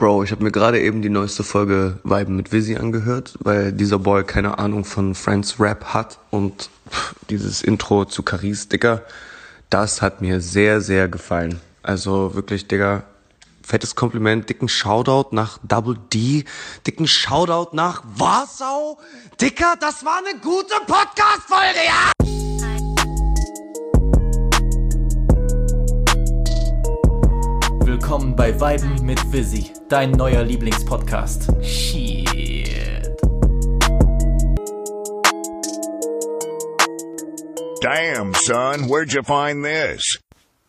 Bro, ich habe mir gerade eben die neueste Folge Viben mit Vizzy angehört, weil dieser Boy keine Ahnung von Friends Rap hat und pff, dieses Intro zu Caris, Digga, das hat mir sehr, sehr gefallen. Also wirklich, Digga, fettes Kompliment, dicken Shoutout nach Double D, dicken Shoutout nach Warschau. Dicker, das war eine gute Podcast-Folge, ja! Willkommen bei Weiben mit Vizzy, dein neuer Lieblingspodcast. Shit. Damn, son, where'd you find this?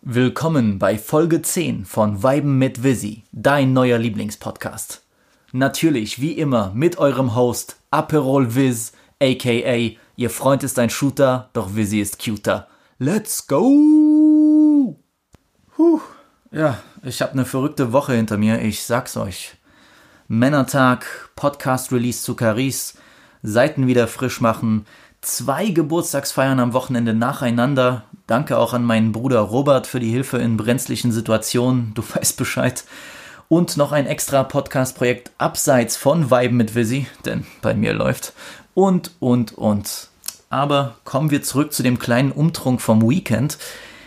Willkommen bei Folge 10 von Weiben mit Vizzy, dein neuer Lieblingspodcast. Natürlich, wie immer, mit eurem Host Aperol Viz, aka Ihr Freund ist ein Shooter, doch Vizzy ist cuter. Let's go! Puh. Ja, ich habe eine verrückte Woche hinter mir, ich sag's euch. Männertag, Podcast-Release zu Caris, Seiten wieder frisch machen, zwei Geburtstagsfeiern am Wochenende nacheinander. Danke auch an meinen Bruder Robert für die Hilfe in brenzlichen Situationen, du weißt Bescheid. Und noch ein extra Podcast-Projekt abseits von Vibe mit Vizzy, denn bei mir läuft. Und, und, und. Aber kommen wir zurück zu dem kleinen Umtrunk vom Weekend.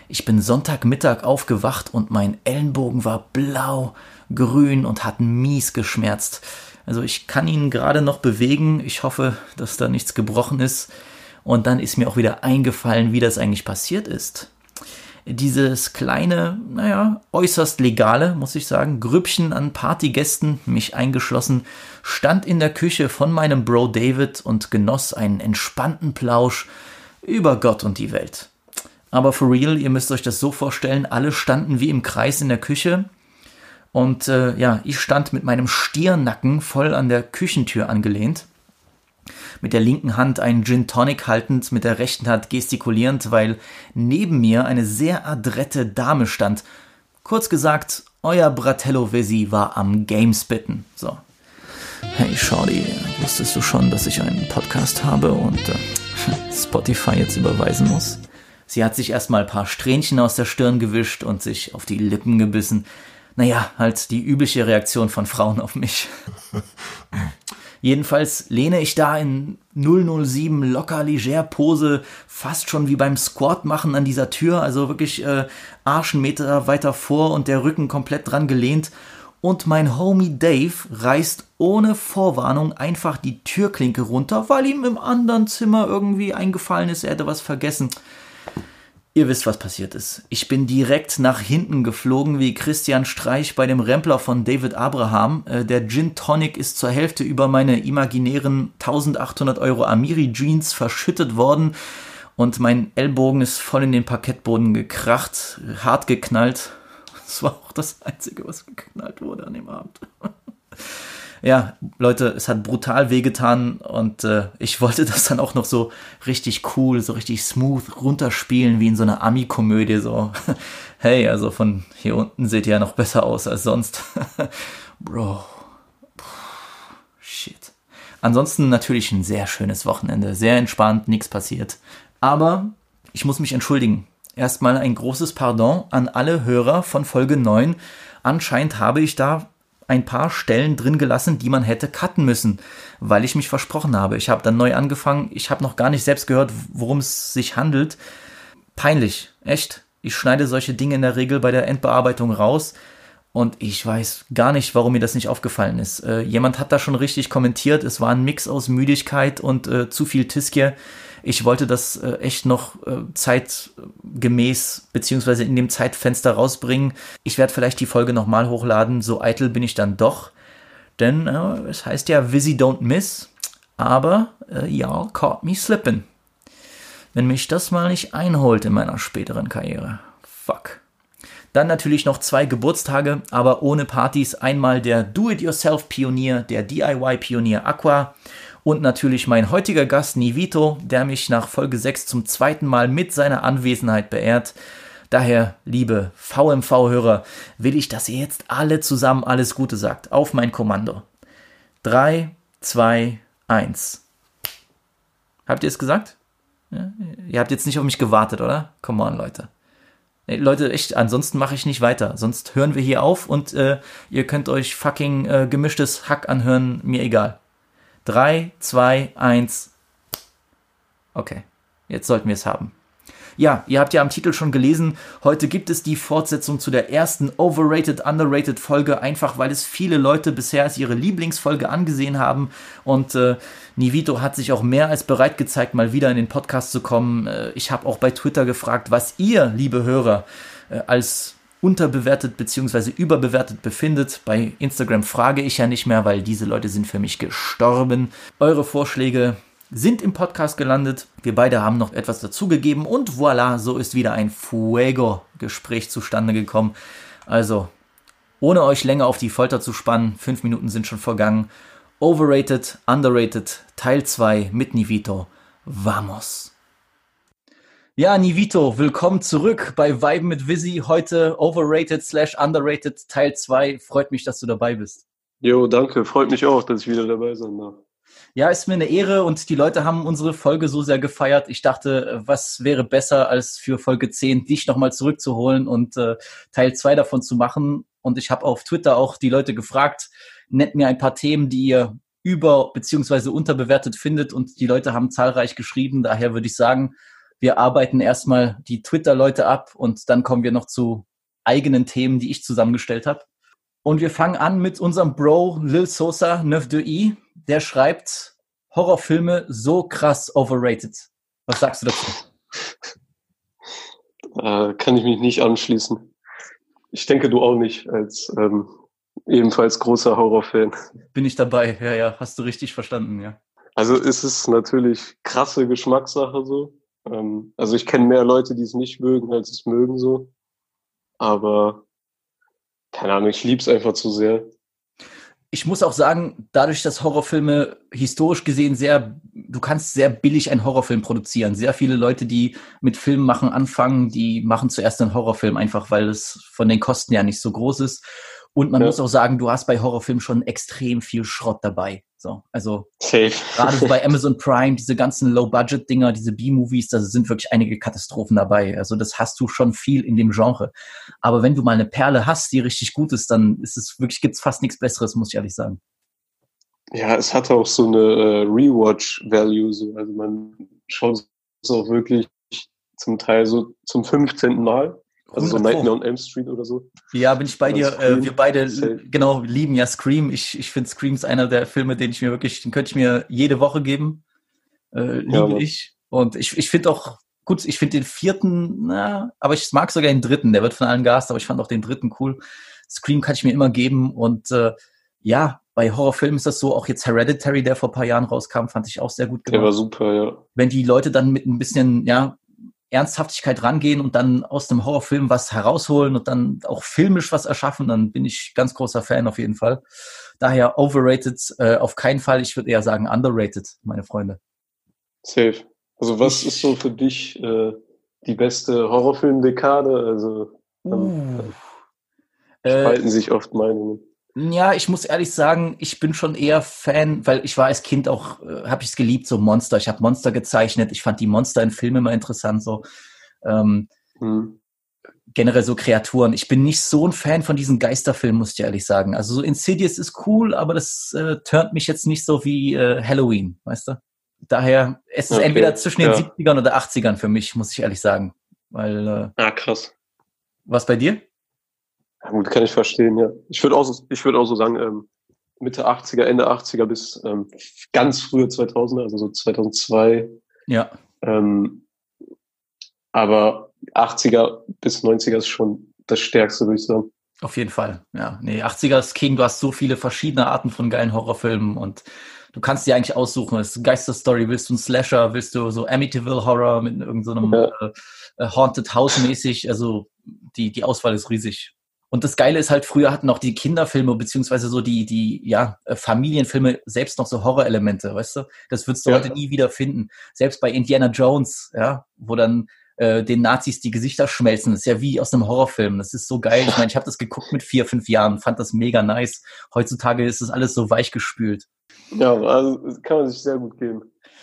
Ich bin Sonntagmittag aufgewacht und mein Ellenbogen war blau, grün und hat mies geschmerzt. Also ich kann ihn gerade noch bewegen. Ich hoffe, dass da nichts gebrochen ist. Und dann ist mir auch wieder eingefallen, wie das eigentlich passiert ist. Dieses kleine, naja, äußerst legale, muss ich sagen, Grüppchen an Partygästen, mich eingeschlossen, stand in der Küche von meinem Bro David und genoss einen entspannten Plausch über Gott und die Welt. Aber for real, ihr müsst euch das so vorstellen, alle standen wie im Kreis in der Küche. Und äh, ja, ich stand mit meinem Stirnacken voll an der Küchentür angelehnt. Mit der linken Hand einen Gin Tonic haltend, mit der rechten Hand gestikulierend, weil neben mir eine sehr adrette Dame stand. Kurz gesagt, euer Bratello Vesi war am Gamespitten. So. Hey Shorty, wusstest du schon, dass ich einen Podcast habe und äh, Spotify jetzt überweisen muss? Sie hat sich erstmal ein paar Strähnchen aus der Stirn gewischt und sich auf die Lippen gebissen. Naja, halt die übliche Reaktion von Frauen auf mich. Jedenfalls lehne ich da in 007 locker leger Pose, fast schon wie beim Squat machen an dieser Tür, also wirklich äh, Arschenmeter weiter vor und der Rücken komplett dran gelehnt. Und mein Homie Dave reißt ohne Vorwarnung einfach die Türklinke runter, weil ihm im anderen Zimmer irgendwie eingefallen ist, er hätte was vergessen. Ihr wisst, was passiert ist. Ich bin direkt nach hinten geflogen wie Christian Streich bei dem Rempler von David Abraham. Äh, der Gin Tonic ist zur Hälfte über meine imaginären 1800 Euro Amiri Jeans verschüttet worden und mein Ellbogen ist voll in den Parkettboden gekracht, hart geknallt. Das war auch das Einzige, was geknallt wurde an dem Abend. ja, Leute, es hat brutal wehgetan und äh, ich wollte das dann auch noch so richtig cool, so richtig smooth runterspielen, wie in so einer Ami-Komödie, so, hey, also von hier unten seht ihr ja noch besser aus als sonst. Bro. Shit. Ansonsten natürlich ein sehr schönes Wochenende, sehr entspannt, nichts passiert. Aber ich muss mich entschuldigen. Erstmal ein großes Pardon an alle Hörer von Folge 9. Anscheinend habe ich da ein paar Stellen drin gelassen, die man hätte cutten müssen, weil ich mich versprochen habe. Ich habe dann neu angefangen. Ich habe noch gar nicht selbst gehört, worum es sich handelt. Peinlich, echt. Ich schneide solche Dinge in der Regel bei der Endbearbeitung raus und ich weiß gar nicht, warum mir das nicht aufgefallen ist. Äh, jemand hat da schon richtig kommentiert. Es war ein Mix aus Müdigkeit und äh, zu viel Tiskier ich wollte das äh, echt noch äh, zeitgemäß beziehungsweise in dem Zeitfenster rausbringen. Ich werde vielleicht die Folge nochmal hochladen, so eitel bin ich dann doch. Denn äh, es heißt ja Visi don't miss, aber äh, y'all caught me slipping. Wenn mich das mal nicht einholt in meiner späteren Karriere. Fuck. Dann natürlich noch zwei Geburtstage, aber ohne Partys. Einmal der Do-It-Yourself-Pionier, der DIY-Pionier Aqua und natürlich mein heutiger Gast Nivito, der mich nach Folge 6 zum zweiten Mal mit seiner Anwesenheit beehrt. Daher, liebe VMV-Hörer, will ich, dass ihr jetzt alle zusammen alles Gute sagt. Auf mein Kommando. 3, 2, 1. Habt ihr es gesagt? Ja, ihr habt jetzt nicht auf mich gewartet, oder? Come on, Leute. Ey, Leute, echt, ansonsten mache ich nicht weiter. Sonst hören wir hier auf und äh, ihr könnt euch fucking äh, gemischtes Hack anhören, mir egal. Drei, zwei, eins. Okay, jetzt sollten wir es haben. Ja, ihr habt ja am Titel schon gelesen, heute gibt es die Fortsetzung zu der ersten Overrated, Underrated Folge, einfach weil es viele Leute bisher als ihre Lieblingsfolge angesehen haben. Und äh, Nivito hat sich auch mehr als bereit gezeigt, mal wieder in den Podcast zu kommen. Äh, ich habe auch bei Twitter gefragt, was ihr, liebe Hörer, äh, als unterbewertet beziehungsweise überbewertet befindet. Bei Instagram frage ich ja nicht mehr, weil diese Leute sind für mich gestorben. Eure Vorschläge sind im Podcast gelandet. Wir beide haben noch etwas dazugegeben und voilà, so ist wieder ein Fuego-Gespräch zustande gekommen. Also, ohne euch länger auf die Folter zu spannen, fünf Minuten sind schon vergangen. Overrated, Underrated, Teil 2 mit Nivito. Vamos! Ja, Nivito, willkommen zurück bei Vibe mit Visi. Heute Overrated slash Underrated Teil 2. Freut mich, dass du dabei bist. Jo, danke. Freut mich auch, dass ich wieder dabei sein darf. Ja, ist mir eine Ehre und die Leute haben unsere Folge so sehr gefeiert. Ich dachte, was wäre besser, als für Folge 10 dich nochmal zurückzuholen und äh, Teil 2 davon zu machen. Und ich habe auf Twitter auch die Leute gefragt, nennt mir ein paar Themen, die ihr über- beziehungsweise unterbewertet findet. Und die Leute haben zahlreich geschrieben. Daher würde ich sagen, wir arbeiten erstmal die Twitter-Leute ab und dann kommen wir noch zu eigenen Themen, die ich zusammengestellt habe. Und wir fangen an mit unserem Bro Lil Sosa 9 de I. Der schreibt Horrorfilme so krass overrated. Was sagst du dazu? Äh, kann ich mich nicht anschließen. Ich denke, du auch nicht, als ähm, ebenfalls großer Horrorfan. Bin ich dabei? Ja, ja, hast du richtig verstanden, ja. Also ist es natürlich krasse Geschmackssache so. Ähm, also ich kenne mehr Leute, die es nicht mögen, als es mögen so. Aber keine Ahnung, ich lieb's einfach zu sehr. Ich muss auch sagen, dadurch, dass Horrorfilme historisch gesehen sehr, du kannst sehr billig einen Horrorfilm produzieren. Sehr viele Leute, die mit Filmen machen, anfangen, die machen zuerst einen Horrorfilm, einfach weil es von den Kosten ja nicht so groß ist. Und man Ja. muss auch sagen, du hast bei Horrorfilmen schon extrem viel Schrott dabei. So, also Safe. gerade so bei Amazon Prime, diese ganzen Low-Budget-Dinger, diese B-Movies, da sind wirklich einige Katastrophen dabei. Also das hast du schon viel in dem Genre. Aber wenn du mal eine Perle hast, die richtig gut ist, dann ist es wirklich, gibt's fast nichts Besseres, muss ich ehrlich sagen. Ja, es hat auch so eine äh, Rewatch-Value. So. Also man schaut es auch wirklich zum Teil so zum 15. Mal. Also so 100 Pro. Nightmare on Elm Street oder so. Ja, bin ich bei Oder dir. Äh, Scream. wir beide Safe. genau lieben ja Scream. Ich, ich finde Scream ist einer der Filme, den ich mir wirklich, den könnte ich mir jede Woche geben. Äh, liebe Ja, ich. Und ich, ich finde auch, gut, ich finde den vierten, na, aber ich mag sogar den dritten. Der wird von allen gehasst, aber ich fand auch den dritten cool. Scream kann ich mir immer geben. Und äh, ja, bei Horrorfilmen ist das so, auch jetzt Hereditary, der vor ein paar Jahren rauskam, fand ich auch sehr gut Der war gemacht super, ja. wenn die Leute dann mit ein bisschen, ja, Ernsthaftigkeit rangehen und dann aus dem Horrorfilm was herausholen und dann auch filmisch was erschaffen, dann bin ich ganz großer Fan auf jeden Fall. Daher overrated äh, auf keinen Fall. Ich würde eher sagen underrated, meine Freunde. Safe. Also was Ich- ist so für dich äh, die beste Horrorfilm-Dekade? Also Uh. ähm, Äh, spalten sich oft Meinungen. Ja, ich muss ehrlich sagen, ich bin schon eher Fan, weil ich war als Kind auch, äh, habe ich es geliebt, so Monster. Ich habe Monster gezeichnet. Ich fand die Monster in Filmen immer interessant, so ähm, Hm. generell so Kreaturen. Ich bin nicht so ein Fan von diesen Geisterfilmen, muss ich ehrlich sagen. Also so Insidious ist cool, aber das äh, turnt mich jetzt nicht so wie äh, Halloween, weißt du? Daher, es ist Okay, entweder zwischen den ja. 70ern oder 80ern für mich, muss ich ehrlich sagen. Weil, äh, Ah, krass. was bei dir? Ja, gut, kann ich verstehen, ja. Ich würde auch, so- ich würde auch so sagen, ähm, Mitte 80er, Ende 80er bis ähm, ganz frühe 2000er, also so 2002. Ja. Ähm, aber 80er bis 90er ist schon das Stärkste, würde ich sagen. Auf jeden Fall. Ja, nee, 80er ist King, du hast so viele verschiedene Arten von geilen Horrorfilmen und du kannst dir eigentlich aussuchen. Es ist eine Geisterstory, willst du einen Slasher, willst du so Amityville Horror mit irgendeinem so Ja. äh, äh, Haunted House mäßig, also die, die Auswahl ist riesig. Und das Geile ist halt, früher hatten auch die Kinderfilme, beziehungsweise so die, die, ja, äh, Familienfilme selbst noch so Horrorelemente, weißt du? Das würdest du Ja. heute nie wieder finden. Selbst bei Indiana Jones, ja, wo dann äh, den Nazis die Gesichter schmelzen. Das ist ja wie aus einem Horrorfilm. Das ist so geil. Ich meine, ich habe das geguckt mit vier, fünf Jahren, fand das mega nice. Heutzutage ist das alles so weich gespült. Ja, also das kann man sich sehr gut geben.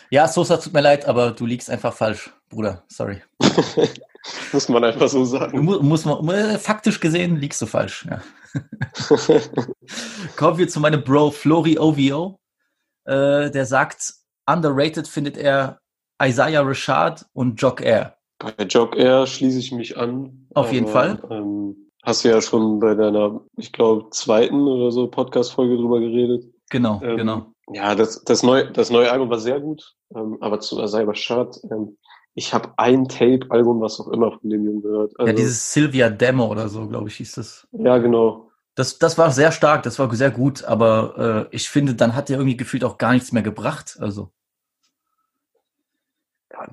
Ja, Sosa, tut mir leid, aber du liegst einfach falsch, Bruder. Sorry. Muss man einfach so sagen. Mu muss man, äh, faktisch gesehen liegst du falsch. Ja. Kommen wir zu meinem Bro Flori OVO. Äh, der sagt, underrated findet er Isaiah Rashad und Jock Air. Bei Jog Air schließe ich mich an. Auf jeden Fall. Ähm, hast du ja schon bei deiner, ich glaube, zweiten oder so Podcast-Folge drüber geredet. Genau, Ähm, genau. Ja, das, das, neue, das neue Album war sehr gut, ähm, aber zu Asai Bashad, ähm, ich habe ein Tape-Album, was auch immer von dem Jungen gehört. Also, ja, dieses Sylvia Demo oder so, glaube ich, hieß das. ja, genau. Das, das war sehr stark, das war sehr gut, aber äh, ich finde, dann hat er irgendwie gefühlt auch gar nichts mehr gebracht. Also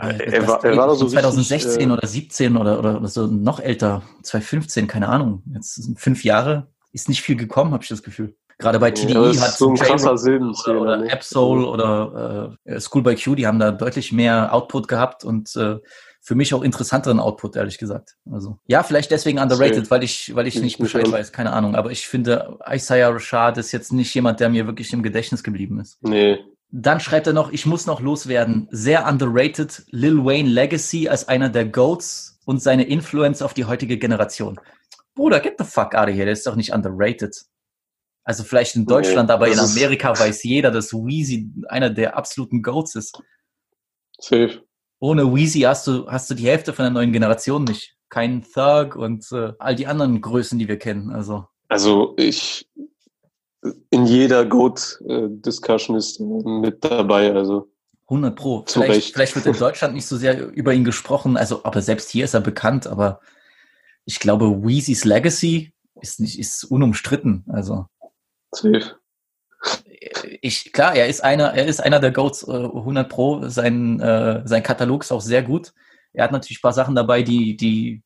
äh, er, war, er war so 2016 richtig, äh, oder 17 oder, oder, oder so noch älter, 2015, keine Ahnung. Jetzt sind fünf Jahre, ist nicht viel gekommen, habe ich das Gefühl. Gerade bei ja, TDE das hat ist so ein krasser oder, Silbenzähler. oder ne? Absol oder äh, School by Q, die haben da deutlich mehr Output gehabt und äh, für mich auch interessanteren Output, ehrlich gesagt. Also ja, vielleicht deswegen underrated, weil ich, weil ich nicht ich Bescheid weiß, keine Ahnung. Aber ich finde, Isaiah Rashad ist jetzt nicht jemand, der mir wirklich im Gedächtnis geblieben ist. Nee, Dann schreibt er noch, ich muss noch loswerden. Sehr underrated, Lil Wayne Legacy als einer der Goats und seine Influence auf die heutige Generation. Bruder, get the fuck out of here, der ist doch nicht underrated. Also vielleicht in Deutschland, Nee, aber in ist- Amerika weiß jeder, dass Weezy einer der absoluten Goats ist. safe. Ohne Weezy hast du, hast du die Hälfte von der neuen Generation nicht. Kein Thug und äh, all die anderen Größen, die wir kennen. Also Also ich, in jeder Goat-Discussion ist er mit dabei, also 100 Pro. Zu Vielleicht, Recht. vielleicht wird in Deutschland nicht so sehr über ihn gesprochen, also aber selbst hier ist er bekannt, aber ich glaube, Weezys Legacy ist nicht, ist unumstritten. Also safe. ich, klar, er ist einer, er ist einer der Goats, äh, 100 Pro. Sein, äh, sein Katalog ist auch sehr gut. Er hat natürlich ein paar Sachen dabei, die, die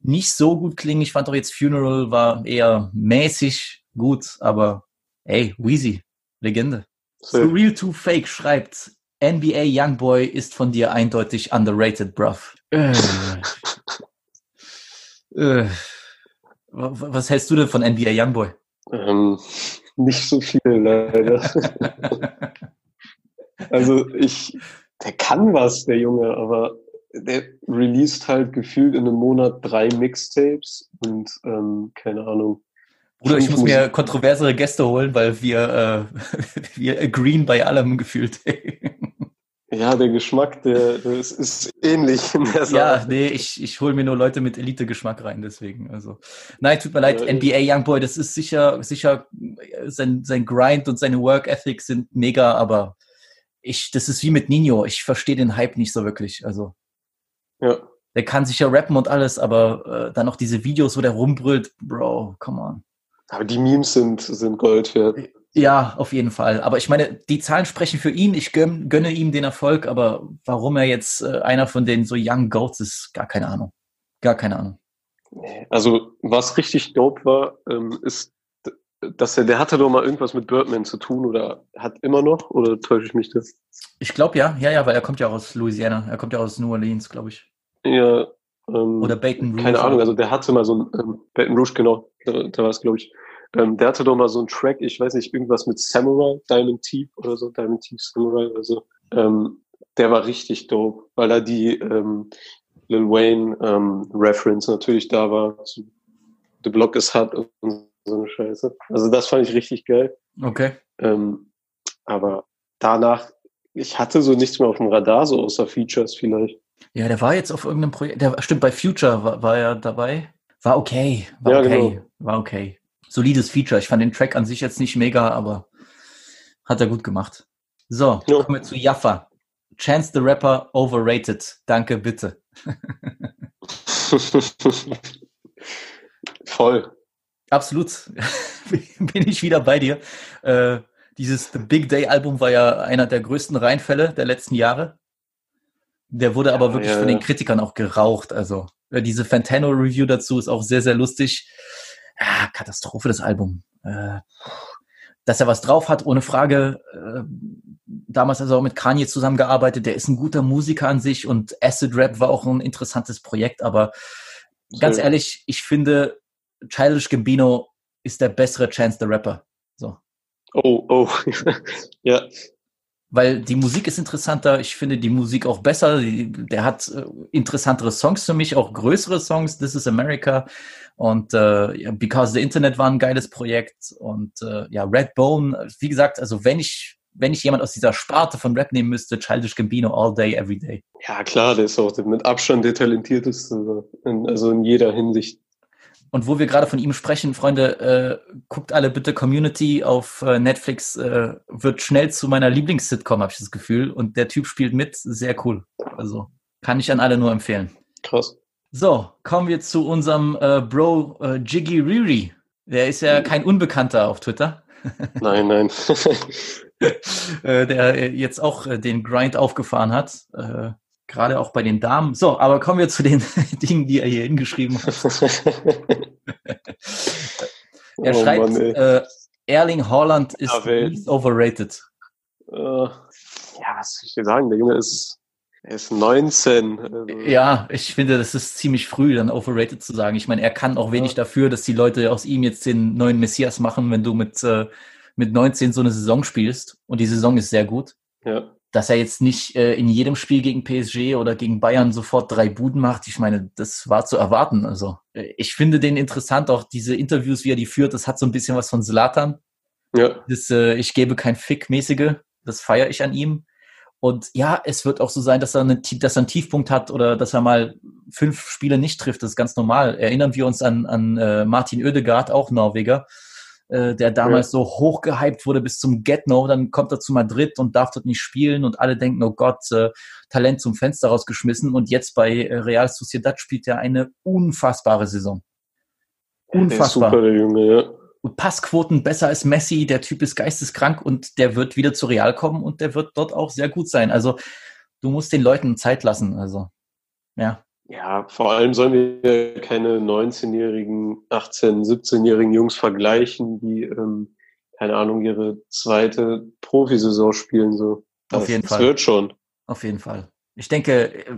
nicht so gut klingen. Ich fand auch jetzt Funeral war eher mäßig gut, aber ey, Weezy, Legende. safe. Surreal to Fake schreibt, NBA Youngboy ist von dir eindeutig underrated, bruv. Äh. Äh. Wa- Was hältst du denn von NBA Youngboy? Ähm, nicht so viel leider. also ich, der kann was, der Junge, aber der released halt gefühlt in einem Monat drei Mixtapes und ähm, keine Ahnung. Bruder, ich muss mir kontroversere Gäste holen, weil wir, äh, wir agreeen bei allem gefühlt. Ja, der Geschmack, der, der ist, ist ähnlich in der ja, Sache. nee, ich, ich hole mir nur Leute mit Elite-Geschmack rein, deswegen. Also, nein, tut mir leid, Ja, NBA Youngboy, das ist sicher, sicher, sein, sein Grind und seine Work Ethic sind mega, aber ich, das ist wie mit Nino. Ich verstehe den Hype nicht so wirklich. Also, Ja. der kann sicher rappen und alles, aber äh, dann noch diese Videos, wo der rumbrüllt, Bro, come on. Aber die Memes sind, sind Gold wert. Ja, auf jeden Fall. Aber ich meine, die Zahlen sprechen für ihn. Ich gönn, gönne ihm den Erfolg, aber warum er jetzt äh, einer von den so Young Goats ist, gar keine Ahnung. Gar keine Ahnung. Also, was richtig dope war, ähm, ist, dass er, der hatte doch mal irgendwas mit Birdman zu tun oder hat immer noch, oder täusche ich mich das? Ich glaube ja, ja, ja, weil er kommt ja auch aus Louisiana. Er kommt ja aus New Orleans, glaube ich. Ja, ähm, Oder Baton Rouge. keine Ahnung, also der hatte mal so ein, ähm, Baton Rouge, genau, da, da war es, glaube ich. Ähm, der hatte doch mal so einen Track, ich weiß nicht, irgendwas mit Samurai, Diamond Teeth oder so, Diamond Teeth Samurai oder so. Ähm, der war richtig dope, weil da die ähm, Lil Wayne ähm, Reference natürlich da war. Zu The Block is Hot und so eine Scheiße. Also das fand ich richtig geil. Okay. Ähm, aber danach, ich hatte so nichts mehr auf dem Radar, so außer Features vielleicht. Ja, der war jetzt auf irgendeinem Projekt. Der stimmt, bei Future war, war er dabei. War okay. War Ja, okay. genau. War okay. Solides Feature. Ich fand den Track an sich jetzt nicht mega, aber hat er gut gemacht. So, Ja. kommen wir zu Jaffa. Chance the Rapper overrated. Danke, bitte. Voll. Absolut. Bin ich wieder bei dir. Äh, dieses The Big Day Album war ja einer der größten Reinfälle der letzten Jahre. Der wurde aber Ja, wirklich ja, von den. Kritikern auch geraucht. Also äh, diese Fantano Review dazu ist auch sehr, sehr lustig. Ah, Katastrophe, das Album. Äh, dass er was drauf hat, ohne Frage. Äh, damals also auch mit Kanye zusammengearbeitet. Der ist ein guter Musiker an sich und Acid Rap war auch ein interessantes Projekt. Aber ganz Ja. ehrlich, ich finde, Childish Gambino ist der bessere Chance the Rapper. So. Oh, oh. ja, weil die Musik ist interessanter. Ich finde die Musik auch besser. Der hat äh, interessantere Songs für mich, auch größere Songs. This is America und äh, Because the Internet war ein geiles Projekt und äh, ja Redbone. Wie gesagt, also wenn ich wenn ich jemand aus dieser Sparte von Rap nehmen müsste, Childish Gambino all day, every day. Ja klar, der ist auch mit Abstand der talentierteste, also in jeder Hinsicht. Und wo wir gerade von ihm sprechen, Freunde, äh, guckt alle bitte Community auf äh, Netflix, äh, wird schnell zu meiner Lieblings-Sitcom, habe ich das Gefühl. Und der Typ spielt mit, sehr cool. Also kann ich an alle nur empfehlen. Krass. So, kommen wir zu unserem äh, Bro äh, Jiggy Riri. Der ist ja kein Unbekannter auf Twitter. Nein, nein. äh, der jetzt auch äh, den Grind aufgefahren hat. Äh, Gerade auch bei den Damen. So, aber kommen wir zu den Dingen, die er hier hingeschrieben hat. er oh, schreibt, Mann, äh, Erling Haaland ist overrated. Ja, was soll ich dir sagen? Der Junge ist, er ist 19. Also. Ja, ich finde, das ist ziemlich früh, dann overrated zu sagen. Ich meine, er kann auch wenig ja. dafür, dass die Leute aus ihm jetzt den neuen Messias machen, wenn du mit, äh, mit 19 so eine Saison spielst. Und die Saison ist sehr gut. Ja dass er jetzt nicht äh, in jedem Spiel gegen PSG oder gegen Bayern sofort drei Buden macht, ich meine, das war zu erwarten. Also äh, ich finde den interessant, auch diese Interviews, wie er die führt, das hat so ein bisschen was von Slatan. Ja. Das, äh, ich gebe kein Fick-mäßige, das feiere ich an ihm. Und ja, es wird auch so sein, dass er, eine, dass er einen Tiefpunkt hat oder dass er mal fünf Spiele nicht trifft. Das ist ganz normal. Erinnern wir uns an, an äh, Martin Oedegaard, auch Norweger äh, der damals ja. so hoch gehypt wurde bis zum Get-No, dann kommt er zu Madrid und darf dort nicht spielen und alle denken, oh Gott, äh, Talent zum Fenster rausgeschmissen und jetzt bei Real Sociedad spielt er eine unfassbare Saison. Unfassbar. Der super, der Junge, ja. Passquoten besser als Messi, der Typ ist geisteskrank und der wird wieder zu Real kommen und der wird dort auch sehr gut sein. Also du musst den Leuten Zeit lassen. Also ja. Ja, vor allem sollen wir keine 19-jährigen, 18-, 17-jährigen Jungs vergleichen, die, ähm, keine Ahnung, ihre zweite Profisaison spielen. So. Das, Auf jeden das Fall. wird schon. Auf jeden Fall. Ich denke, äh,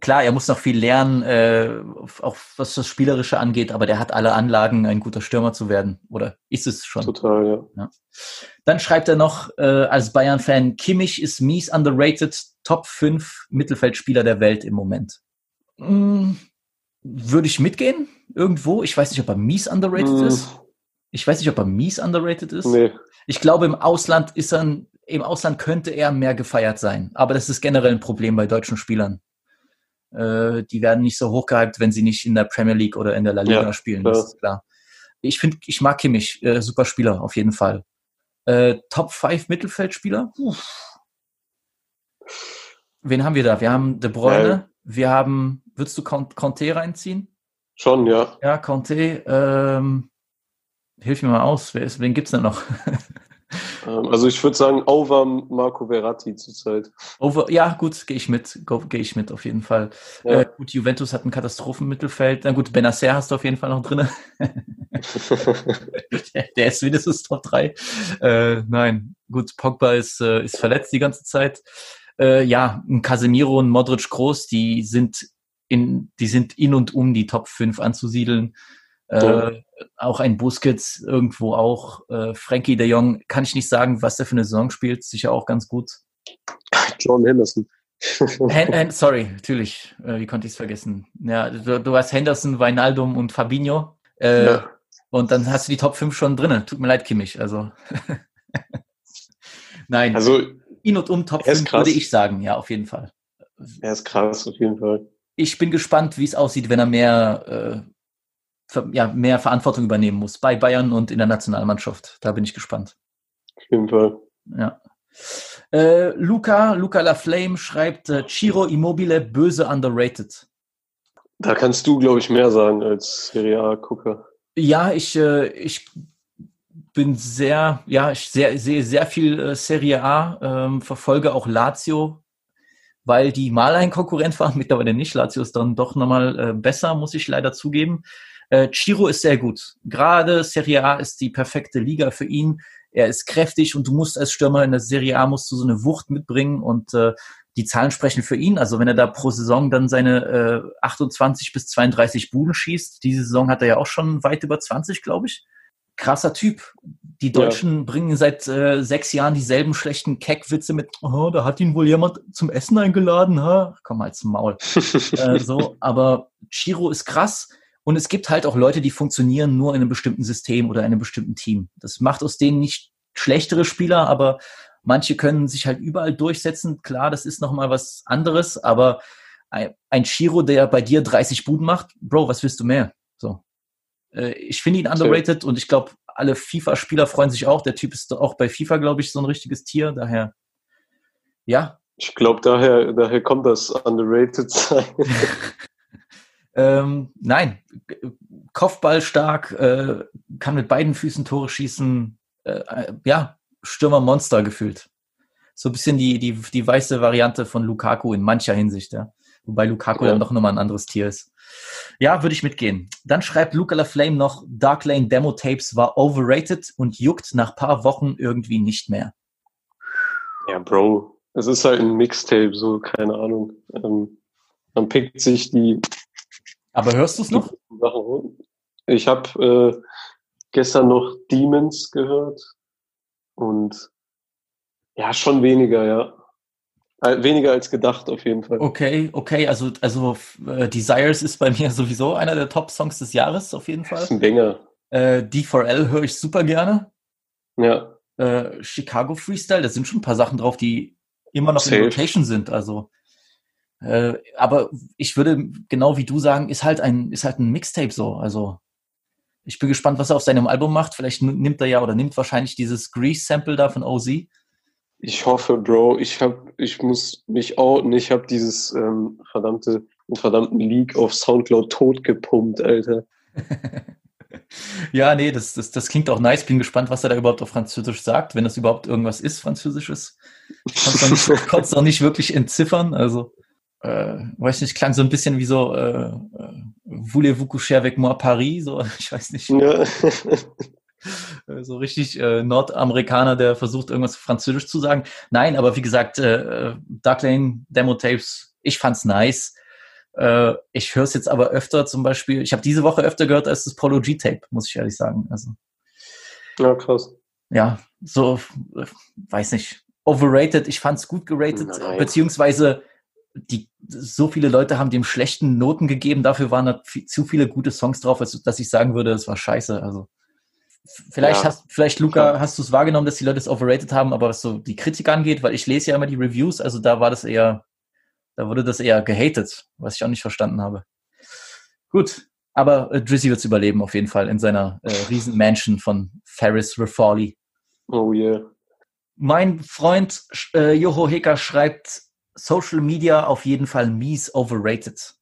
klar, er muss noch viel lernen, äh, auch was das Spielerische angeht, aber der hat alle Anlagen, ein guter Stürmer zu werden. Oder ist es schon? Total, ja. ja. Dann schreibt er noch äh, als Bayern-Fan, Kimmich ist mies underrated, Top 5 Mittelfeldspieler der Welt im Moment. Hm, würde ich mitgehen irgendwo. Ich weiß nicht, ob er mies underrated mm. ist. Ich weiß nicht, ob er mies underrated ist. Nee. Ich glaube, im Ausland ist er, im Ausland könnte er mehr gefeiert sein. Aber das ist generell ein Problem bei deutschen Spielern. Äh, die werden nicht so hochgehypt, wenn sie nicht in der Premier League oder in der La Liga ja, spielen. Klar. Das ist klar. Ich finde, ich mag Kimmich, äh, super Spieler auf jeden Fall. Äh, Top 5 Mittelfeldspieler? Puh. Wen haben wir da? Wir haben De Bruyne, ja. wir haben Würdest du Conte reinziehen? Schon, ja. Ja, Conte, ähm, hilf mir mal aus, wer ist, wen gibt's denn noch? Ähm, also ich würde sagen, over Marco Verratti zurzeit. Over, ja, gut, gehe ich mit, gehe ich mit auf jeden Fall. Ja. Äh, gut, Juventus hat ein Katastrophenmittelfeld. Na gut, Benacer hast du auf jeden Fall noch drin. der, der, ist mindestens Top 3. Äh, nein, gut, Pogba ist, äh, ist verletzt die ganze Zeit. Äh, ja, ein Casemiro und Modric groß, die sind in, die sind in und um die Top 5 anzusiedeln. Äh, auch ein Busquets irgendwo auch. Äh, Frankie de Jong, kann ich nicht sagen, was der für eine Saison spielt, sicher auch ganz gut. John Henderson. Hen sorry, natürlich, äh, wie konnte ich es vergessen? Ja, du, du, hast Henderson, Weinaldum und Fabinho. Äh, ja. Und dann hast du die Top 5 schon drin. Tut mir leid, Kimmich. Also. Nein. Also, in und um Top 5 würde ich sagen, ja, auf jeden Fall. Er ist krass, auf jeden Fall ich bin gespannt, wie es aussieht, wenn er mehr, äh, ja, mehr Verantwortung übernehmen muss bei Bayern und in der Nationalmannschaft. Da bin ich gespannt. Auf jeden Fall. Ja. Äh, Luca, Luca Laflame schreibt, äh, Ciro Immobile böse underrated. Da kannst du, glaube ich, mehr sagen als Serie A-Gucker. Ja, ich, äh, ich bin sehr, ja, ich sehr, sehe sehr viel äh, Serie A, ähm, verfolge auch Lazio weil die mal ein Konkurrent waren, mittlerweile nicht. Lazio ist dann doch nochmal äh, besser, muss ich leider zugeben. Äh, Chiro ist sehr gut. Gerade Serie A ist die perfekte Liga für ihn. Er ist kräftig und du musst als Stürmer in der Serie A musst du so eine Wucht mitbringen und äh, die Zahlen sprechen für ihn. Also wenn er da pro Saison dann seine äh, 28 bis 32 Buden schießt, diese Saison hat er ja auch schon weit über 20, glaube ich. Krasser Typ. die Deutschen ja. bringen seit äh, sechs Jahren dieselben schlechten Keckwitze mit, oh, da hat ihn wohl jemand zum Essen eingeladen, ha? Komm mal zum Maul. äh, so, aber Chiro ist krass. Und es gibt halt auch Leute, die funktionieren nur in einem bestimmten System oder in einem bestimmten Team. Das macht aus denen nicht schlechtere Spieler, aber manche können sich halt überall durchsetzen. Klar, das ist nochmal was anderes, aber ein, Chiro, der bei dir 30 Buden macht, Bro, was willst du mehr? So. Äh, ich finde ihn underrated so. und ich glaube, alle FIFA-Spieler freuen sich auch. Der Typ ist auch bei FIFA, glaube ich, so ein richtiges Tier. Daher, ja. Ich glaube, daher, daher kommt das underrated sein. ähm, nein, Kopfball stark, äh, kann mit beiden Füßen Tore schießen. Äh, äh ja, Stürmer-Monster gefühlt. So ein bisschen die, die, die weiße Variante von Lukaku in mancher Hinsicht, ja. Wobei Lukaku ja. dann doch nochmal ein anderes Tier ist. Ja, würde ich mitgehen. Dann schreibt Luca LaFlame noch, Dark Lane Demo Tapes war overrated und juckt nach paar Wochen irgendwie nicht mehr. Ja, Bro, es ist halt ein Mixtape, so, keine Ahnung. Ähm, man pickt sich die. Aber hörst du es noch? Ich habe äh, gestern noch Demons gehört und ja, schon weniger, ja. Äh, weniger als gedacht, auf jeden Fall. Okay, okay, also, also äh, Desires ist bei mir sowieso einer der Top-Songs des Jahres, auf jeden Fall. Das ist ein Banger. Äh, D4L höre ich super gerne. Ja. Äh, Chicago Freestyle, da sind schon ein paar Sachen drauf, die immer noch Safe. in Rotation sind. Also, äh, aber ich würde genau wie du sagen, ist halt ein, ist halt ein Mixtape so. Also, ich bin gespannt, was er auf seinem Album macht. Vielleicht nimmt er ja oder nimmt wahrscheinlich dieses Grease-Sample da von OZ ich hoffe, Bro, ich hab, ich muss mich outen. Ich habe dieses ähm, verdammte, verdammten Leak auf Soundcloud totgepumpt, Alter. ja, nee, das, das, das klingt auch nice. Bin gespannt, was er da überhaupt auf Französisch sagt, wenn das überhaupt irgendwas ist, Französisches. Ich konnte es noch, nicht wirklich entziffern. Also, äh, weiß nicht, klang so ein bisschen wie so äh, äh Voulez-vous coucher avec moi Paris? So, ich weiß nicht. Ja. Äh, so richtig äh, Nordamerikaner, der versucht, irgendwas Französisch zu sagen. Nein, aber wie gesagt, äh, Dark Lane Demo Tapes, ich fand's nice. Äh, ich höre es jetzt aber öfter zum Beispiel, ich habe diese Woche öfter gehört als das Polo G-Tape, muss ich ehrlich sagen. Also, ja, krass. Ja, so, äh, weiß nicht. Overrated, ich fand's gut geratet, Nein. beziehungsweise die, so viele Leute haben dem schlechten Noten gegeben, dafür waren da zu viele gute Songs drauf, als dass ich sagen würde, es war scheiße. Also Vielleicht ja. hast, vielleicht Luca, ja. hast du es wahrgenommen, dass die Leute es overrated haben, aber was so die Kritik angeht, weil ich lese ja immer die Reviews, also da war das eher, da wurde das eher gehatet, was ich auch nicht verstanden habe. Gut, aber äh, Drizzy wird es überleben auf jeden Fall in seiner äh, riesen Mansion von Ferris Rafali. Oh yeah. Mein Freund äh, Joho Heka schreibt Social Media auf jeden Fall mies overrated.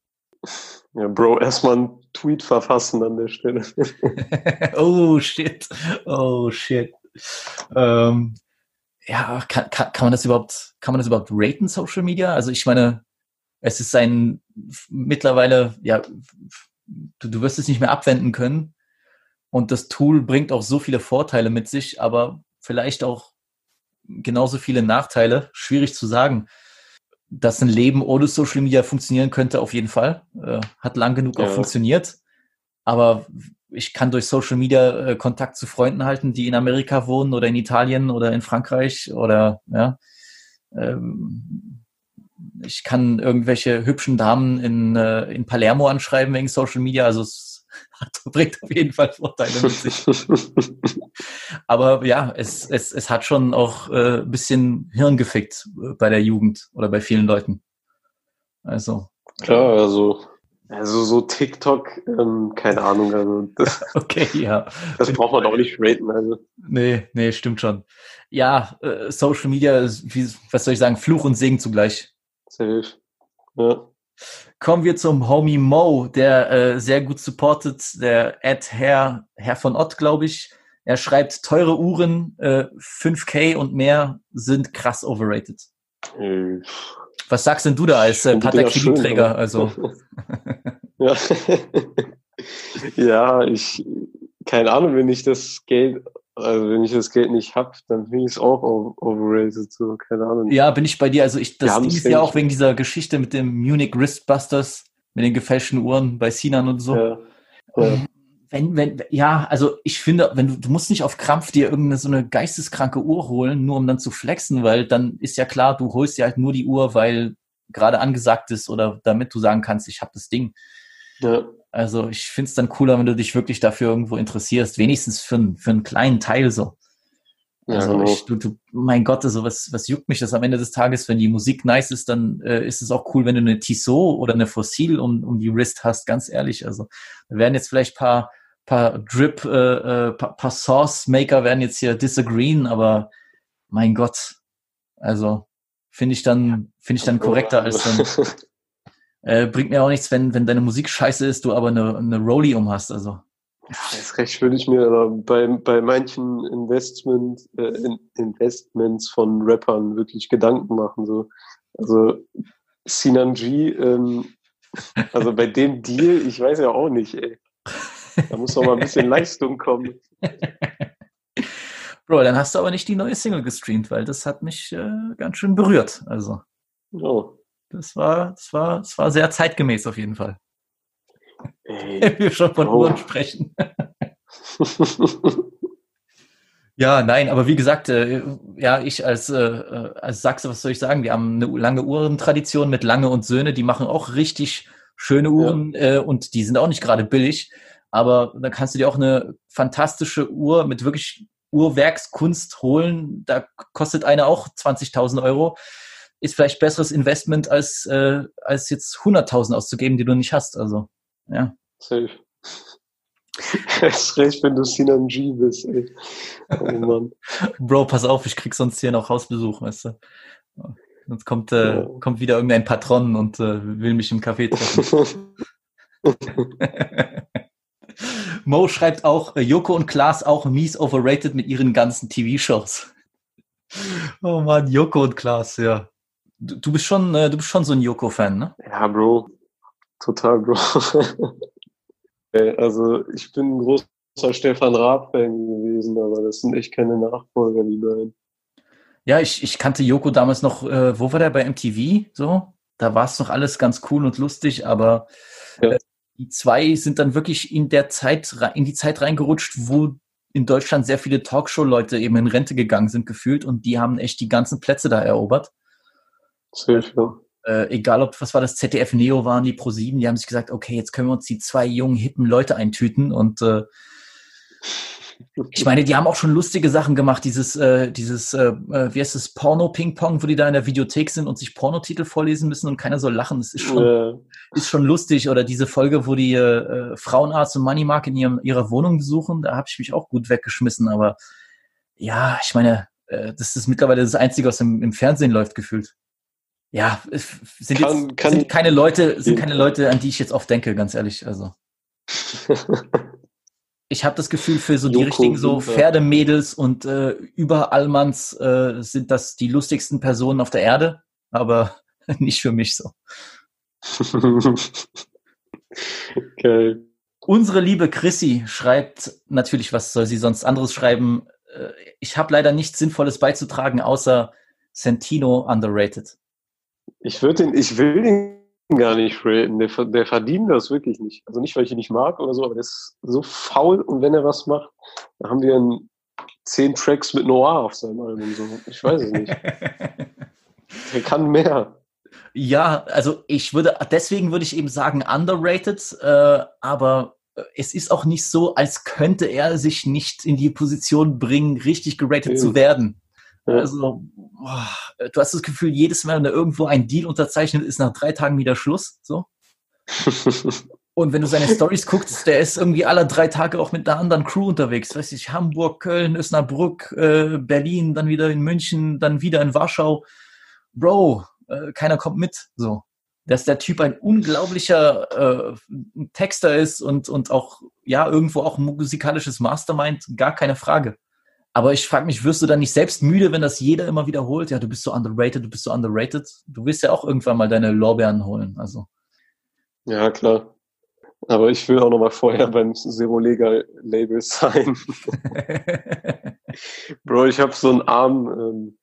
Ja, Bro, erstmal einen Tweet verfassen an der Stelle. oh shit. Oh shit. Ähm, ja, kann, kann, kann man das überhaupt, kann man das überhaupt raten, Social Media? Also ich meine, es ist ein mittlerweile, ja, du, du wirst es nicht mehr abwenden können. Und das Tool bringt auch so viele Vorteile mit sich, aber vielleicht auch genauso viele Nachteile. Schwierig zu sagen dass ein Leben ohne Social Media funktionieren könnte, auf jeden Fall. Äh, hat lang genug ja. auch funktioniert. Aber ich kann durch Social Media äh, Kontakt zu Freunden halten, die in Amerika wohnen oder in Italien oder in Frankreich oder ja. Ähm, ich kann irgendwelche hübschen Damen in, äh, in Palermo anschreiben wegen Social Media. Also es hat, bringt auf jeden Fall Vorteile mit sich. Aber ja, es, es, es hat schon auch äh, ein bisschen Hirn gefickt äh, bei der Jugend oder bei vielen Leuten. Also. Klar, also, also so TikTok, ähm, keine Ahnung, also das, okay, ja. Das braucht man auch nicht raten, also. Nee, nee, stimmt schon. Ja, äh, Social Media ist, wie, was soll ich sagen, Fluch und Segen zugleich. Safe. Ja. Kommen wir zum Homie Mo, der äh, sehr gut supportet, der Ed Herr, Herr von Ott, glaube ich. Er schreibt, teure Uhren, äh, 5K und mehr sind krass overrated. Hm. Was sagst denn du da als äh, Patek Philippe-Träger? Also. ja. ja, ich, keine Ahnung, wenn ich das Geld also wenn ich das Geld nicht hab, dann finde ich es auch overrated, so, keine Ahnung. Ja, bin ich bei dir. Also ich, das Ding ist ja auch wegen dieser Geschichte mit dem Munich Wristbusters, mit den gefälschten Uhren bei Sinan und so. Ja. ja. wenn, wenn, ja, also ich finde, wenn du, du musst nicht auf Krampf dir irgendeine so eine geisteskranke Uhr holen, nur um dann zu flexen, weil dann ist ja klar, du holst dir halt nur die Uhr, weil gerade angesagt ist oder damit du sagen kannst, ich habe das Ding. Ja. Also ich finde es dann cooler, wenn du dich wirklich dafür irgendwo interessierst, wenigstens für, für einen kleinen Teil so. Also ja, ich, du, du, mein Gott, also was, was juckt mich das am Ende des Tages, wenn die Musik nice ist, dann äh, ist es auch cool, wenn du eine Tissot oder eine Fossil um, um die Wrist hast, ganz ehrlich. Also da werden jetzt vielleicht paar, paar Drip, äh, äh, paar, paar Sauce Maker werden jetzt hier disagreeen, aber mein Gott, also finde ich dann, finde ich dann korrekter als dann, äh, bringt mir auch nichts, wenn, wenn deine Musik scheiße ist, du aber eine, eine Rolli um hast, also. Das recht würde ich mir aber bei, bei manchen Investment, äh, in, Investments von Rappern wirklich Gedanken machen. So. Also Sinan G, ähm, also bei dem Deal, ich weiß ja auch nicht, ey. Da muss doch mal ein bisschen Leistung kommen. Bro, dann hast du aber nicht die neue Single gestreamt, weil das hat mich äh, ganz schön berührt. Also. Oh. Das war, das war, das war sehr zeitgemäß auf jeden Fall. Wenn wir schon von oh. Uhren sprechen. ja, nein, aber wie gesagt, äh, ja, ich als, äh, äh, als Sachse, was soll ich sagen? Wir haben eine lange Uhrentradition mit Lange und Söhne, die machen auch richtig schöne Uhren ja. äh, und die sind auch nicht gerade billig. Aber da kannst du dir auch eine fantastische Uhr mit wirklich Uhrwerkskunst holen. Da kostet eine auch 20.000 Euro. Ist vielleicht besseres Investment als, äh, als jetzt 100.000 auszugeben, die du nicht hast. Also. Ja. Safe. Erst recht, wenn du Sinan G bist, ey. Oh Mann. Bro, pass auf, ich krieg sonst hier noch Hausbesuch, weißt du. Sonst kommt, äh, ja. kommt wieder irgendein Patron und äh, will mich im Café treffen. Mo schreibt auch, äh, Joko und Klaas auch mies overrated mit ihren ganzen TV-Shows. Oh Mann, Joko und Klaas, ja. Du, du bist schon, äh, du bist schon so ein Joko-Fan, ne? Ja, Bro. Total, Bro. also ich bin ein großer Stefan Raab-Fan gewesen, aber das sind echt keine Nachfolger, die beiden. Ja, ich, ich kannte Joko damals noch, äh, wo war der bei MTV? So, da war es noch alles ganz cool und lustig, aber ja. äh, die zwei sind dann wirklich in der Zeit, in die Zeit reingerutscht, wo in Deutschland sehr viele Talkshow-Leute eben in Rente gegangen sind, gefühlt, und die haben echt die ganzen Plätze da erobert. Sehr schön äh, egal ob, was war das, ZDF Neo waren, die Pro7, die haben sich gesagt, okay, jetzt können wir uns die zwei jungen, hippen Leute eintüten und äh, ich meine, die haben auch schon lustige Sachen gemacht, dieses, äh, dieses, äh, äh wie heißt das, Porno-Ping-Pong, wo die da in der Videothek sind und sich Pornotitel vorlesen müssen und keiner soll lachen. Das ist schon, ja. ist schon lustig. Oder diese Folge, wo die äh, Frauenarzt und Moneymark in ihrem, ihrer Wohnung besuchen, da habe ich mich auch gut weggeschmissen. Aber ja, ich meine, äh, das ist mittlerweile das Einzige, was im, im Fernsehen läuft, gefühlt ja, sind kann, jetzt kann sind keine Leute, sind keine Leute, an die ich jetzt oft denke, ganz ehrlich. Also ich habe das Gefühl, für so die Joko, richtigen so Pferdemädels und äh, Überallmanns äh, sind das die lustigsten Personen auf der Erde, aber nicht für mich so. okay. Unsere liebe Chrissy schreibt natürlich, was soll sie sonst anderes schreiben? Äh, ich habe leider nichts Sinnvolles beizutragen, außer Sentino underrated. Ich würde den, ich will den gar nicht raten. Der, der verdient das wirklich nicht. Also nicht, weil ich ihn nicht mag oder so, aber der ist so faul und wenn er was macht, dann haben wir einen zehn Tracks mit Noir auf seinem Album. So. Ich weiß es nicht. er kann mehr. Ja, also ich würde, deswegen würde ich eben sagen underrated, äh, aber es ist auch nicht so, als könnte er sich nicht in die Position bringen, richtig geratet ja. zu werden. Also, boah, du hast das Gefühl, jedes Mal, wenn da irgendwo ein Deal unterzeichnet ist, nach drei Tagen wieder Schluss. So. Und wenn du seine Stories guckst, der ist irgendwie alle drei Tage auch mit einer anderen Crew unterwegs. Weiß ich, Hamburg, Köln, Osnabrück, äh, Berlin, dann wieder in München, dann wieder in Warschau. Bro, äh, keiner kommt mit. So. Dass der Typ ein unglaublicher äh, Texter ist und, und auch, ja, irgendwo auch ein musikalisches Mastermind, gar keine Frage. Aber ich frage mich, wirst du dann nicht selbst müde, wenn das jeder immer wiederholt? Ja, du bist so underrated, du bist so underrated. Du willst ja auch irgendwann mal deine Lorbeeren holen. Also. Ja, klar. Aber ich will auch noch mal vorher beim Zero Legal Label sein. Bro, ich habe so einen armen, ähm,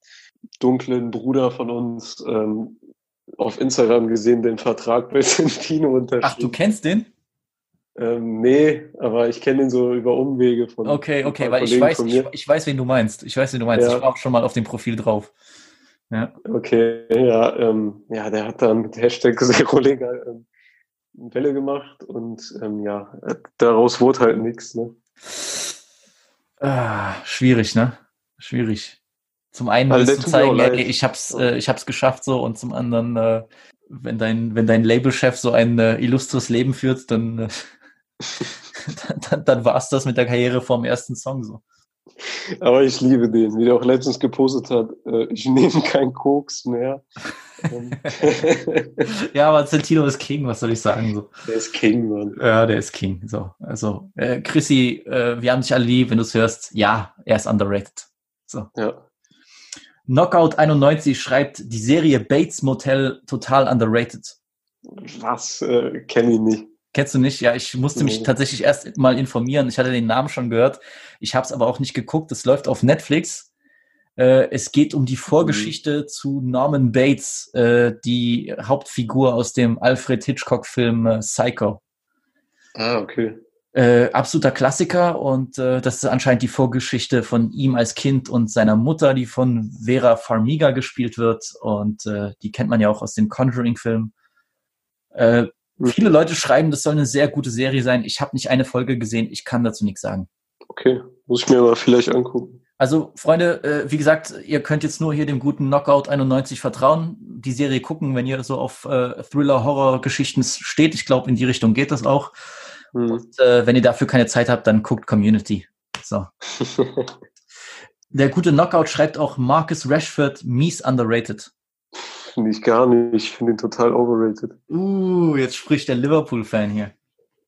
dunklen Bruder von uns ähm, auf Instagram gesehen, den Vertrag bei Sentino unterschrieben. Ach, du kennst den? Ähm, nee, aber ich kenne ihn so über Umwege von. Okay, okay, weil ich weiß, ich, ich weiß, wen du meinst. Ich weiß, wen du meinst. Ja. Ich war auch schon mal auf dem Profil drauf. Ja. Okay, ja, ähm, ja, der hat dann mit Hashtag Serolegal ähm, Welle gemacht und ähm, ja, daraus wurde halt nichts. Ne? Ah, schwierig, ne? Schwierig. Zum einen Also, mir zeigen, ey, leid. ich hab's, äh, ich hab's geschafft so und zum anderen, äh, wenn dein, wenn dein Labelchef so ein äh, illustres Leben führt, dann, äh, dann, dann, dann war's das mit der Karriere vom ersten Song so. Aber ich liebe den, wie der auch letztens gepostet hat, äh, ich nehme keinen Koks mehr. Ähm, Ja, aber Santino ist King, was soll ich sagen so. der ist King, Mann. Ja, der ist King. So, also äh, Chrissy, äh, wir haben dich alle lieb, wenn du es hörst. Ja, er ist underrated. So. Ja. Knockout 91 schreibt die Serie Bates Motel total underrated. Was? Äh, Kenne ich nicht. Kennst du nicht? Ja, ich musste mich tatsächlich erst mal informieren. Ich hatte den Namen schon gehört. Ich habe es aber auch nicht geguckt. Es läuft auf Netflix. Äh, es geht um die Vorgeschichte zu Norman Bates, äh, die Hauptfigur aus dem Alfred Hitchcock-Film äh, Psycho. Ah, okay. Äh, absoluter Klassiker und äh, das ist anscheinend die Vorgeschichte von ihm als Kind und seiner Mutter, die von Vera Farmiga gespielt wird und äh, die kennt man ja auch aus den Conjuring-Filmen. Mhm. viele Leute schreiben, das soll eine sehr gute Serie sein. Ich habe nicht eine Folge gesehen, ich kann dazu nichts sagen. Okay. Muss ich mir mal vielleicht angucken. Also Freunde, äh, wie gesagt, ihr könnt jetzt nur hier dem guten Knockout 91 vertrauen, die Serie gucken, wenn ihr so auf äh, Thriller-Horror-Geschichten steht. Ich glaube, in die Richtung geht das auch. Hm. Und äh, wenn ihr dafür keine Zeit habt, dann guckt Community. So. Der gute Knockout schreibt auch Marcus Rashford mies underrated. Finde ich gar nicht. Ich finde ihn total overrated. Uh, jetzt spricht der Liverpool-Fan hier.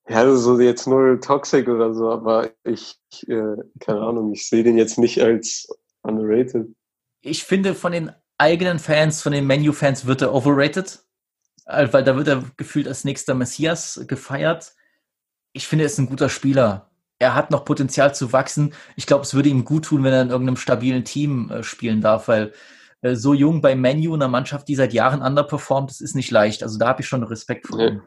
Ja, also jetzt nur Toxic oder so, aber ich, äh, keine Ahnung, ich sehe den jetzt nicht als underrated. Ich finde, von den eigenen Fans, von den Menu-Fans wird er overrated, äh, weil da wird er gefühlt als nächster Messias gefeiert. Ich finde, er ist ein guter Spieler. Er hat noch Potenzial zu wachsen. Ich glaube, es würde ihm gut tun, wenn er in irgendeinem stabilen Team äh, spielen darf, weil äh, so jung bei Menu, einer Mannschaft, die seit Jahren underperformt, das ist nicht leicht. Also da habe ich schon Respekt vor ihm.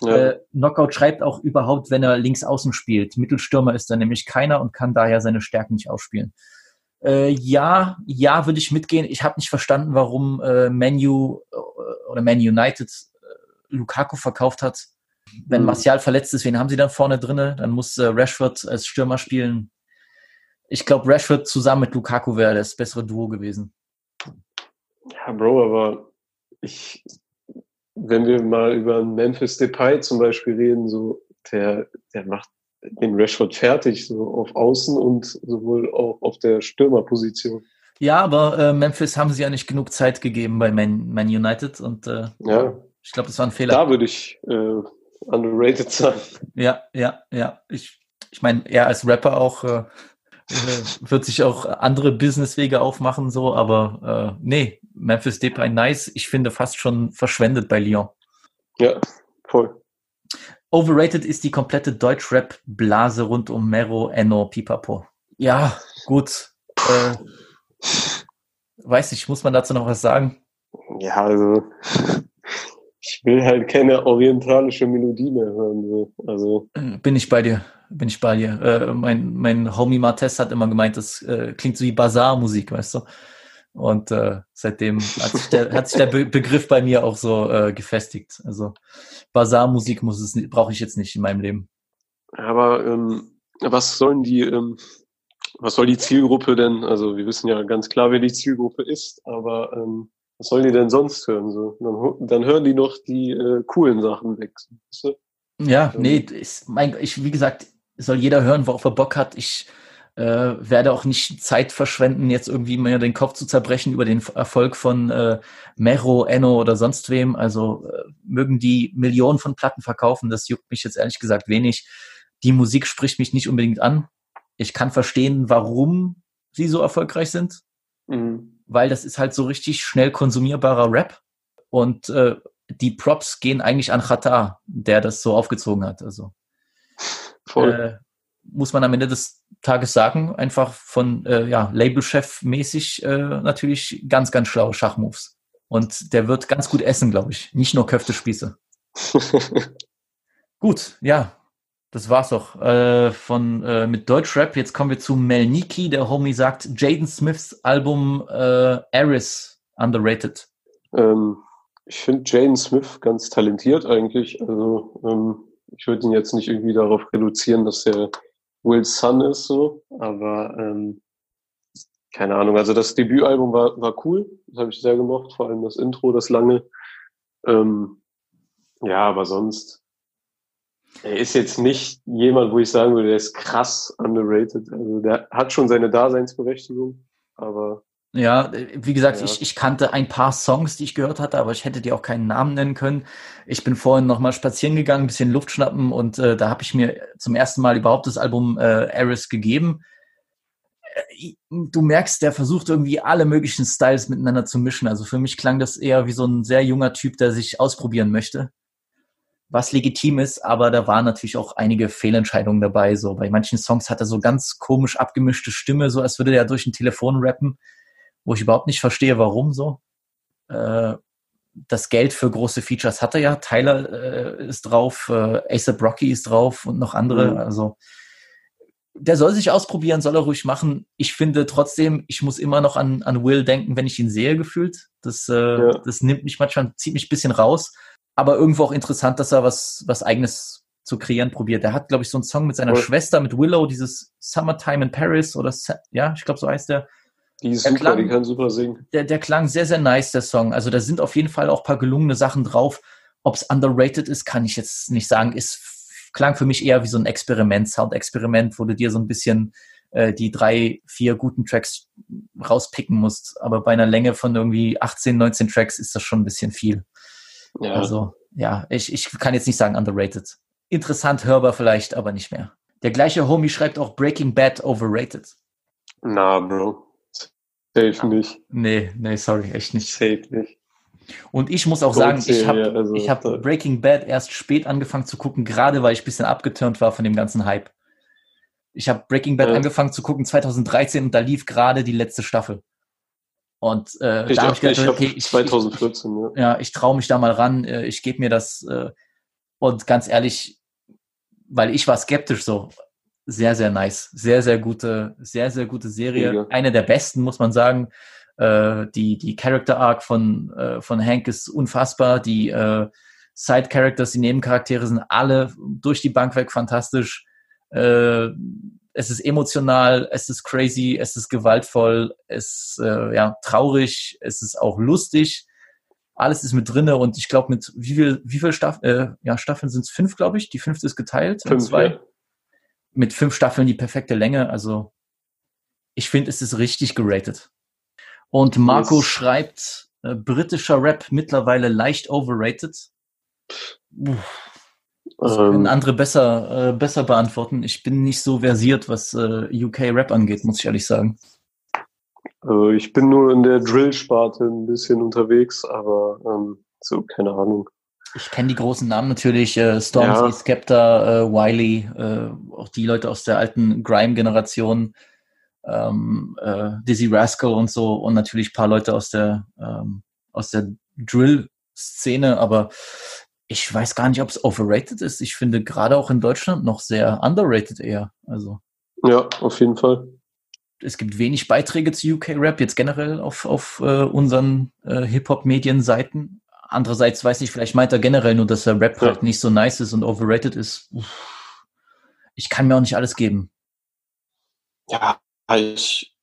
Ja. Äh, Knockout schreibt auch überhaupt, wenn er links außen spielt. Mittelstürmer ist er nämlich keiner und kann daher seine Stärken nicht ausspielen. Äh, ja, ja, würde ich mitgehen. Ich habe nicht verstanden, warum äh, Manu äh, oder Man United äh, Lukaku verkauft hat. Wenn Mhm. Martial verletzt ist, wen haben sie dann vorne drinne? Dann muss Rashford als Stürmer spielen. Ich glaube, Rashford zusammen mit Lukaku wäre das bessere Duo gewesen. Ja, Bro, aber ich, wenn wir mal über einen Memphis Depay zum Beispiel reden, so, der, der macht den Rashford fertig, so auf Außen und sowohl auch auf der Stürmerposition. Ja, aber äh, Memphis haben sie ja nicht genug Zeit gegeben bei Man, Man United und äh, Ja, ich glaube, das war ein Fehler. da würde ich äh, underrated sein. Ja, ja, ja. Ich, ich meine, er als Rapper auch äh, äh, wird sich auch andere Businesswege aufmachen, so, aber äh, nee, Memphis Depay nice. Ich finde fast schon verschwendet bei Lyon. Ja, voll. Overrated ist die komplette Deutsch-Rap-Blase rund um Mero, Enno, Pipapo. Ja, gut. Äh, weiß nicht, muss man dazu noch was sagen? Ja, also ich will halt keine orientalische Melodie mehr hören. So. Also Äh, Bin ich bei dir, bin ich bei dir. Äh, mein, mein Homie Martes hat immer gemeint, das äh, klingt so wie Bazar-Musik, weißt du? Und äh, seitdem hat sich der, hat sich der Be Begriff bei mir auch so äh, gefestigt. Also Bazar-Musik muss es, brauche ich jetzt nicht in meinem Leben. Aber ähm, was sollen die, ähm, was soll die Zielgruppe denn? Also wir wissen ja ganz klar, wer die Zielgruppe ist, aber ähm, was sollen die denn sonst hören? So, dann, dann hören die noch die äh, coolen Sachen weg. Weißt du? Ja, Ähm. nee, ist, mein, ich, wie gesagt, soll jeder hören, worauf er Bock hat. Ich äh, werde auch nicht Zeit verschwenden, jetzt irgendwie mir den Kopf zu zerbrechen über den Erfolg von äh, Mero, Enno oder sonst wem. Also äh, mögen die Millionen von Platten verkaufen, das juckt mich jetzt ehrlich gesagt wenig. Die Musik spricht mich nicht unbedingt an. Ich kann verstehen, warum sie so erfolgreich sind, Mhm. weil das ist halt so richtig schnell konsumierbarer Rap. Und äh, die Props gehen eigentlich an Chata, der das so aufgezogen hat. Also Voll. äh, muss man am Ende des Tages sagen, einfach von äh, ja, Labelchef mäßig äh, natürlich ganz, ganz schlaue Schachmoves. Und der wird ganz gut essen, glaube ich. Nicht nur Köftespieße. Gut, ja. Das war's auch äh, von äh, mit Deutschrap. Jetzt kommen wir zu Mel Niki. Der Homie sagt, Jaden Smiths Album äh, Eris underrated. Ähm, ich finde Jaden Smith ganz talentiert eigentlich. Also ähm, ich würde ihn jetzt nicht irgendwie darauf reduzieren, dass er Will's Son ist, so, aber ähm, keine Ahnung. Also das Debütalbum war, war cool, das habe ich sehr gemocht, vor allem das Intro, das lange. Ähm, ja, aber sonst, er ist jetzt nicht jemand, wo ich sagen würde, der ist krass underrated. Also der hat schon seine Daseinsberechtigung, aber ja, wie gesagt, ja. ich, ich kannte ein paar Songs, die ich gehört hatte, aber ich hätte dir auch keinen Namen nennen können. Ich bin vorhin nochmal spazieren gegangen, ein bisschen Luft schnappen und äh, da habe ich mir zum ersten Mal überhaupt das Album äh, Eris gegeben. Äh, du merkst, der versucht irgendwie alle möglichen Styles miteinander zu mischen. Also für mich klang das eher wie so ein sehr junger Typ, der sich ausprobieren möchte. Was legitim ist, aber da waren natürlich auch einige Fehlentscheidungen dabei. So bei manchen Songs hat er so ganz komisch abgemischte Stimme, so als würde er durch ein Telefon rappen wo ich überhaupt nicht verstehe, warum so. Äh, das Geld für große Features hat er ja. Tyler äh, ist drauf, äh, ASAP Rocky ist drauf und noch andere. Mhm. Also der soll sich ausprobieren, soll er ruhig machen. Ich finde trotzdem, ich muss immer noch an, an Will denken, wenn ich ihn sehe, gefühlt. Das, äh, ja. das nimmt mich manchmal, zieht mich ein bisschen raus. Aber irgendwo auch interessant, dass er was, was eigenes zu kreieren probiert. Er hat, glaube ich, so einen Song mit seiner cool. Schwester, mit Willow, dieses Summertime in Paris oder, ja, ich glaube, so heißt der. Die ist der super, klang, die kann super singen. Der, der klang sehr, sehr nice, der Song. Also da sind auf jeden Fall auch paar gelungene Sachen drauf. Ob es underrated ist, kann ich jetzt nicht sagen. Ist, klang für mich eher wie so ein Experiment, Sound-Experiment, wo du dir so ein bisschen äh, die drei, vier guten Tracks rauspicken musst. Aber bei einer Länge von irgendwie 18, 19 Tracks ist das schon ein bisschen viel. Ja. Also, ja, ich, ich kann jetzt nicht sagen underrated. Interessant, hörbar vielleicht, aber nicht mehr. Der gleiche Homie schreibt auch Breaking Bad overrated. Na, Bro. Safe nicht. Nee, nee, sorry, echt nicht. Safe nicht. Und ich muss auch sagen, ich habe also, hab Breaking Bad erst spät angefangen zu gucken, gerade weil ich ein bisschen abgeturnt war von dem ganzen Hype. Ich habe Breaking Bad ja. angefangen zu gucken 2013 und da lief gerade die letzte Staffel. Und äh, ich da habe ich gedacht, okay, ich, 2014, ich, ja. ja, ich traue mich da mal ran, äh, ich gebe mir das äh, und ganz ehrlich, weil ich war skeptisch so, sehr, sehr nice. Sehr, sehr gute, sehr, sehr gute Serie. Ja. Eine der besten, muss man sagen. Äh, die, die Character Arc von, äh, von Hank ist unfassbar. Die äh, Side Characters, die Nebencharaktere sind alle durch die Bank weg fantastisch. Äh, es ist emotional, es ist crazy, es ist gewaltvoll, es ist äh, ja, traurig, es ist auch lustig. Alles ist mit drinne und ich glaube, mit wie viel, wie viel Staff, äh, ja, Staffeln sind es? Fünf, glaube ich. Die fünfte ist geteilt. Fünf, zwei. Ja mit fünf Staffeln die perfekte Länge. Also ich finde, es ist richtig geratet. Und Marco yes. schreibt, äh, britischer Rap mittlerweile leicht overrated. Das können ähm. andere besser, äh, besser beantworten. Ich bin nicht so versiert, was äh, UK-Rap angeht, muss ich ehrlich sagen. Also ich bin nur in der Drill-Sparte ein bisschen unterwegs, aber ähm, so, keine Ahnung. Ich kenne die großen Namen natürlich, äh, Stormzy, ja. Skepta, äh, Wiley, äh, auch die Leute aus der alten Grime-Generation, ähm, äh, Dizzy Rascal und so und natürlich paar Leute aus der, ähm, aus der Drill-Szene, aber ich weiß gar nicht, ob es overrated ist. Ich finde gerade auch in Deutschland noch sehr underrated eher. Also. Ja, auf jeden Fall. Es gibt wenig Beiträge zu UK-Rap, jetzt generell auf, auf äh, unseren äh, Hip-Hop-Medienseiten. Andererseits weiß ich, vielleicht meint er generell nur, dass der Rap ja. halt nicht so nice ist und overrated ist. Ich kann mir auch nicht alles geben. Ja, ich,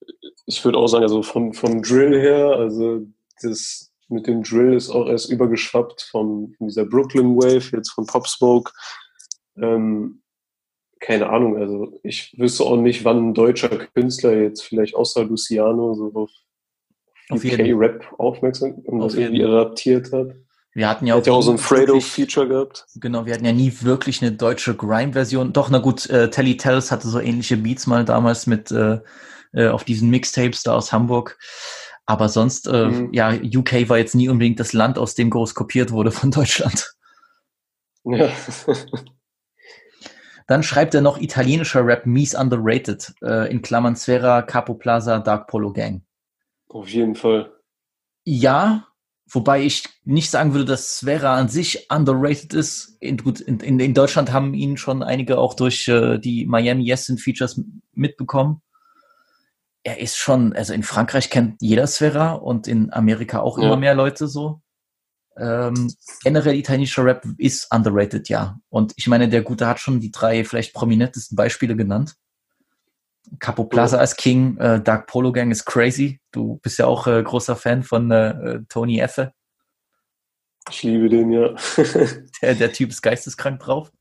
ich würde auch sagen, also vom, vom Drill her, also das mit dem Drill ist auch erst übergeschwappt von, von dieser Brooklyn Wave, jetzt von Pop Smoke. Ähm, keine Ahnung, also ich wüsste auch nicht, wann ein deutscher Künstler jetzt vielleicht außer Luciano so auf UK-Rap aufmerksam und das irgendwie adaptiert hat. Wir hatten ja auch, hat ja auch so ein Fredo-Feature gehabt. Genau, wir hatten ja nie wirklich eine deutsche Grime-Version. Doch, na gut, äh, Telly Tells hatte so ähnliche Beats mal damals mit äh, äh, auf diesen Mixtapes da aus Hamburg. Aber sonst, äh, mhm. ja, UK war jetzt nie unbedingt das Land, aus dem groß kopiert wurde von Deutschland. Ja. Dann schreibt er noch italienischer Rap mies underrated, äh, in Klammern Sfera, Capo Plaza, Dark Polo Gang. Auf jeden Fall. Ja, wobei ich nicht sagen würde, dass Svera an sich underrated ist. In, gut, in, in, Deutschland haben ihn schon einige auch durch äh, die Miami Yes Features mitbekommen. Er ist schon, also in Frankreich kennt jeder Svera und in Amerika auch ja. immer mehr Leute so. Ähm, generell italienischer Rap ist underrated, ja. Und ich meine, der Gute hat schon die drei vielleicht prominentesten Beispiele genannt. Capo Plaza als King, äh, Dark Polo Gang ist crazy. Du bist ja auch äh, großer Fan von äh, äh Tony Effe. Ich liebe den, ja. der, der Typ ist geisteskrank drauf.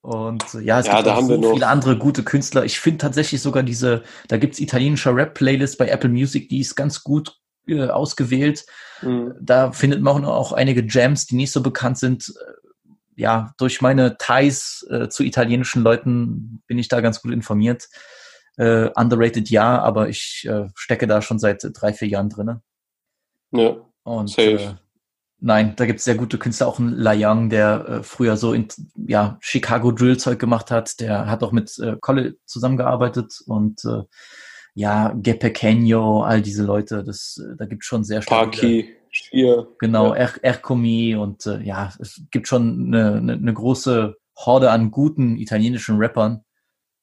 Und äh, ja, es ja, gibt auch so viele andere gute Künstler. Ich finde tatsächlich sogar diese, da gibt's italienische Rap-Playlist bei Apple Music, die ist ganz gut äh, ausgewählt. Mhm. Da findet man auch einige Jams, die nicht so bekannt sind. Ja, durch meine Ties äh, zu italienischen Leuten bin ich da ganz gut informiert. Äh, underrated ja, aber ich äh, stecke da schon seit drei, vier Jahren drin. Ja. Und safe. Äh, nein, da gibt es sehr gute Künstler, auch ein La Young, der äh, früher so in ja, Chicago Drill-Zeug gemacht hat. Der hat auch mit äh, Colle zusammengearbeitet und äh, ja, Gepequeño, all diese Leute, das, da gibt schon sehr starke. Parky, Stier. Genau, ja. er Ercomi und äh, ja, es gibt schon eine, eine, eine, große Horde an guten italienischen Rappern,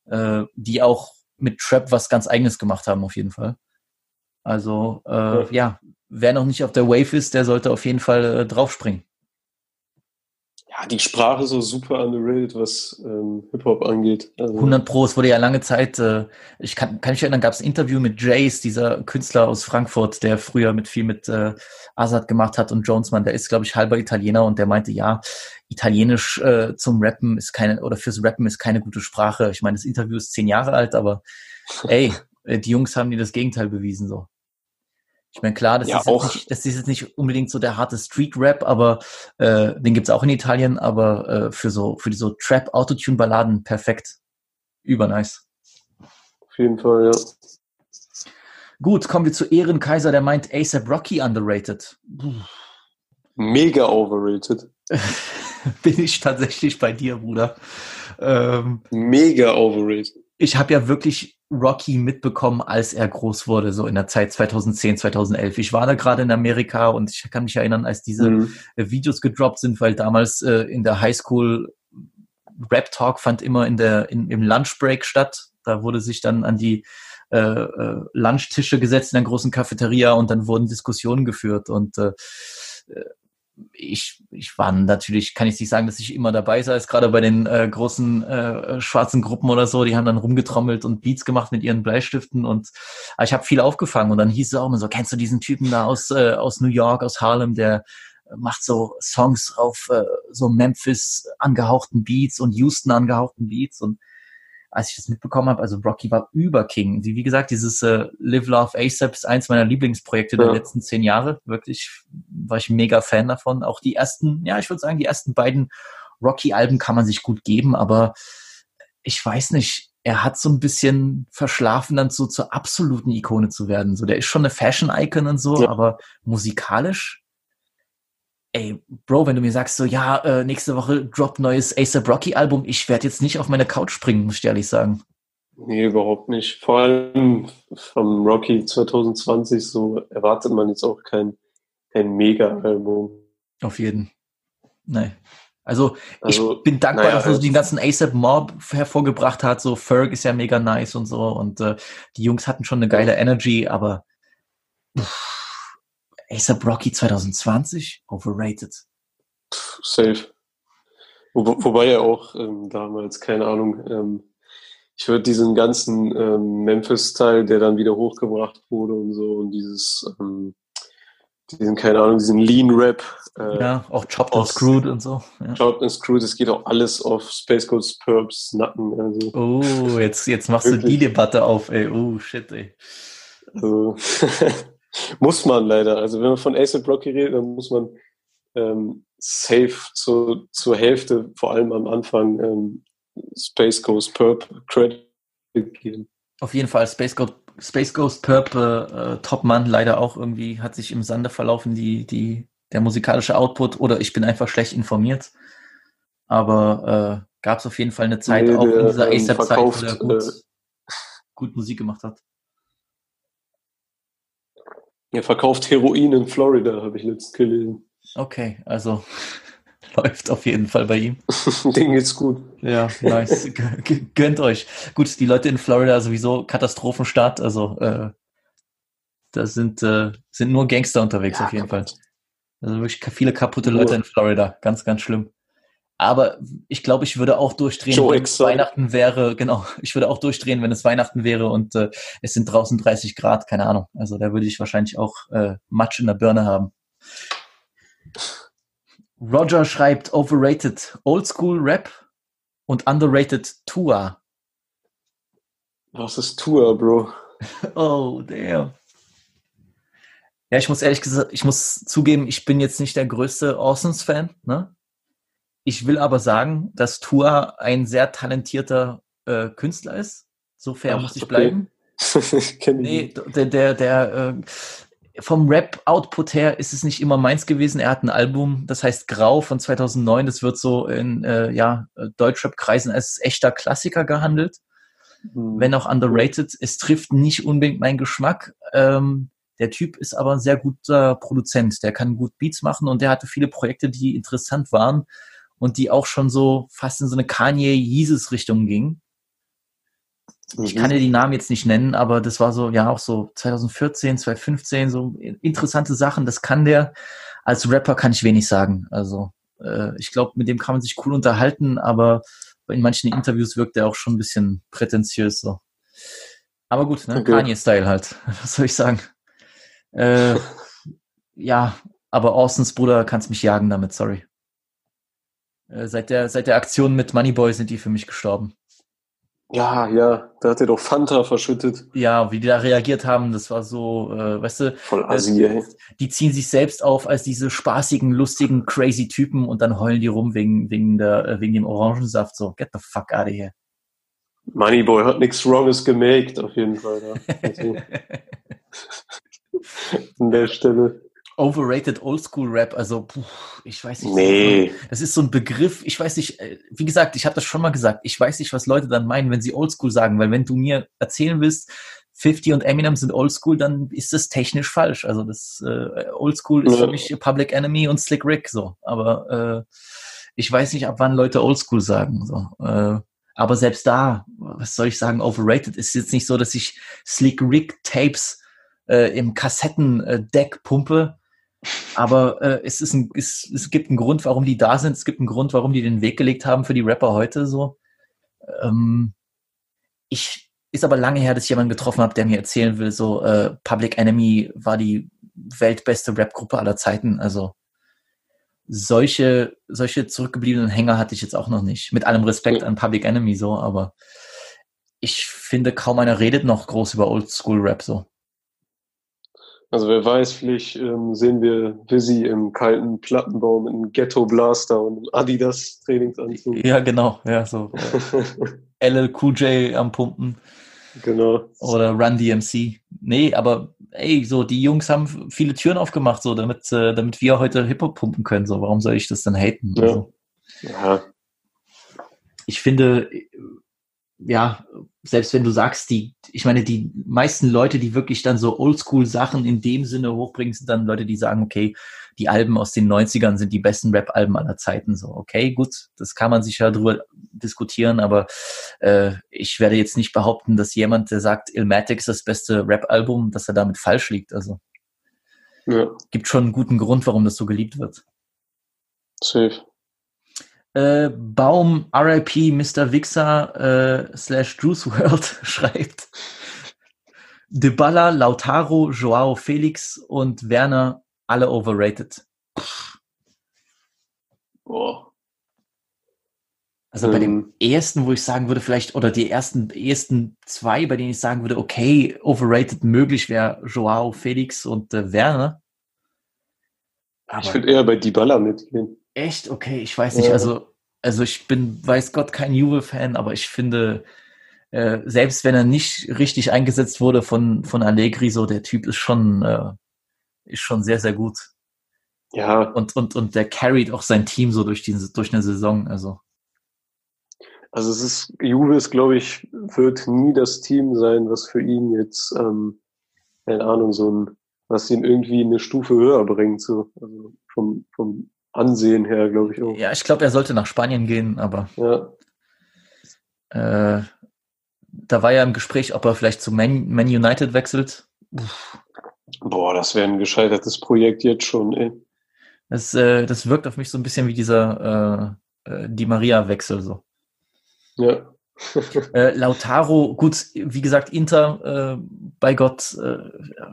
äh, die auch mit Trap was ganz eigenes gemacht haben, auf jeden Fall. Also, äh, ja. ja, wer noch nicht auf der Wave ist, der sollte auf jeden Fall äh, draufspringen ja, die Sprache so super underrated, was ähm, Hip-Hop angeht. Also 100 Pro, es wurde ja lange Zeit, äh, ich kann, kann mich erinnern, gab es ein Interview mit Jace, dieser Künstler aus Frankfurt, der früher mit viel mit äh, Azad gemacht hat und Jonesman, der ist, glaube ich, halber Italiener und der meinte, ja, Italienisch äh, zum Rappen ist keine, oder fürs Rappen ist keine gute Sprache. Ich meine, das Interview ist zehn Jahre alt, aber ey, äh, die Jungs haben dir das Gegenteil bewiesen so. Ich meine, klar, das, ja, ist auch. Nicht, das ist jetzt nicht unbedingt so der harte Street-Rap, aber äh, den gibt's auch in Italien, aber äh, für so für die so Trap-Autotune-Balladen perfekt. Übernice. Auf jeden Fall, ja. Gut, kommen wir zu Ehrenkaiser, der meint ASAP Rocky underrated. Mega overrated. Bin ich tatsächlich bei dir, Bruder. Ähm, Mega overrated. Ich habe ja wirklich Rocky mitbekommen, als er groß wurde, so in der Zeit 2010, 2011. Ich war da gerade in Amerika und ich kann mich erinnern, als diese mhm. Videos gedroppt sind, weil damals äh, in der Highschool Rap Talk fand immer in der in, im Lunchbreak statt. Da wurde sich dann an die äh, äh, Lunchtische gesetzt in der großen Cafeteria und dann wurden Diskussionen geführt und äh, äh ich, ich war natürlich, kann ich nicht sagen, dass ich immer dabei sei, gerade bei den äh, großen äh, schwarzen Gruppen oder so, die haben dann rumgetrommelt und Beats gemacht mit ihren Bleistiften und äh, ich habe viel aufgefangen. Und dann hieß es auch immer so, kennst du diesen Typen da aus, äh, aus New York, aus Harlem, der macht so Songs auf äh, so Memphis angehauchten Beats und Houston angehauchten Beats und als ich das mitbekommen habe, also Rocky war über King. Wie gesagt, dieses äh, Live Love ASAP ist eins meiner Lieblingsprojekte ja. der letzten zehn Jahre. Wirklich war ich mega Fan davon. Auch die ersten, ja, ich würde sagen, die ersten beiden Rocky-Alben kann man sich gut geben, aber ich weiß nicht, er hat so ein bisschen verschlafen, dann so zur absoluten Ikone zu werden. So, der ist schon eine Fashion-Icon und so, ja. aber musikalisch ey, Bro, wenn du mir sagst, so, ja, äh, nächste Woche droppt neues ASAP Rocky Album, ich werde jetzt nicht auf meine Couch springen, muss ich ehrlich sagen. Nee, überhaupt nicht. Vor allem vom Rocky 2020, so erwartet man jetzt auch kein, kein Mega-Album. Auf jeden. Nee. Also, also ich bin dankbar, naja, dass er so den ganzen ASAP Mob hervorgebracht hat. So, Ferg ist ja mega nice und so. Und äh, die Jungs hatten schon eine geile Energy, aber pff, ASAP Rocky 2020 overrated. Safe. Wo, wobei er auch ähm, damals, keine Ahnung, ähm, ich würde diesen ganzen ähm, Memphis-Teil, der dann wieder hochgebracht wurde und so und dieses, ähm, diesen, keine Ahnung, diesen Lean-Rap. Äh, ja, auch Chopped and Screwed und so. Ja. Chopped and Screwed, das geht auch alles auf Space Coast Perps Nacken. Also. Oh, jetzt, jetzt machst du die Debatte auf, ey. Oh, shit, ey. Also, Muss man leider. Also wenn man von ASAP Rocky redet, dann muss man ähm, safe zu, zur Hälfte, vor allem am Anfang, ähm, Space Ghost Perp Credit geben. Auf jeden Fall Space Ghost, Space Ghost Perp, äh, äh, Top-Mann, leider auch irgendwie, hat sich im Sande verlaufen, die, die, der musikalische Output, oder ich bin einfach schlecht informiert. Aber äh, gab es auf jeden Fall eine Zeit, nee, auch in dieser ähm, ASAP-Zeit, wo er gut, äh, gut Musik gemacht hat. Er verkauft Heroin in Florida, habe ich letztens gelesen. Okay, also läuft auf jeden Fall bei ihm. Ding geht's gut. Ja, nice. Gönnt euch. Gut, die Leute in Florida sowieso Katastrophenstaat, also äh, da sind, äh, sind nur Gangster unterwegs Ja, auf jeden Fall. kaputt. Also wirklich viele kaputte. Leute in Florida. Ganz, ganz schlimm. Aber ich glaube, ich würde auch durchdrehen, Joe wenn es Exotic. Weihnachten wäre. Genau, ich würde auch durchdrehen, wenn es Weihnachten wäre und äh, es sind draußen 30 Grad, keine Ahnung. Also da würde ich wahrscheinlich auch äh, Matsch in der Birne haben. Roger schreibt overrated Oldschool Rap und underrated Tua. Was ist Tour, Bro? Oh, damn. Ja, ich muss ehrlich gesagt, ich muss zugeben, ich bin jetzt nicht der größte Orsons-Fan. Ne? Ich will aber sagen, dass Tua ein sehr talentierter äh, Künstler ist. So fair Ach, muss ich okay. bleiben. Nee, der, der, der äh, vom Rap-Output her ist es nicht immer meins gewesen. Er hat ein Album, das heißt Grau von 2009. Das wird so in äh, ja, Deutschrap-Kreisen als echter Klassiker gehandelt Hm. wenn auch underrated. Es trifft nicht unbedingt meinen Geschmack. Ähm, der Typ ist aber ein sehr guter Produzent. Der kann gut Beats machen und der hatte viele Projekte, die interessant waren und die auch schon so fast in so eine Kanye-Yeezus-Richtung gingen. Ich Mhm. kann dir die Namen jetzt nicht nennen, aber das war so, ja, auch so 2014, 2015, so interessante Sachen. Das kann der. Als Rapper kann ich wenig sagen. Also, äh, ich glaube, mit dem kann man sich cool unterhalten, aber in manchen Interviews wirkt er auch schon ein bisschen prätentiös so. Aber gut, ne? Okay. Kanye-Style halt. Was soll ich sagen? Äh, ja, aber Austins Bruder kannst mich jagen damit, sorry. Äh, seit, der, seit der Aktion mit Moneyboy sind die für mich gestorben. Ja, ja, da hat er doch Fanta verschüttet. Ja, wie die da reagiert haben, das war so, äh, weißt du, Voll assi, ey. die ziehen sich selbst auf als diese spaßigen, lustigen, crazy Typen und dann heulen die rum wegen, wegen, der, äh, wegen dem Orangensaft. So, get the fuck out of here. Moneyboy hat nichts Wronges gemaked, auf jeden Fall. Da. Also, an der Stelle. Overrated Oldschool Rap, also puh, ich weiß nicht. Nee. Das ist so ein Begriff, ich weiß nicht, äh, wie gesagt, ich habe das schon mal gesagt, ich weiß nicht, was Leute dann meinen, wenn sie Oldschool sagen, weil wenn du mir erzählen willst, 50 und Eminem sind Oldschool, dann ist das technisch falsch. Also das äh, Oldschool ist für mich Public Enemy und Slick Rick so, aber äh, ich weiß nicht, ab wann Leute Oldschool sagen so. Äh, aber selbst da, was soll ich sagen, overrated ist jetzt nicht so, dass ich Slick Rick Tapes äh, im Kassettendeck pumpe. Aber äh, es, ist ein, es, es gibt einen Grund, warum die da sind. Es gibt einen Grund, warum die den Weg gelegt haben für die Rapper heute. So, ähm, ich ist aber lange her, dass ich jemanden getroffen habe, der mir erzählen will, so äh, Public Enemy war die weltbeste Rapgruppe aller Zeiten. Also solche solche zurückgebliebenen Hänger hatte ich jetzt auch noch nicht. Mit allem Respekt Ja. an Public Enemy so, aber ich finde kaum einer redet noch groß über Oldschool Rap so. Also wer weiß, vielleicht ähm, sehen wir Visi im kalten Plattenbau mit einem Ghetto Blaster und einem Adidas Trainingsanzug. Ja, genau, ja so. Äh, LL Cool J am Pumpen. genau. oder Run DMC. Nee, aber ey, so die Jungs haben viele Türen aufgemacht, so damit, äh, damit wir heute Hip-Hop pumpen können. So, warum soll ich das dann haten? Ja. Also, Ja, ich finde, ja, selbst wenn du sagst, die, ich meine, die meisten Leute, die wirklich dann so Oldschool-Sachen in dem Sinne hochbringen, sind dann Leute, die sagen, okay, die Alben aus den 90ern sind die besten Rap-Alben aller Zeiten. So, okay, gut, das kann man sicher drüber diskutieren, aber äh, ich werde jetzt nicht behaupten, dass jemand, der sagt, Illmatic ist das beste Rap-Album, dass er damit falsch liegt. Also ja, gibt schon einen guten Grund, warum das so geliebt wird. safe. Äh, Baum RIP Mr. Wixer äh, slash Juice World schreibt Dybala, Lautaro, Joao Felix und Werner alle overrated. Boah. Also bei dem Ähm. ersten, wo ich sagen würde, vielleicht, oder die ersten, ersten zwei, bei denen ich sagen würde, okay, overrated möglich wäre Joao Felix und äh, Werner. Ich Aber würde eher bei Dybala mitgehen. Echt? Okay, ich weiß nicht. Ja. Also, also ich bin, weiß Gott, kein Juve-Fan, aber ich finde, äh, selbst wenn er nicht richtig eingesetzt wurde von, von Allegri, so der Typ ist schon, äh, ist schon sehr, sehr gut. Ja, Und, und, und der carried auch sein Team so durch diese, durch eine Saison. Also, also es ist, Juve ist, glaube ich, wird nie das Team sein, was für ihn jetzt, ähm, keine Ahnung, so ein, was ihn irgendwie eine Stufe höher bringt, so also vom, vom Ansehen her, glaube ich auch. Ja, ich glaube, er sollte nach Spanien gehen, aber Ja, äh, da war ja im Gespräch, ob er vielleicht zu Man, Man United wechselt. Uff, boah, das wäre ein gescheitertes Projekt jetzt schon, ey. Das, äh, das wirkt auf mich so ein bisschen wie dieser äh, äh, Di Maria-Wechsel so. Ja. Äh, Lautaro, gut, wie gesagt, Inter, äh, bei Gott äh,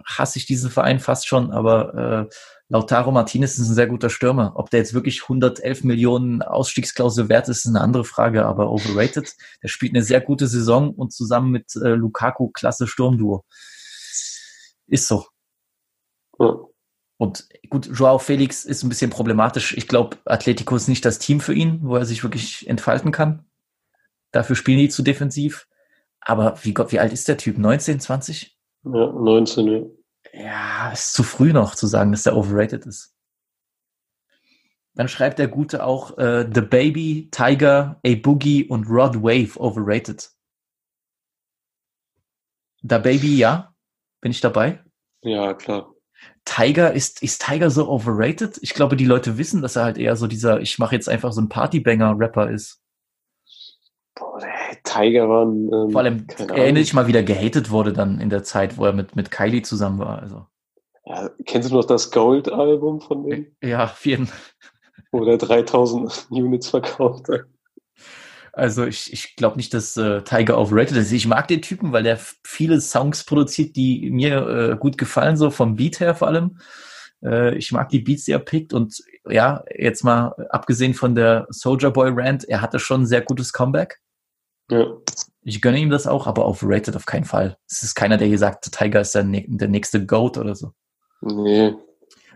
hasse ich diesen Verein fast schon, aber äh, Lautaro Martinez ist ein sehr guter Stürmer. Ob der jetzt wirklich 111 Millionen Ausstiegsklausel wert ist, ist eine andere Frage, aber overrated. Der spielt eine sehr gute Saison und zusammen mit äh, Lukaku klasse Sturmduo. Ist so. ja. Und gut, Joao Felix ist ein bisschen problematisch. Ich glaube, Atletico ist nicht das Team für ihn, wo er sich wirklich entfalten kann. Dafür spielen die zu defensiv. Aber wie Gott, wie alt ist der Typ? 19, 20? Ja, 19, ja. Ja, ist zu früh noch zu sagen, dass der overrated ist. Dann schreibt der Gute auch äh, The Baby, Tiger, A Boogie und Rod Wave overrated. The Baby, ja, bin ich dabei. Ja, klar. Tiger, ist, ist Tiger so overrated? Ich glaube, die Leute wissen, dass er halt eher so dieser, ich mache jetzt einfach so ein Partybanger-Rapper ist. Boah, der Tiger war ein, ähm, Vor allem, Ahnung. dich mal, wie der gehatet wurde dann in der Zeit, wo er mit, mit Kylie zusammen war. Also, Ja, kennst du noch das Gold-Album von dem, ja, jeden wo der 3000 Units verkauft hat? Also ich, ich glaube nicht, dass äh, Tiger overrated ist. Ich mag den Typen, weil der viele Songs produziert, die mir äh, gut gefallen, so vom Beat her vor allem. Äh, ich mag die Beats, die er pickt und ja, jetzt mal abgesehen von der Soldier Boy Rant, er hatte schon ein sehr gutes Comeback. Ja, Ich gönne ihm das auch, aber overrated auf keinen Fall. Es ist keiner, der hier sagt, Tiger ist der, ne der nächste Goat oder so. nee.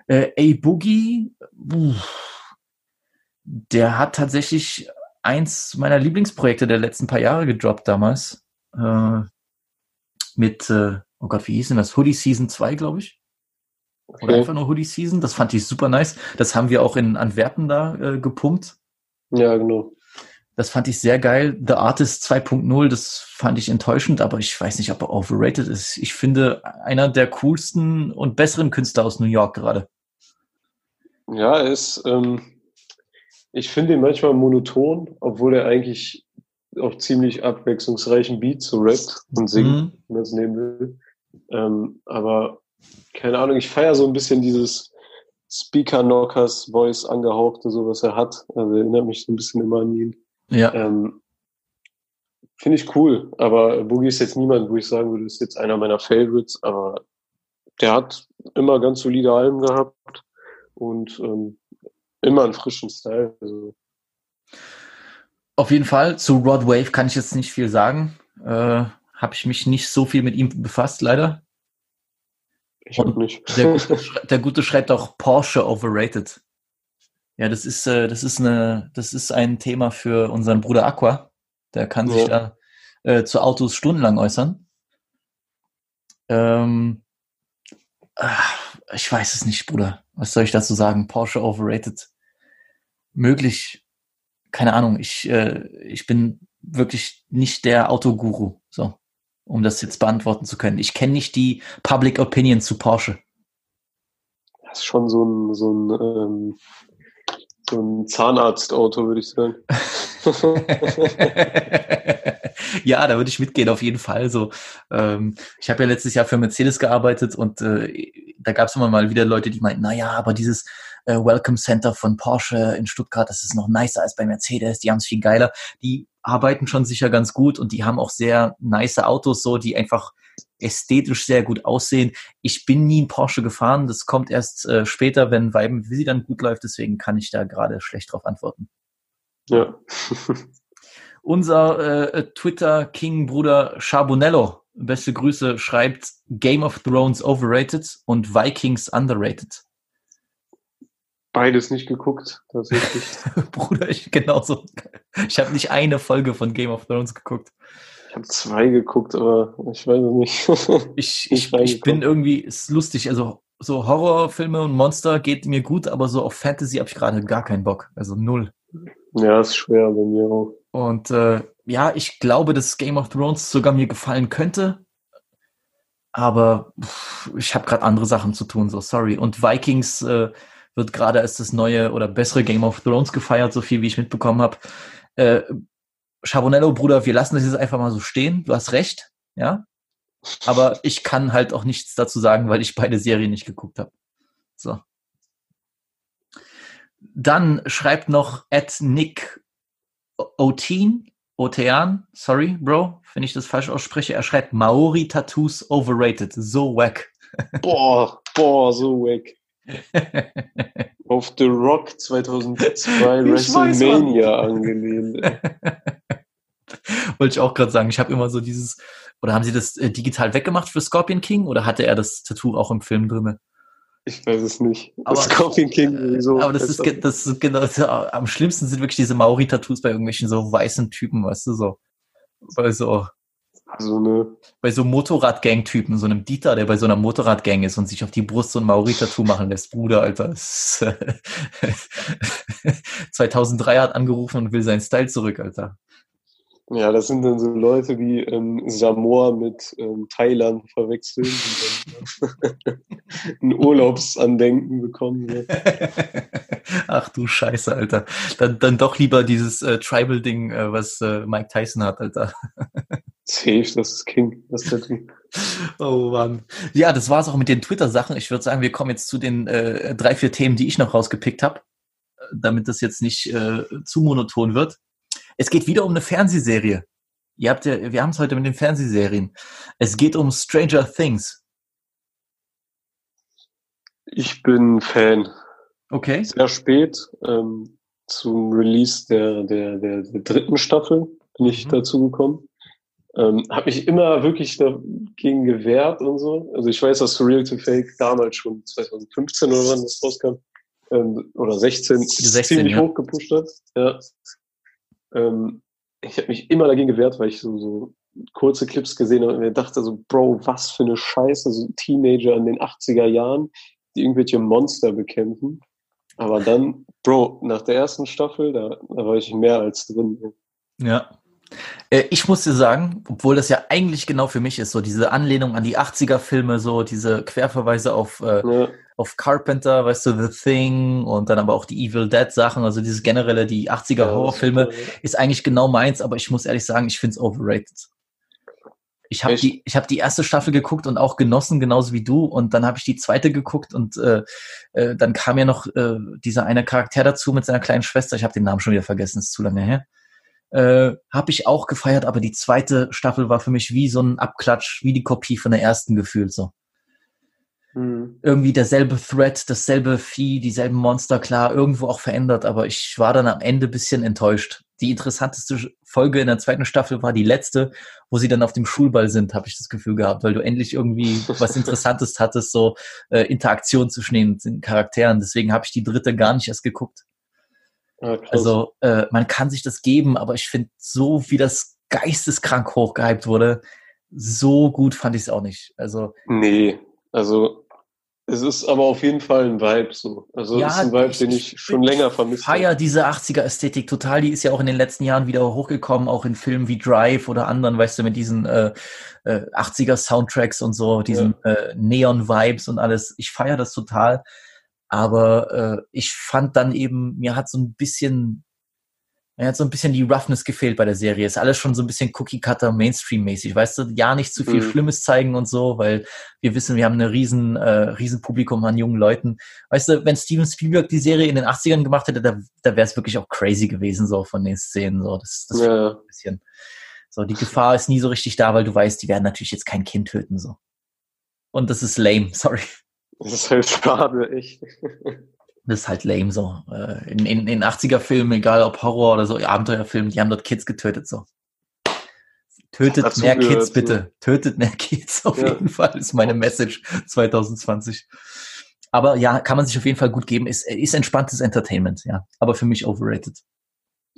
Äh, A Boogie, uff, der hat tatsächlich eins meiner Lieblingsprojekte der letzten paar Jahre gedroppt damals. Äh, mit, äh, oh Gott, wie hieß denn das? Hoodie Season 2, glaube ich. Oder Okay. einfach nur Hoodie Season. Das fand ich super nice. Das haben wir auch in Antwerpen da äh, gepumpt. Ja, genau. Das fand ich sehr geil. The Artist 2.0, das fand ich enttäuschend, aber ich weiß nicht, ob er overrated ist. Ich finde einer der coolsten und besseren Künstler aus New York gerade. Ja, er ist, ähm, ich finde ihn manchmal monoton, obwohl er eigentlich auf ziemlich abwechslungsreichen Beats so rappt und singt, Mhm. wenn man es nehmen will. Ähm, aber keine Ahnung, ich feiere so ein bisschen dieses Speaker-Knockers-Voice angehauchte, so was er hat. Also erinnert mich so ein bisschen immer an ihn. Ja. Ähm, Finde ich cool, aber Boogie ist jetzt niemand, wo ich sagen würde, ist jetzt einer meiner Favorites, aber der hat immer ganz solide Alben gehabt und ähm, immer einen frischen Style. Also, Auf jeden Fall, zu Rod Wave kann ich jetzt nicht viel sagen. Äh, Habe ich mich nicht so viel mit ihm befasst, leider. ich auch nicht. Der Gute, der Gute schreibt auch Porsche overrated. Ja, das ist, äh, das ist eine, das ist ein Thema für unseren Bruder Aqua. Der kann sich Ja. da äh, zu Autos stundenlang äußern. Ähm, ah, ich weiß es nicht, Bruder. Was soll ich dazu sagen? Porsche overrated. Möglich. Keine Ahnung. Ich, äh, ich bin wirklich nicht der Autoguru. So, um das jetzt beantworten zu können. Ich kenne nicht die Public Opinion zu Porsche. Das ist schon so ein, so ein, ähm, so ein Zahnarztauto, würde ich sagen. ja, da würde ich mitgehen, auf jeden Fall. So, ähm, ich habe ja letztes Jahr für Mercedes gearbeitet und äh, da gab es immer mal wieder Leute, die meinten, naja, aber dieses äh, Welcome Center von Porsche in Stuttgart, das ist noch nicer als bei Mercedes, die haben es viel geiler. Die arbeiten schon sicher ganz gut und die haben auch sehr nice Autos, so die einfach ästhetisch sehr gut aussehen. Ich bin nie in Porsche gefahren, das kommt erst äh, später, wenn Weiben wie sie dann gut läuft, deswegen kann ich da gerade schlecht drauf antworten. ja. Unser äh, Twitter-King-Bruder Charbonello, beste Grüße, schreibt Game of Thrones overrated und Vikings underrated. Beides nicht geguckt, tatsächlich. Bruder, ich genauso. Ich habe nicht eine Folge von Game of Thrones geguckt. Ich habe zwei geguckt, aber ich weiß es nicht. Ich, ich, ich bin irgendwie, ist lustig, also so Horrorfilme und Monster geht mir gut, aber so auf Fantasy habe ich gerade gar keinen Bock. Also null. ja, ist schwer bei mir auch. Und äh, ja, ich glaube, dass Game of Thrones sogar mir gefallen könnte. Aber pff, ich habe gerade andere Sachen zu tun, so sorry. Und Vikings äh, wird gerade als das neue oder bessere Game of Thrones gefeiert, so viel wie ich mitbekommen habe. Äh, Chabonello, Bruder, wir lassen das jetzt einfach mal so stehen. Du hast recht, ja. Aber ich kann halt auch nichts dazu sagen, weil ich beide Serien nicht geguckt habe. So. Dann schreibt noch at Nick Oteen, Otean, sorry, Bro, wenn ich das falsch ausspreche. Er schreibt Maori-Tattoos overrated. So wack. Boah, boah, so wack. Auf The Rock 2002 WrestleMania angelehnt. Wollte ich auch gerade sagen. Ich habe immer so dieses, oder haben sie das äh, digital weggemacht für Scorpion King oder hatte er das Tattoo auch im Film drinne? Ich weiß es nicht. Aber, Scorpion King sowieso. Aber das ist, das ist genau, am schlimmsten sind wirklich diese Maori-Tattoos bei irgendwelchen so weißen Typen, weißt du, so. Bei so, Also ne, bei so Motorrad-Gang-Typen, so einem Dieter, der bei so einer Motorrad-Gang ist und sich auf die Brust so ein Maori-Tattoo machen lässt. Bruder, Alter. Das ist, 2003 hat angerufen und will seinen Style zurück, Alter. ja, das sind dann so Leute, die ähm, Samoa mit ähm, Thailand verwechseln und dann ein Urlaubsandenken bekommen. Ne? Ach du Scheiße, Alter. Dann, dann doch lieber dieses äh, Tribal-Ding, äh, was äh, Mike Tyson hat, Alter. Safe, das ist King, das Tattoo. Oh Mann. Ja, das war's auch mit den Twitter-Sachen. Ich würde sagen, wir kommen jetzt zu den äh, drei, vier Themen, die ich noch rausgepickt habe, damit das jetzt nicht äh, zu monoton wird. Es geht wieder um eine Fernsehserie. Ihr habt ja, wir haben es heute mit den Fernsehserien. Es geht um Stranger Things. Ich bin Fan. Okay. Sehr spät, ähm, zum Release der, der, der, der dritten Staffel bin ich Mhm. dazu gekommen. Ähm, habe mich immer wirklich dagegen gewehrt und so. Also ich weiß, dass Surreal to Fake damals schon 2015 oder wann das rauskam, ähm, oder 16, 16, ziemlich ja. hoch gepusht hat. Ja. Ähm, ich habe mich immer dagegen gewehrt, weil ich so, so kurze Clips gesehen habe und mir dachte so, Bro, was für eine Scheiße, so Teenager in den 80er Jahren, die irgendwelche Monster bekämpfen. Aber dann, Bro, nach der ersten Staffel, da, da war ich mehr als drin. Ja. Äh, Ich muss dir sagen, obwohl das ja eigentlich genau für mich ist, so diese Anlehnung an die 80er-Filme, so diese Querverweise auf, äh, Ja, auf Carpenter, weißt du, The Thing und dann aber auch die Evil Dead Sachen, also dieses generelle, die 80er Horrorfilme, ist eigentlich genau meins, aber ich muss ehrlich sagen, ich find's overrated. Ich habe die, ich habe die erste Staffel geguckt und auch genossen, genauso wie du. Und dann habe ich die zweite geguckt und äh, äh, dann kam ja noch äh, dieser eine Charakter dazu mit seiner kleinen Schwester. Ich habe den Namen schon wieder vergessen, ist zu lange her. Äh, habe ich auch gefeiert, aber die zweite Staffel war für mich wie so ein Abklatsch, wie die Kopie von der ersten gefühlt so Hm. irgendwie derselbe Thread, dasselbe Vieh, dieselben Monster, klar, irgendwo auch verändert, aber ich war dann am Ende bisschen enttäuscht. Die interessanteste Folge in der zweiten Staffel war die letzte, wo sie dann auf dem Schulball sind, habe ich das Gefühl gehabt, weil du endlich irgendwie was Interessantes hattest, so äh, Interaktion zwischen den, den Charakteren. Deswegen habe ich die dritte gar nicht erst geguckt. Ah, krass. Also äh, man kann sich das geben, aber ich finde, so wie das geisteskrank hochgehypt wurde, so gut fand ich es auch nicht. Also nee, also es ist aber auf jeden Fall ein Vibe so. Also Ja, es ist ein Vibe, ich- den ich ich schon länger vermisst feier diese 80er-Ästhetik total. Die ist ja auch in den letzten Jahren wieder hochgekommen, auch in Filmen wie Drive oder anderen, weißt du, mit diesen äh, äh, 80er-Soundtracks und so, diesen äh, Neon-Vibes und alles. Ich feier das total. Aber äh, ich fand dann eben, mir hat so ein bisschen, mir hat so ein bisschen die Roughness gefehlt bei der Serie. Ist alles schon so ein bisschen Cookie-Cutter, Mainstream-mäßig, weißt du? Ja, nicht zu viel Mhm. Schlimmes zeigen und so, weil wir wissen, wir haben eine riesen, äh, riesen Publikum an jungen Leuten. Weißt du, wenn Steven Spielberg die Serie in den 80ern gemacht hätte, da, da wäre es wirklich auch crazy gewesen, so von den Szenen. So. Das, das Ja, ein bisschen. So, die Gefahr ist nie so richtig da, weil du weißt, die werden natürlich jetzt kein Kind töten. so. Und das ist lame, sorry. Das ist halt schade, echt. Das ist halt lame so. Äh, In, in, in 80er-Filmen, egal ob Horror oder so, Abenteuerfilmen, die haben dort Kids getötet so. Tötet Dazu mehr Kids, bitte. Tötet mehr Kids auf Ja. jeden Fall, ist meine Message 2020. Aber ja, kann man sich auf jeden Fall gut geben. Ist, ist entspanntes Entertainment, ja. Aber für mich overrated.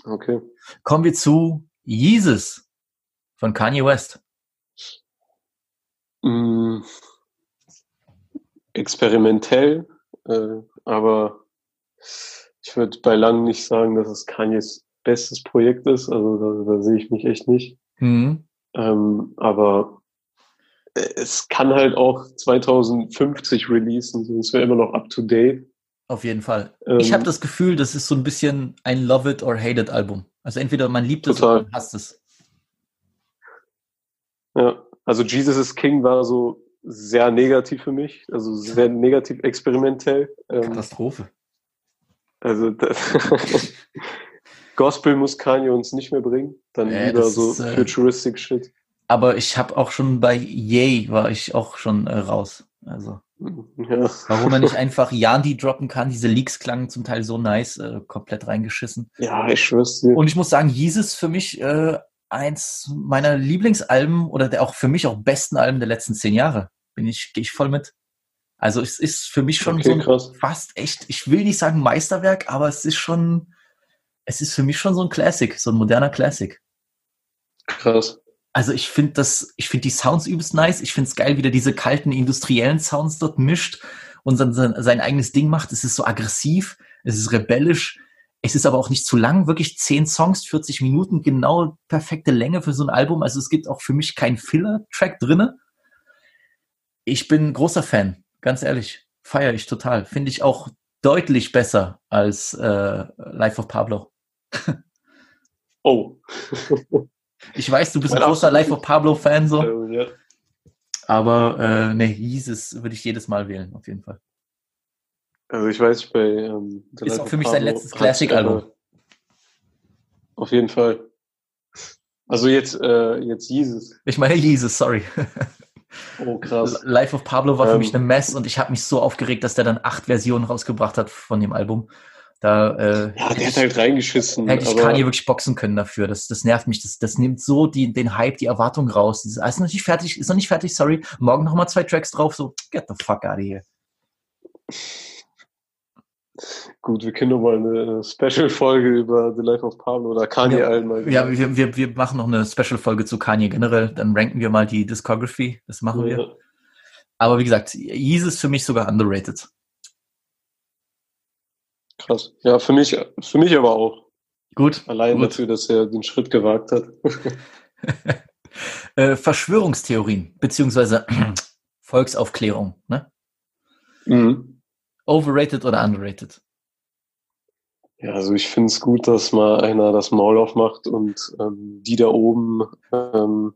Okay. Kommen wir zu Jesus von Kanye West. Mm, experimentell, äh, aber ich würde bei langem nicht sagen, dass es Kanyes bestes Projekt ist. Also da, da sehe ich mich echt nicht. Mhm. Ähm, aber es kann halt auch 2050 releasen, sonst wäre immer noch up to date. Auf jeden Fall. Ähm, ich habe das Gefühl, das ist so ein bisschen ein Love it or hate it Album. Also entweder man liebt es Total. oder man hasst es. Ja, also Jesus is King war so sehr negativ für mich, also sehr negativ experimentell. Ähm, Katastrophe. also Gospel muss Kanye uns nicht mehr bringen, dann lieber das so ist, äh, futuristic Shit. Aber ich habe auch schon bei Yay war ich auch schon äh, raus. Also Ja. warum er nicht einfach Yandi droppen kann, diese Leaks klangen zum Teil so nice, äh, komplett reingeschissen. ja, ich schwör's dir. Und ich muss sagen, Jesus für mich äh, eins meiner Lieblingsalben oder der auch für mich auch besten Alben der letzten zehn Jahre. Bin ich, gehe ich voll mit. Also es ist für mich schon Okay, so fast echt, ich will nicht sagen Meisterwerk, aber es ist schon, es ist für mich schon so ein Classic, so ein moderner Classic. Krass. Also ich finde das, ich finde die Sounds übelst nice. Ich finde es geil, wie der diese kalten industriellen Sounds dort mischt und sein, sein, sein eigenes Ding macht. Es ist so aggressiv, es ist rebellisch. Es ist aber auch nicht zu lang, wirklich zehn Songs, 40 Minuten, genau perfekte Länge für so ein Album. Also es gibt auch für mich keinen Filler-Track drinne. Ich bin großer Fan, ganz ehrlich. Feiere ich total. Finde ich auch deutlich besser als äh, Life of Pablo. Oh. Ich weiß, du bist ein großer Life of Pablo-Fan so. Ja. Aber äh, nee, Jesus würde ich jedes Mal wählen, auf jeden Fall. Also ich weiß, bei ähm, Ist auch für mich sein Pablo letztes hat's Classic-Album. immer- Auf jeden Fall. Also jetzt, äh, jetzt Jesus. Ich meine Jesus, sorry. Oh, krass. Life of Pablo war für Ähm. mich eine Mess und ich habe mich so aufgeregt, dass der dann acht Versionen rausgebracht hat von dem Album. Da äh, Ja, der hat halt reingeschissen. hätte ich Kanye wirklich boxen können dafür. Das, das nervt mich. Das, das nimmt so die, den Hype, die Erwartung raus. Dieses, ah, ist noch nicht fertig, ist noch nicht fertig, sorry. Morgen noch mal zwei Tracks drauf. So, get the fuck out of here. Gut, wir können noch mal eine Special-Folge über The Life of Pablo oder Kanye Ja. allgemein. Ja, wir, wir, wir machen noch eine Special-Folge zu Kanye generell. Dann ranken wir mal die Discography. Das machen wir. Ja. Aber wie gesagt, Jesus für mich sogar underrated. Krass. Ja, für mich, für mich aber auch. Gut. Allein gut. dafür, dass er den Schritt gewagt hat. äh, Verschwörungstheorien, beziehungsweise Volksaufklärung, ne? mhm. Overrated oder underrated? Ja, also ich finde es gut, dass mal einer das Maul aufmacht und ähm, die da oben ähm,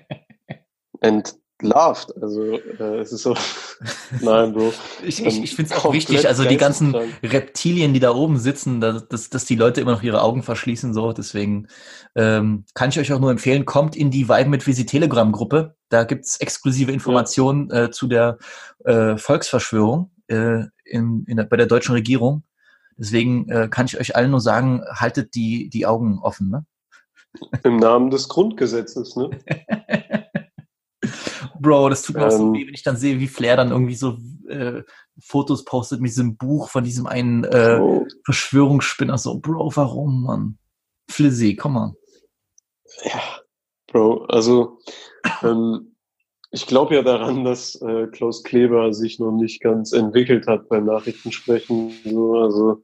entlarvt. Also äh, es ist so, nein, Bro. Ich, ich, ich finde es auch wichtig, also die ganzen. Reptilien, die da oben sitzen, dass, dass, dass die Leute immer noch ihre Augen verschließen, so. Deswegen ähm, kann ich euch auch nur empfehlen, kommt in die Vibe mit Visi Telegram-Gruppe. Da gibt's exklusive Informationen äh, zu der äh, Volksverschwörung äh, in, in der, bei der deutschen Regierung. Deswegen äh, kann ich euch allen nur sagen, haltet die, die Augen offen. Ne? Im Namen des Grundgesetzes, ne? Bro, das tut mir auch so Ähm. weh, wenn ich dann sehe, wie Flair dann irgendwie so äh, Fotos postet mit diesem Buch von diesem einen äh, Verschwörungsspinner. So, Bro, warum, Mann? Flizzy, komm on. ja, Bro, also ähm, ich glaube ja daran, dass äh, Klaus Kleber sich noch nicht ganz entwickelt hat beim Nachrichtensprechen. So, also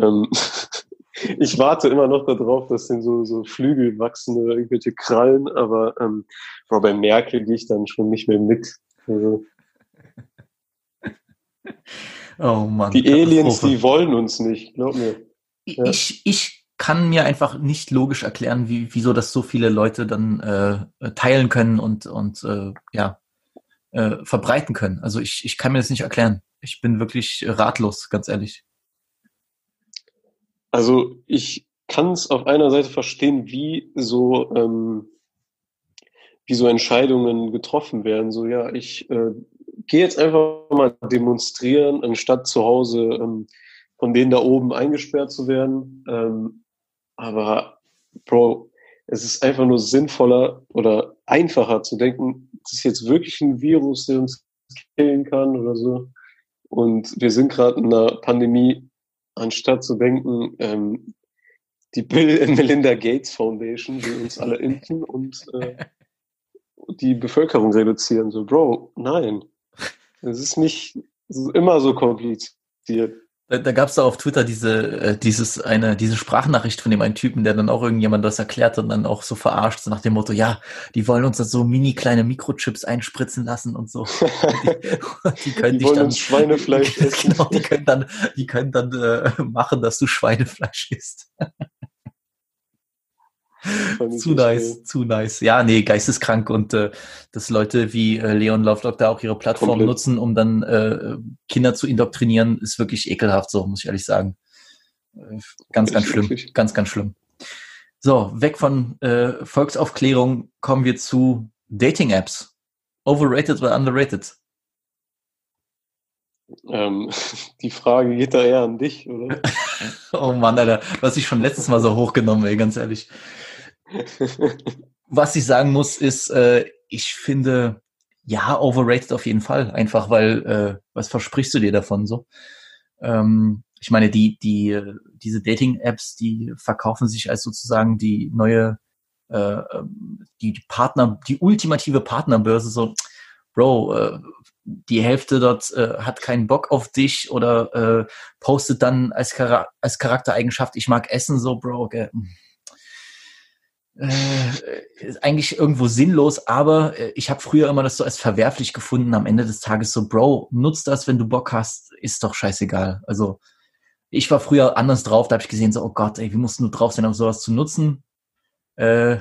ähm, ich warte immer noch darauf, dass denn so, so Flügel wachsen oder irgendwelche Krallen, aber ähm, bei Merkel gehe ich dann schon nicht mehr mit. Also, Oh Mann. die Aliens, die wollen uns nicht, glaub mir. ja. Ich, ich kann mir einfach nicht logisch erklären, wie, wieso das so viele Leute dann äh, teilen können und, und äh, ja, äh, verbreiten können. Also ich, ich kann mir das nicht erklären. Ich bin wirklich ratlos, ganz ehrlich. Also ich kann es auf einer Seite verstehen, wie so ähm, wie so Entscheidungen getroffen werden. So ja, ich äh, gehe jetzt einfach mal demonstrieren, anstatt zu Hause ähm, von denen da oben eingesperrt zu werden. Ähm, aber Bro, es ist einfach nur sinnvoller oder einfacher zu denken, das ist jetzt wirklich ein Virus, der uns killen kann oder so. Und wir sind gerade in einer Pandemie, anstatt zu denken, ähm, die Bill Melinda Gates Foundation will uns alle impfen und äh, die Bevölkerung reduzieren. So, Bro, nein. Es ist nicht es ist immer so kompliziert. Da, da gab es da auf Twitter diese, äh, dieses, eine, diese Sprachnachricht von dem einen Typen, der dann auch irgendjemand das erklärt und dann auch so verarscht, so nach dem Motto, ja, die wollen uns dann so mini kleine Mikrochips einspritzen lassen und so. die, die können Die wollen dann, uns Schweinefleisch essen. genau, die können dann, die können dann äh, machen, dass du Schweinefleisch isst. Zu nice, geil. zu nice. Ja, nee, geisteskrank und äh, dass Leute wie äh, Leon Lovelock da auch ihre Plattform Komplett. nutzen, um dann äh, Kinder zu indoktrinieren, ist wirklich ekelhaft, so muss ich ehrlich sagen. Äh, ganz, ganz schlimm, wirklich. ganz, ganz schlimm. So, weg von äh, Volksaufklärung kommen wir zu Dating-Apps. Overrated oder underrated? Ähm, die Frage geht da eher an dich, oder? Oh Mann, Alter, du hast dich schon letztes Mal so hochgenommen, ey, ganz ehrlich. Was ich sagen muss, ist, äh, ich finde, ja, overrated auf jeden Fall. Einfach weil, äh, was versprichst du dir davon so? Ähm, ich meine, die, die, diese Dating-Apps, die verkaufen sich als sozusagen die neue, äh, ähm, die Partner, die ultimative Partnerbörse, so, Bro, äh, die Hälfte dort äh, hat keinen Bock auf dich oder äh, postet dann als, Chara als Charaktereigenschaft, ich mag Essen, so, Bro, gell. Äh, ist eigentlich irgendwo sinnlos, aber äh, ich habe früher immer das so als verwerflich gefunden. Am Ende des Tages so, Bro, nutz das, wenn du Bock hast, ist doch scheißegal. Also ich war früher anders drauf, da habe ich gesehen, so, oh Gott, ey, wie musst du drauf sein, um sowas zu nutzen? Äh,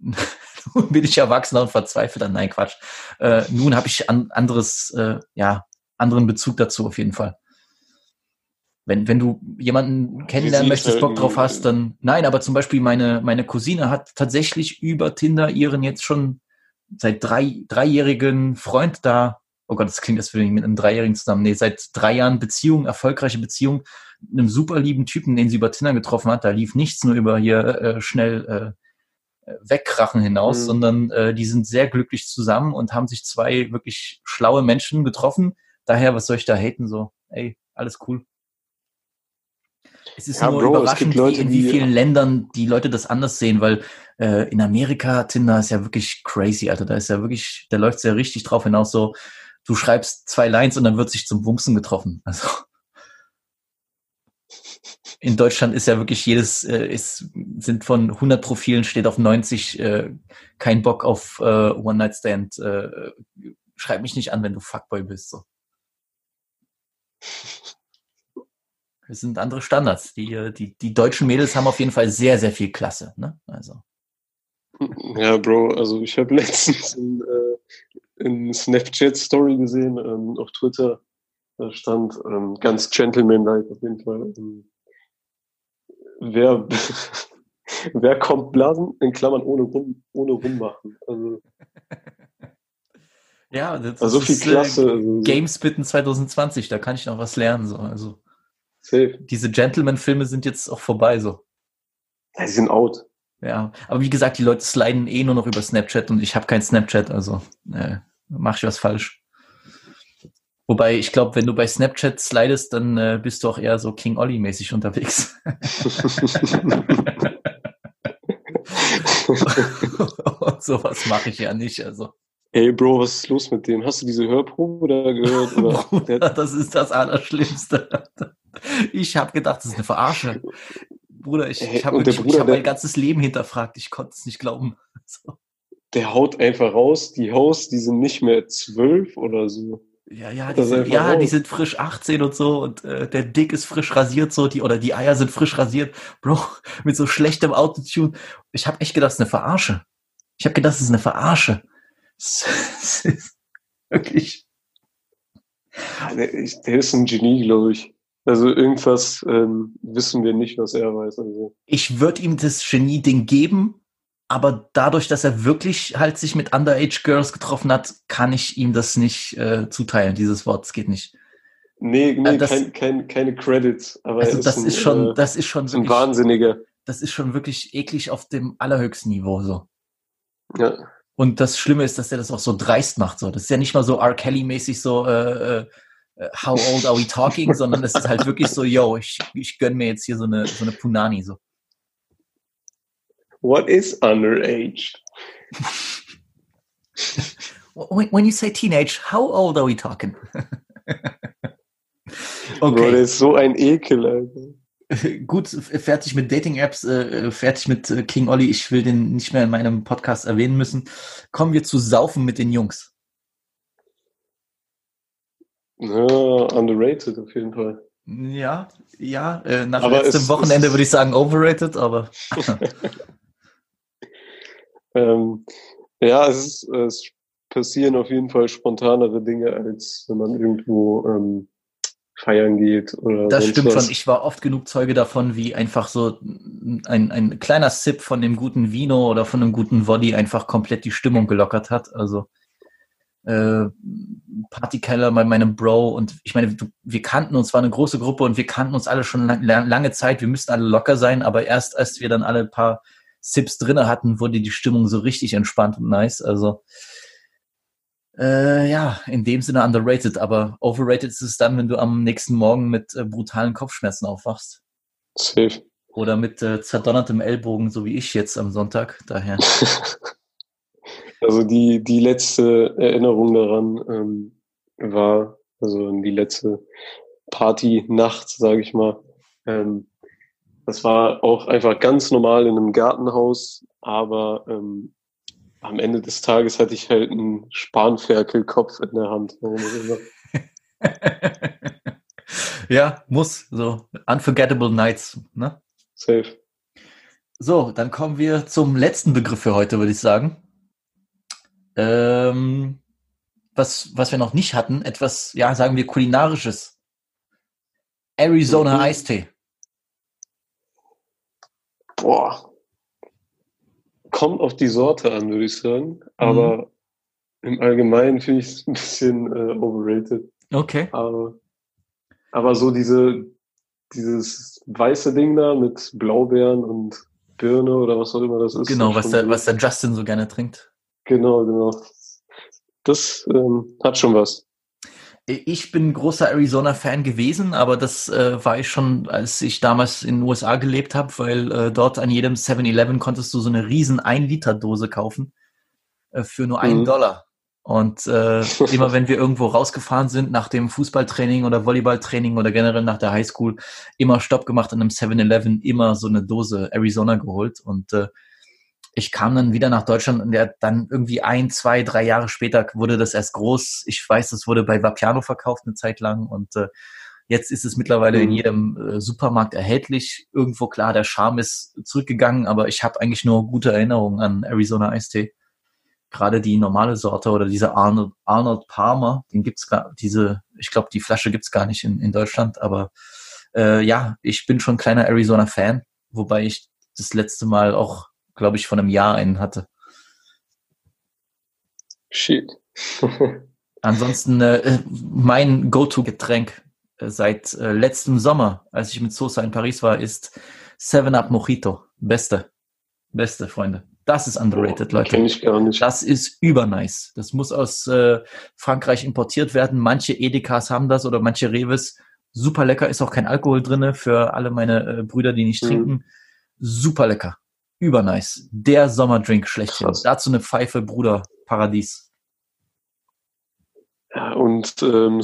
nun bin ich erwachsener und verzweifelt. Nein, Quatsch. Äh, nun habe ich an, anderes, äh, ja, anderen Bezug dazu auf jeden Fall. Wenn, wenn du jemanden kennenlernen möchtest, Bock drauf hast, dann nein, aber zum Beispiel meine, meine Cousine hat tatsächlich über Tinder ihren jetzt schon seit drei, dreijährigen Freund da, oh Gott, das klingt, als würde ich mit einem Dreijährigen zusammen, nee, seit drei Jahren Beziehung, erfolgreiche Beziehung, einem super lieben Typen, den sie über Tinder getroffen hat, da lief nichts nur über hier äh, schnell äh, äh, wegkrachen hinaus, Mhm. sondern äh, die sind sehr glücklich zusammen und haben sich zwei wirklich schlaue Menschen getroffen. Daher, was soll ich da haten? So, ey, alles cool. Es ist Ja, nur Bro, es überraschend, Leute, in wie die- vielen Ländern die Leute das anders sehen, weil äh, in Amerika Tinder ist ja wirklich crazy, Alter. Da ist ja wirklich, da läuft's ja richtig drauf hinaus, so, du schreibst zwei Lines und dann wird sich zum Wumsen getroffen. Also in Deutschland ist ja wirklich jedes, äh, ist, sind von 100 Profilen steht auf 90 äh, kein Bock auf äh, One-Night-Stand. Äh, schreib mich nicht an, wenn du Fuckboy bist. So. Es sind andere Standards. Die, äh, die, die deutschen Mädels haben auf jeden Fall sehr, sehr viel Klasse. Ne? Also. Ja, Bro, also ich habe letztens in, äh, in Snapchat-Story gesehen, ähm, auf Twitter, da stand ähm, ganz gentlemanlike auf jeden Fall. Ähm, wer, wer kommt blasen, in Klammern ohne, rum, ohne rummachen. Also, Ja, das also so viel ist, Klasse. Äh, Also, so Gamespitten 2020, da kann ich noch was lernen. So. Also safe. diese Gentleman-Filme sind jetzt auch vorbei. So. Ja, die sind out. Ja, aber wie gesagt, die Leute sliden eh nur noch über Snapchat und ich habe kein Snapchat, also äh, mach ich was falsch. Wobei, ich glaube, wenn du bei Snapchat slidest, dann äh, bist du auch eher so King Ollie-mäßig unterwegs. und sowas mache ich ja nicht. Also, Ey, Bro, was ist los mit dem? Hast du diese Hörprobe da gehört? Oder? Bruder, das ist das Allerschlimmste. Ich habe gedacht, das ist eine Verarsche. Bruder, ich, ich habe hab mein ganzes Leben hinterfragt. Ich konnte es nicht glauben. So. der haut einfach raus. Die Hosts, die sind nicht mehr zwölf oder so. Ja, ja, die Das sind, ja, die sind frisch 18 und so und äh, der Dick ist frisch rasiert so, die oder die Eier sind frisch rasiert, Bro, mit so schlechtem Autotune. Ich habe echt gedacht, es ist eine Verarsche. Ich habe gedacht, es ist eine Verarsche. Es ist wirklich. Der, ich- der ist ein Genie, glaube ich. Also irgendwas ähm, wissen wir nicht, was er weiß. Also. Ich würde ihm das Genie-Ding geben, aber dadurch, dass er wirklich halt sich mit Underage Girls getroffen hat, kann ich ihm das nicht äh, zuteilen, dieses Wort. Es geht nicht. Nee, nee Äh, das- kein, kein, keine Credits. Aber Also er das ein, ist schon, äh, das ist schon ist ein wirklich, Wahnsinniger. das ist schon wirklich eklig auf dem allerhöchsten Niveau so. Ja. Und das Schlimme ist, dass er das auch so dreist macht. So, das ist ja nicht mal so R. Kelly-mäßig so, äh, äh, how old are we talking, sondern es ist halt wirklich so, yo, ich, ich gönn mir jetzt hier so eine, so eine Punani. So. What is underage? When, you say teenage, how old are we talking? Okay. Bro, der ist so ein Ekel, Alter. Gut, fertig mit Dating-Apps, äh, fertig mit äh, King Olli. Ich will den nicht mehr in meinem Podcast erwähnen müssen. Kommen wir zu Saufen mit den Jungs. Ja, underrated auf jeden Fall. Ja, ja, äh, nach aber letztem es, Wochenende würde ich sagen overrated, aber. ähm, ja, es, es passieren auf jeden Fall spontanere Dinge, als wenn man irgendwo ähm, feiern geht oder. Das stimmt was. schon. Ich war oft genug Zeuge davon, wie einfach so ein, ein kleiner Sip von dem guten Vino oder von einem guten Woddy einfach komplett die Stimmung gelockert hat. Also äh, Partykeller bei meinem Bro und ich meine, wir kannten uns, war eine große Gruppe und wir kannten uns alle schon lang, lange Zeit, wir müssten alle locker sein, aber erst als wir dann alle ein paar Sips drinne hatten, wurde die Stimmung so richtig entspannt und nice. Also äh, ja, in dem Sinne underrated, aber overrated ist es dann, wenn du am nächsten Morgen mit äh, brutalen Kopfschmerzen aufwachst. Safe. Oder mit äh, zerdonnertem Ellbogen, so wie ich jetzt am Sonntag. Daher. Also die, die letzte Erinnerung daran ähm, war, also die letzte Party-Nacht, sage ich mal. Ähm, das war auch einfach ganz normal in einem Gartenhaus, aber ähm, am Ende des Tages hatte ich halt einen Spanferkelkopf in der Hand. ja, muss. So, unforgettable nights, ne? Safe. So, dann kommen wir zum letzten Begriff für heute, würde ich sagen. Ähm, was, was wir noch nicht hatten, etwas, ja, sagen wir kulinarisches. Arizona mhm. Eistee. Boah. Kommt auf die Sorte an, würde ich sagen. Aber mhm. im Allgemeinen finde ich es ein bisschen äh, overrated. Okay. Aber, aber so diese, dieses weiße Ding da mit Blaubeeren und Birne oder was auch immer das ist. Genau, was der, was der Justin so gerne trinkt. Genau, genau. Das ähm, hat schon was. Ich bin großer Arizona-Fan gewesen, aber das äh, war ich schon, als ich damals in den USA gelebt habe, weil äh, dort an jedem 7-Eleven konntest du so eine riesen 1-Liter-Dose kaufen äh, für nur einen mhm. Dollar. Und äh, immer wenn wir irgendwo rausgefahren sind, nach dem Fußballtraining oder Volleyballtraining oder generell nach der Highschool, immer Stopp gemacht an einem 7-Eleven, immer so eine Dose Arizona geholt. Und äh, ich kam dann wieder nach Deutschland und der dann irgendwie ein, zwei, drei Jahre später wurde das erst groß. Ich weiß, das wurde bei Vapiano verkauft eine Zeit lang und äh, jetzt ist es mittlerweile mhm. in jedem äh, Supermarkt erhältlich. Irgendwo klar, der Charme ist zurückgegangen, aber ich habe eigentlich nur gute Erinnerungen an Arizona Eistee. Gerade die normale Sorte oder diese Arnold, Arnold Palmer, den gibt's gar, diese, ich glaube, die Flasche gibt's gar nicht in, in Deutschland, aber äh, ja, ich bin schon kleiner Arizona-Fan, wobei ich das letzte Mal auch glaube ich, von einem Jahr einen hatte. Shit. Ansonsten äh, mein Go-To-Getränk äh, seit äh, letztem Sommer, als ich mit Sosa in Paris war, ist Seven Up Mojito. Beste. Beste, Freunde. Das ist underrated, oh, Leute. Kenn ich gar nicht. Das ist übernice. Das muss aus äh, Frankreich importiert werden. Manche Edekas haben das oder manche Reves. Super lecker, ist auch kein Alkohol drinne für alle meine äh, Brüder, die nicht mhm. trinken. Super lecker übernice. Der Sommerdrink schlechthin. Krass. Dazu eine Pfeife, Bruder, Paradies. Ja, und ähm,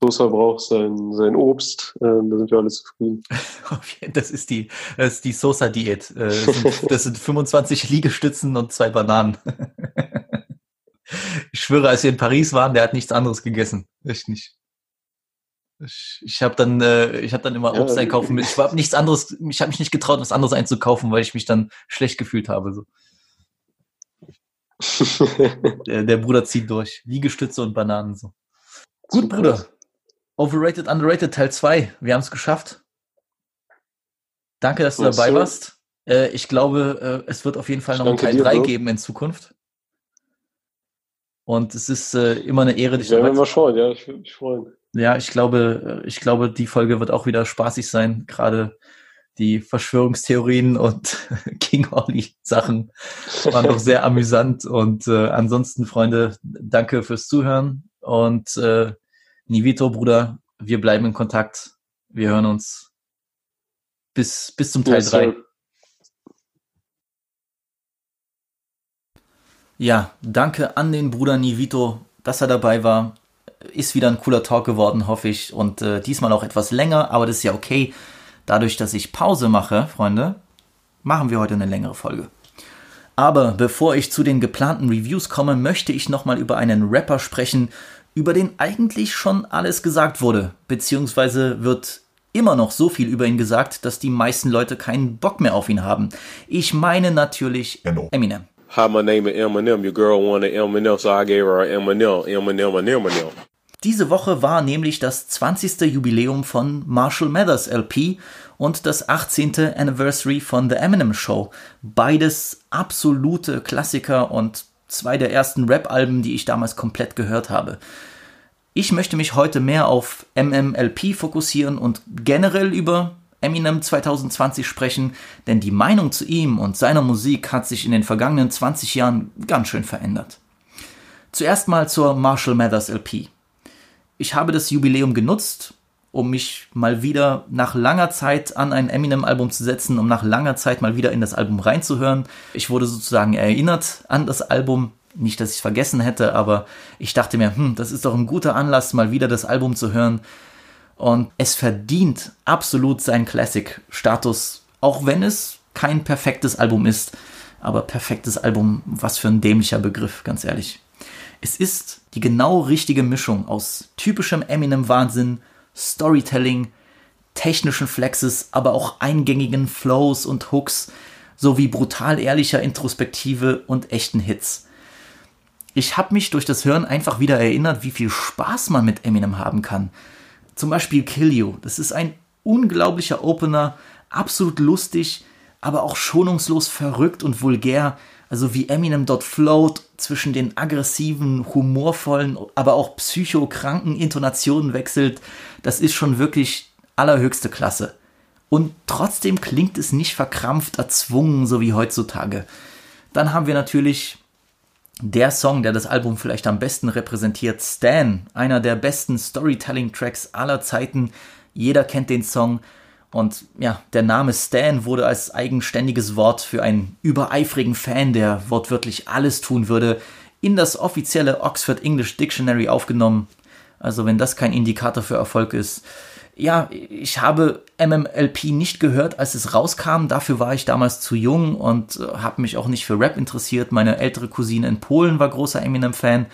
Sosa braucht sein, sein Obst. Ähm, da sind wir alle zufrieden. das ist die, das ist die Sosa-Diät. Äh, das, sind, das sind 25 Liegestützen und zwei Bananen. ich schwöre, als wir in Paris waren, der hat nichts anderes gegessen. Echt nicht. Ich, habe dann, äh, ich habe dann immer ja, Obst einkaufen. Ich habe nichts anderes. Ich habe mich nicht getraut, was anderes einzukaufen, weil ich mich dann schlecht gefühlt habe. So. der, der, Bruder zieht durch. Liegestütze und Bananen so. Gut, Bruder. Overrated, underrated Teil 2. Wir haben es geschafft. Danke, dass du Was dabei so? warst. Äh, ich glaube, äh, es wird auf jeden Fall noch einen Teil 3 geben in Zukunft. Und es ist äh, immer eine Ehre, dich dabei zu haben. schauen, ja, ich würde mich freuen ja, ich glaube, ich glaube, die Folge wird auch wieder spaßig sein. Gerade die Verschwörungstheorien und King Ollie Sachen waren doch sehr amüsant. Und äh, ansonsten, Freunde, danke fürs Zuhören. Und äh, Nivito, Bruder, wir bleiben in Kontakt. Wir hören uns bis, bis zum Teil 3. Ja, danke an den Bruder Nivito, dass er dabei war ist wieder ein cooler Talk geworden, hoffe ich. Und äh, diesmal auch etwas länger, aber das ist ja okay. Dadurch, dass ich Pause mache, Freunde, machen wir heute eine längere Folge. Aber bevor ich zu den geplanten Reviews komme, möchte ich nochmal über einen Rapper sprechen, über den eigentlich schon alles gesagt wurde, beziehungsweise wird immer noch so viel über ihn gesagt, dass die meisten Leute keinen Bock mehr auf ihn haben. Ich meine natürlich Eminem. Hi, my name is Eminem. Your girl wanted Eminem, so I gave her Eminem, Eminem, Eminem. Diese Woche war nämlich das 20. Jubiläum von Marshall Mathers LP und das 18. Anniversary von The Eminem Show. Beides absolute Klassiker und zwei der ersten Rap-Alben, die ich damals komplett gehört habe. Ich möchte mich heute mehr auf MMLP fokussieren und generell über Eminem 2020 sprechen, denn die Meinung zu ihm und seiner Musik hat sich in den vergangenen 20 Jahren ganz schön verändert. Zuerst mal zur Marshall Mathers LP. Ich habe das Jubiläum genutzt, um mich mal wieder nach langer Zeit an ein Eminem-Album zu setzen, um nach langer Zeit mal wieder in das Album reinzuhören. Ich wurde sozusagen erinnert an das Album. Nicht, dass ich es vergessen hätte, aber ich dachte mir, hm, das ist doch ein guter Anlass, mal wieder das Album zu hören. Und es verdient absolut seinen Classic-Status, auch wenn es kein perfektes Album ist. Aber perfektes Album, was für ein dämlicher Begriff, ganz ehrlich. Es ist die genau richtige Mischung aus typischem Eminem-Wahnsinn, Storytelling, technischen Flexes, aber auch eingängigen Flows und Hooks sowie brutal ehrlicher Introspektive und echten Hits. Ich habe mich durch das Hören einfach wieder erinnert, wie viel Spaß man mit Eminem haben kann. Zum Beispiel Kill You. Das ist ein unglaublicher Opener, absolut lustig, aber auch schonungslos verrückt und vulgär. Also wie Eminem dort float zwischen den aggressiven, humorvollen, aber auch psychokranken Intonationen wechselt, das ist schon wirklich allerhöchste Klasse. Und trotzdem klingt es nicht verkrampft, erzwungen, so wie heutzutage. Dann haben wir natürlich der Song, der das Album vielleicht am besten repräsentiert, Stan, einer der besten Storytelling-Tracks aller Zeiten. Jeder kennt den Song. Und ja, der Name Stan wurde als eigenständiges Wort für einen übereifrigen Fan, der wortwörtlich alles tun würde, in das offizielle Oxford English Dictionary aufgenommen. Also wenn das kein Indikator für Erfolg ist, ja, ich habe MMLP nicht gehört, als es rauskam. Dafür war ich damals zu jung und äh, habe mich auch nicht für Rap interessiert. Meine ältere Cousine in Polen war großer Eminem-Fan.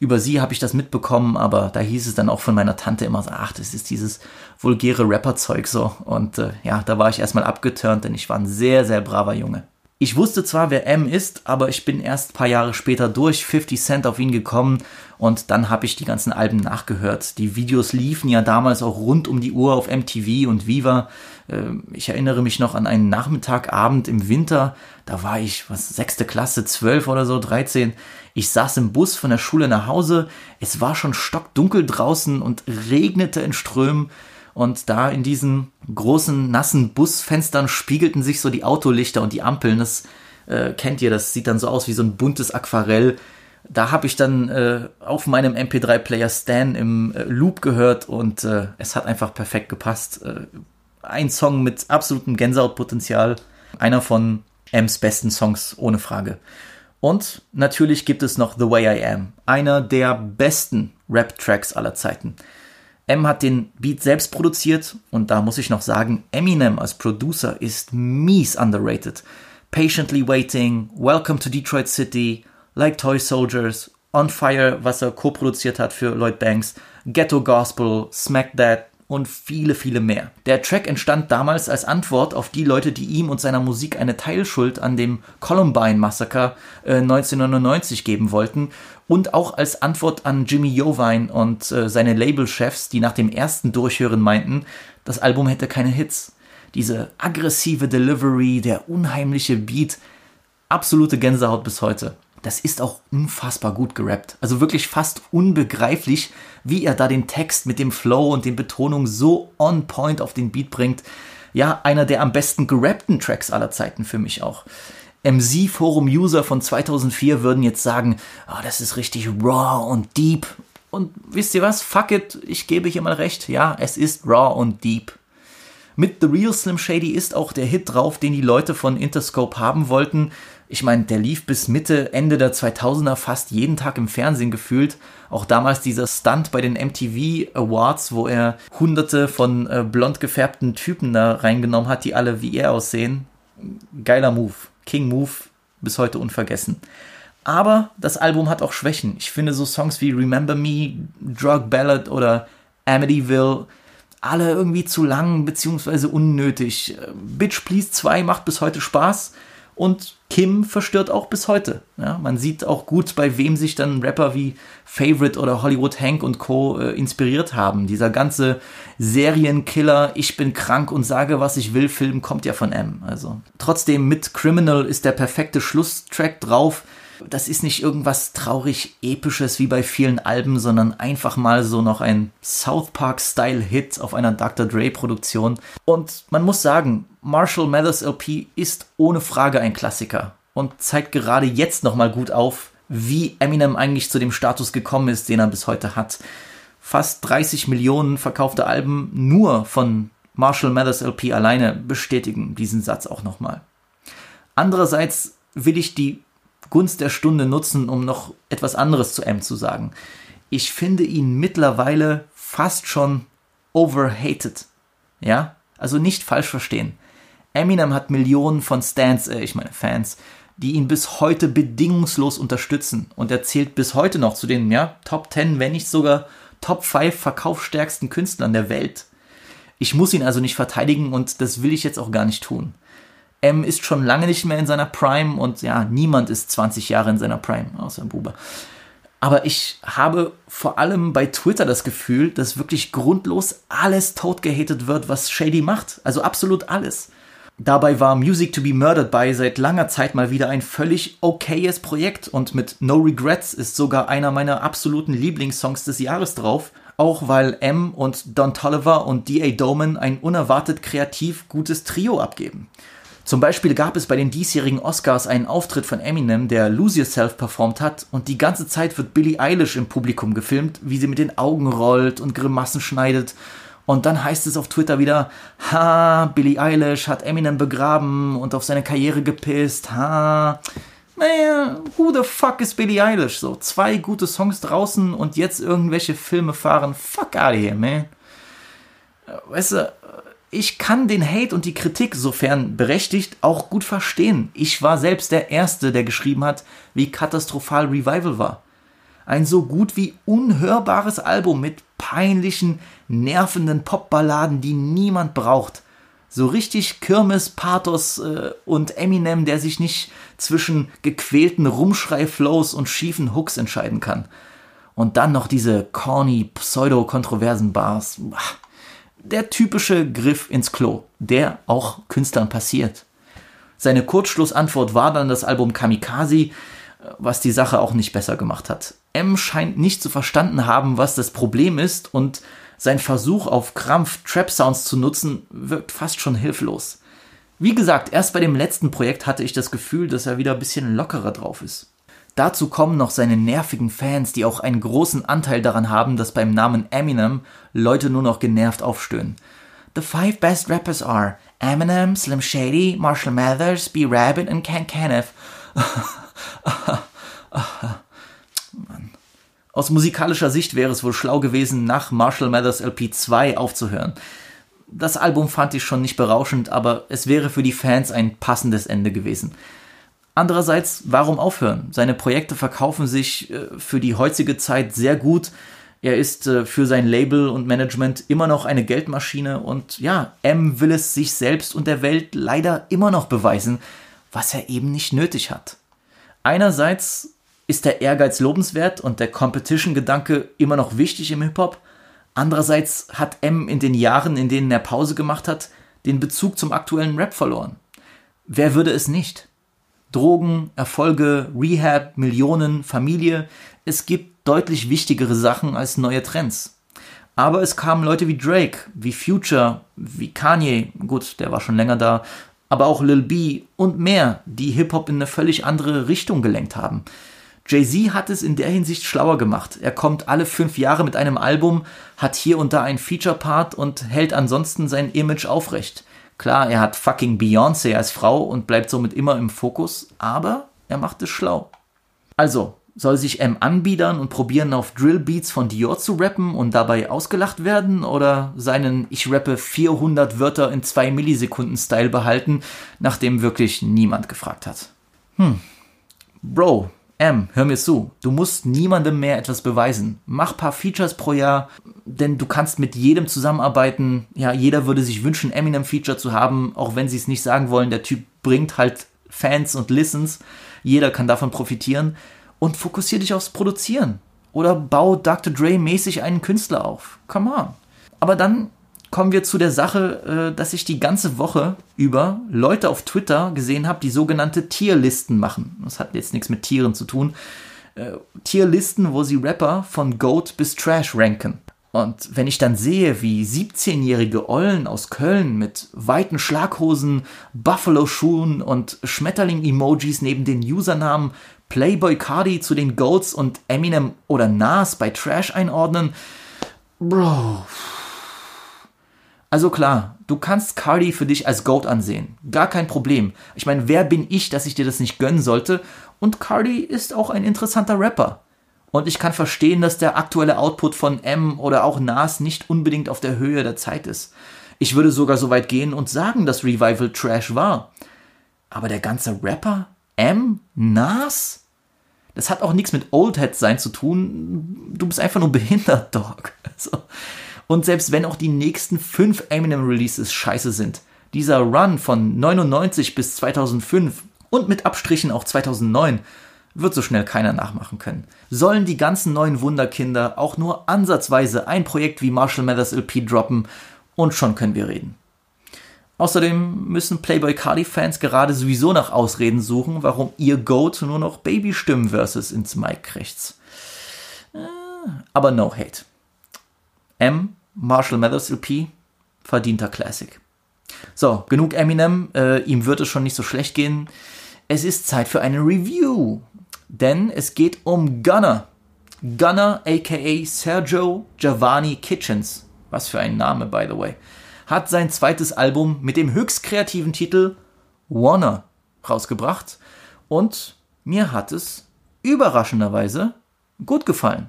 Über sie habe ich das mitbekommen, aber da hieß es dann auch von meiner Tante immer so, ach, das ist dieses vulgäre Rapper-Zeug so. Und äh, ja, da war ich erstmal abgeturnt, denn ich war ein sehr, sehr braver Junge. Ich wusste zwar, wer M ist, aber ich bin erst ein paar Jahre später durch 50 Cent auf ihn gekommen und dann habe ich die ganzen Alben nachgehört. Die Videos liefen ja damals auch rund um die Uhr auf MTV und Viva. Ähm, ich erinnere mich noch an einen Nachmittagabend im Winter, da war ich, was, sechste Klasse, zwölf oder so, 13. Ich saß im Bus von der Schule nach Hause, es war schon stockdunkel draußen und regnete in Strömen. Und da in diesen großen, nassen Busfenstern spiegelten sich so die Autolichter und die Ampeln. Das äh, kennt ihr, das sieht dann so aus wie so ein buntes Aquarell. Da habe ich dann äh, auf meinem MP3-Player Stan im äh, Loop gehört und äh, es hat einfach perfekt gepasst. Ein Song mit absolutem Gänsehautpotenzial. Einer von M's besten Songs, ohne Frage. Und natürlich gibt es noch The Way I Am, einer der besten Rap-Tracks aller Zeiten. M hat den Beat selbst produziert und da muss ich noch sagen, Eminem als Producer ist mies underrated. Patiently Waiting, Welcome to Detroit City, Like Toy Soldiers, On Fire, was er co-produziert hat für Lloyd Banks, Ghetto Gospel, Smack That, und viele, viele mehr. Der Track entstand damals als Antwort auf die Leute, die ihm und seiner Musik eine Teilschuld an dem Columbine-Massaker äh, 1999 geben wollten und auch als Antwort an Jimmy Jovine und äh, seine Labelchefs, die nach dem ersten Durchhören meinten, das Album hätte keine Hits. Diese aggressive Delivery, der unheimliche Beat, absolute Gänsehaut bis heute das ist auch unfassbar gut gerappt. Also wirklich fast unbegreiflich, wie er da den Text mit dem Flow und den Betonungen so on point auf den Beat bringt. Ja, einer der am besten gerappten Tracks aller Zeiten für mich auch. MC Forum User von 2004 würden jetzt sagen, oh, das ist richtig raw und deep. Und wisst ihr was? Fuck it, ich gebe hier mal recht. Ja, es ist raw und deep. Mit The Real Slim Shady ist auch der Hit drauf, den die Leute von Interscope haben wollten. Ich meine, der lief bis Mitte, Ende der 2000er fast jeden Tag im Fernsehen gefühlt. Auch damals dieser Stunt bei den MTV Awards, wo er hunderte von äh, blond gefärbten Typen da reingenommen hat, die alle wie er aussehen. Geiler Move. King Move, bis heute unvergessen. Aber das Album hat auch Schwächen. Ich finde so Songs wie Remember Me, Drug Ballad oder Amityville alle irgendwie zu lang beziehungsweise unnötig. Bitch Please 2 macht bis heute Spaß und Kim verstört auch bis heute. Ja, man sieht auch gut, bei wem sich dann Rapper wie Favorite oder Hollywood Hank und Co. Äh, inspiriert haben. Dieser ganze Serienkiller, ich bin krank und sage, was ich will, Film kommt ja von M. Also trotzdem mit Criminal ist der perfekte Schlusstrack drauf. Das ist nicht irgendwas traurig episches wie bei vielen Alben, sondern einfach mal so noch ein South Park Style Hit auf einer Dr. Dre Produktion. Und man muss sagen, Marshall Mathers LP ist ohne Frage ein Klassiker und zeigt gerade jetzt nochmal gut auf, wie Eminem eigentlich zu dem Status gekommen ist, den er bis heute hat. Fast 30 Millionen verkaufte Alben nur von Marshall Mathers LP alleine bestätigen diesen Satz auch nochmal. Andererseits will ich die Gunst der Stunde nutzen, um noch etwas anderes zu M zu sagen. Ich finde ihn mittlerweile fast schon overhated. Ja? Also nicht falsch verstehen. Eminem hat Millionen von Stans, äh, ich meine Fans, die ihn bis heute bedingungslos unterstützen und er zählt bis heute noch zu den ja, Top 10, wenn nicht sogar Top 5 verkaufsstärksten Künstlern der Welt. Ich muss ihn also nicht verteidigen und das will ich jetzt auch gar nicht tun. M ist schon lange nicht mehr in seiner Prime und ja, niemand ist 20 Jahre in seiner Prime, außer Buber. Aber ich habe vor allem bei Twitter das Gefühl, dass wirklich grundlos alles totgehatet wird, was Shady macht. Also absolut alles. Dabei war Music to be Murdered by seit langer Zeit mal wieder ein völlig okayes Projekt und mit No Regrets ist sogar einer meiner absoluten Lieblingssongs des Jahres drauf. Auch weil M und Don Tolliver und D.A. Doman ein unerwartet kreativ gutes Trio abgeben. Zum Beispiel gab es bei den diesjährigen Oscars einen Auftritt von Eminem, der Lose Yourself performt hat und die ganze Zeit wird Billie Eilish im Publikum gefilmt, wie sie mit den Augen rollt und Grimassen schneidet. Und dann heißt es auf Twitter wieder, ha, Billie Eilish hat Eminem begraben und auf seine Karriere gepisst, ha. Naja, who the fuck is Billie Eilish? So, zwei gute Songs draußen und jetzt irgendwelche Filme fahren. Fuck out of here, man. Weißt du, ich kann den Hate und die Kritik, sofern berechtigt, auch gut verstehen. Ich war selbst der Erste, der geschrieben hat, wie katastrophal Revival war. Ein so gut wie unhörbares Album mit peinlichen, nervenden Popballaden, die niemand braucht. So richtig Kirmes, Pathos äh, und Eminem, der sich nicht zwischen gequälten Rumschrei-Flows und schiefen Hooks entscheiden kann. Und dann noch diese corny, pseudo-kontroversen Bars. Der typische Griff ins Klo, der auch Künstlern passiert. Seine Kurzschlussantwort war dann das Album Kamikaze, was die Sache auch nicht besser gemacht hat. M scheint nicht zu verstanden haben, was das Problem ist und sein Versuch auf Krampf Trap Sounds zu nutzen wirkt fast schon hilflos. Wie gesagt, erst bei dem letzten Projekt hatte ich das Gefühl, dass er wieder ein bisschen lockerer drauf ist. Dazu kommen noch seine nervigen Fans, die auch einen großen Anteil daran haben, dass beim Namen Eminem Leute nur noch genervt aufstöhnen. The five best rappers are Eminem, Slim Shady, Marshall Mathers, B. Rabbit und Ken Kenneth. Aus musikalischer Sicht wäre es wohl schlau gewesen, nach Marshall Mathers LP 2 aufzuhören. Das Album fand ich schon nicht berauschend, aber es wäre für die Fans ein passendes Ende gewesen. Andererseits, warum aufhören? Seine Projekte verkaufen sich äh, für die heutige Zeit sehr gut. Er ist äh, für sein Label und Management immer noch eine Geldmaschine und ja, M will es sich selbst und der Welt leider immer noch beweisen, was er eben nicht nötig hat. Einerseits ist der Ehrgeiz lobenswert und der Competition-Gedanke immer noch wichtig im Hip-Hop. Andererseits hat M in den Jahren, in denen er Pause gemacht hat, den Bezug zum aktuellen Rap verloren. Wer würde es nicht? Drogen, Erfolge, Rehab, Millionen, Familie. Es gibt deutlich wichtigere Sachen als neue Trends. Aber es kamen Leute wie Drake, wie Future, wie Kanye, gut, der war schon länger da, aber auch Lil B und mehr, die Hip-Hop in eine völlig andere Richtung gelenkt haben. Jay-Z hat es in der Hinsicht schlauer gemacht. Er kommt alle fünf Jahre mit einem Album, hat hier und da einen Feature-Part und hält ansonsten sein Image aufrecht. Klar, er hat fucking Beyoncé als Frau und bleibt somit immer im Fokus, aber er macht es schlau. Also, soll sich M anbiedern und probieren auf Drillbeats von Dior zu rappen und dabei ausgelacht werden oder seinen Ich rappe 400 Wörter in 2 Millisekunden Style behalten, nachdem wirklich niemand gefragt hat? Hm. Bro, M, hör mir zu. Du musst niemandem mehr etwas beweisen. Mach paar Features pro Jahr, denn du kannst mit jedem zusammenarbeiten. Ja, jeder würde sich wünschen, Eminem Feature zu haben, auch wenn sie es nicht sagen wollen. Der Typ bringt halt Fans und Listens. Jeder kann davon profitieren. Und fokussier dich aufs Produzieren. Oder bau Dr. Dre mäßig einen Künstler auf. Come on. Aber dann kommen wir zu der Sache, äh, dass ich die ganze Woche über Leute auf Twitter gesehen habe, die sogenannte Tierlisten machen. Das hat jetzt nichts mit Tieren zu tun. Äh, Tierlisten, wo sie Rapper von Goat bis Trash ranken. Und wenn ich dann sehe, wie 17-jährige Ollen aus Köln mit weiten Schlaghosen, Buffalo-Schuhen und Schmetterling-Emojis neben den Usernamen Playboy Cardi zu den Goats und Eminem oder Nas bei Trash einordnen, Bro, also klar, du kannst Cardi für dich als Goat ansehen. Gar kein Problem. Ich meine, wer bin ich, dass ich dir das nicht gönnen sollte? Und Cardi ist auch ein interessanter Rapper. Und ich kann verstehen, dass der aktuelle Output von M oder auch Nas nicht unbedingt auf der Höhe der Zeit ist. Ich würde sogar so weit gehen und sagen, dass Revival Trash war. Aber der ganze Rapper? M? Nas? Das hat auch nichts mit Oldhead sein zu tun. Du bist einfach nur behindert, Dog. Also, und selbst wenn auch die nächsten fünf Eminem Releases scheiße sind, dieser Run von 99 bis 2005 und mit Abstrichen auch 2009 wird so schnell keiner nachmachen können. Sollen die ganzen neuen Wunderkinder auch nur ansatzweise ein Projekt wie Marshall Mathers LP droppen und schon können wir reden. Außerdem müssen Playboy Cardi Fans gerade sowieso nach Ausreden suchen, warum ihr Goat nur noch Babystimmen versus ins Mic kriegt. Äh, aber no hate. M Marshall Mathers LP, verdienter Classic. So, genug Eminem, äh, ihm wird es schon nicht so schlecht gehen. Es ist Zeit für eine Review, denn es geht um Gunner. Gunner, aka Sergio Giovanni Kitchens, was für ein Name, by the way, hat sein zweites Album mit dem höchst kreativen Titel Warner rausgebracht und mir hat es überraschenderweise gut gefallen.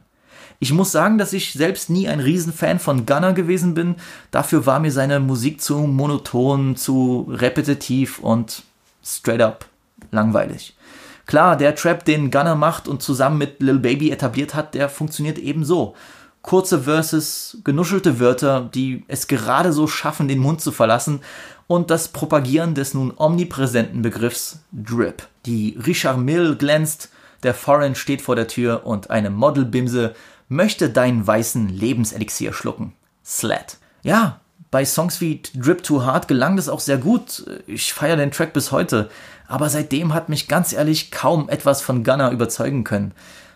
Ich muss sagen, dass ich selbst nie ein Riesenfan von Gunner gewesen bin. Dafür war mir seine Musik zu monoton, zu repetitiv und straight up langweilig. Klar, der Trap, den Gunner macht und zusammen mit Lil Baby etabliert hat, der funktioniert ebenso. Kurze Verses, genuschelte Wörter, die es gerade so schaffen, den Mund zu verlassen und das Propagieren des nun omnipräsenten Begriffs Drip. Die Richard Mill glänzt, der Foreign steht vor der Tür und eine Modelbimse möchte deinen weißen Lebenselixier schlucken. Slat. Ja, bei Songs wie Drip Too Hard gelang das auch sehr gut. Ich feiere den Track bis heute. Aber seitdem hat mich ganz ehrlich kaum etwas von Gunner überzeugen können.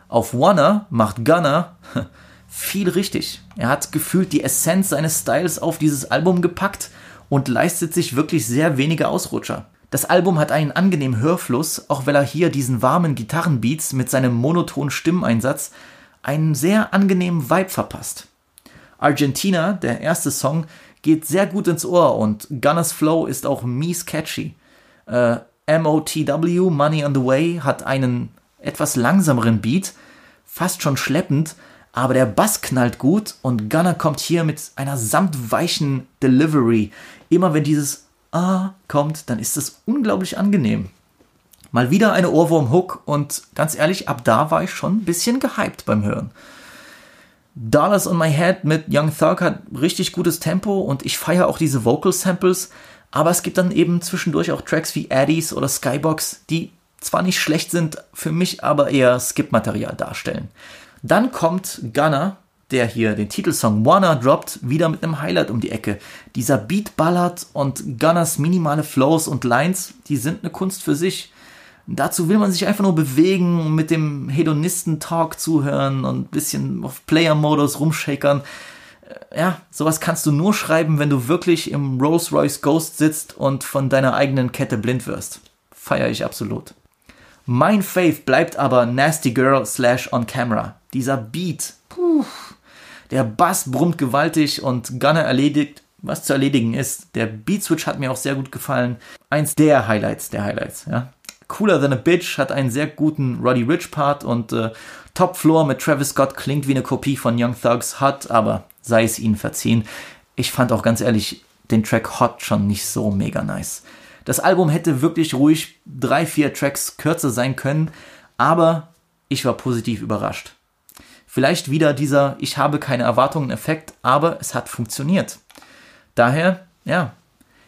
Auf Wanna macht Gunner viel richtig. Er hat gefühlt die Essenz seines Styles auf dieses Album gepackt und leistet sich wirklich sehr wenige Ausrutscher. Das Album hat einen angenehmen Hörfluss, auch weil er hier diesen warmen Gitarrenbeats mit seinem monotonen Stimmeinsatz einen sehr angenehmen Vibe verpasst. Argentina, der erste Song, geht sehr gut ins Ohr und Gunners Flow ist auch mies catchy. Äh, MOTW, Money on the Way, hat einen etwas langsameren Beat, fast schon schleppend, aber der Bass knallt gut und Gunner kommt hier mit einer samtweichen Delivery. Immer wenn dieses Ah kommt, dann ist es unglaublich angenehm. Mal wieder eine Ohrwurm-Hook und ganz ehrlich, ab da war ich schon ein bisschen gehypt beim Hören. Dollars on My Head mit Young Thug hat richtig gutes Tempo und ich feiere auch diese Vocal Samples, aber es gibt dann eben zwischendurch auch Tracks wie Addies oder Skybox, die zwar nicht schlecht sind, für mich aber eher Skip-Material darstellen. Dann kommt Gunner, der hier den Titelsong Wanna droppt, wieder mit einem Highlight um die Ecke. Dieser Beat ballert und Gunners minimale Flows und Lines, die sind eine Kunst für sich. Dazu will man sich einfach nur bewegen, mit dem Hedonisten-Talk zuhören und ein bisschen auf Player-Modus rumshakern. Äh, ja, sowas kannst du nur schreiben, wenn du wirklich im Rolls-Royce Ghost sitzt und von deiner eigenen Kette blind wirst. Feier ich absolut. Mein Faith bleibt aber Nasty Girl slash on Camera. Dieser Beat, puh, der Bass brummt gewaltig und Gunner erledigt was zu erledigen ist. Der Beat Switch hat mir auch sehr gut gefallen. Eins der Highlights der Highlights, ja. Cooler Than a Bitch hat einen sehr guten Roddy Rich Part und äh, Top Floor mit Travis Scott klingt wie eine Kopie von Young Thugs Hot, aber sei es ihnen verziehen. Ich fand auch ganz ehrlich den Track Hot schon nicht so mega nice. Das Album hätte wirklich ruhig drei, vier Tracks kürzer sein können, aber ich war positiv überrascht. Vielleicht wieder dieser Ich habe keine Erwartungen Effekt, aber es hat funktioniert. Daher, ja,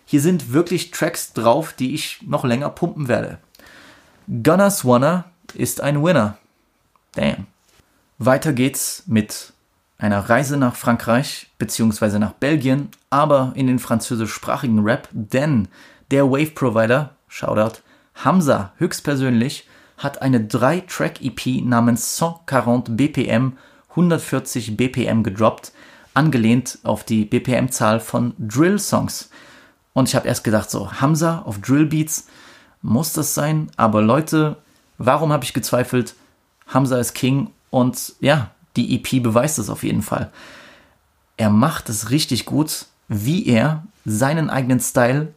hier sind wirklich Tracks drauf, die ich noch länger pumpen werde. Gunners Wanna ist ein Winner. Damn. Weiter geht's mit einer Reise nach Frankreich bzw. nach Belgien, aber in den französischsprachigen Rap, denn der Wave Provider, Shoutout, Hamza höchstpersönlich, hat eine 3-Track-EP namens 140 BPM, 140 BPM gedroppt, angelehnt auf die BPM-Zahl von Drill-Songs. Und ich habe erst gedacht, so, Hamza auf Drill-Beats, muss das sein? Aber Leute, warum habe ich gezweifelt? Hamza ist King und ja, die EP beweist es auf jeden Fall. Er macht es richtig gut, wie er seinen eigenen Style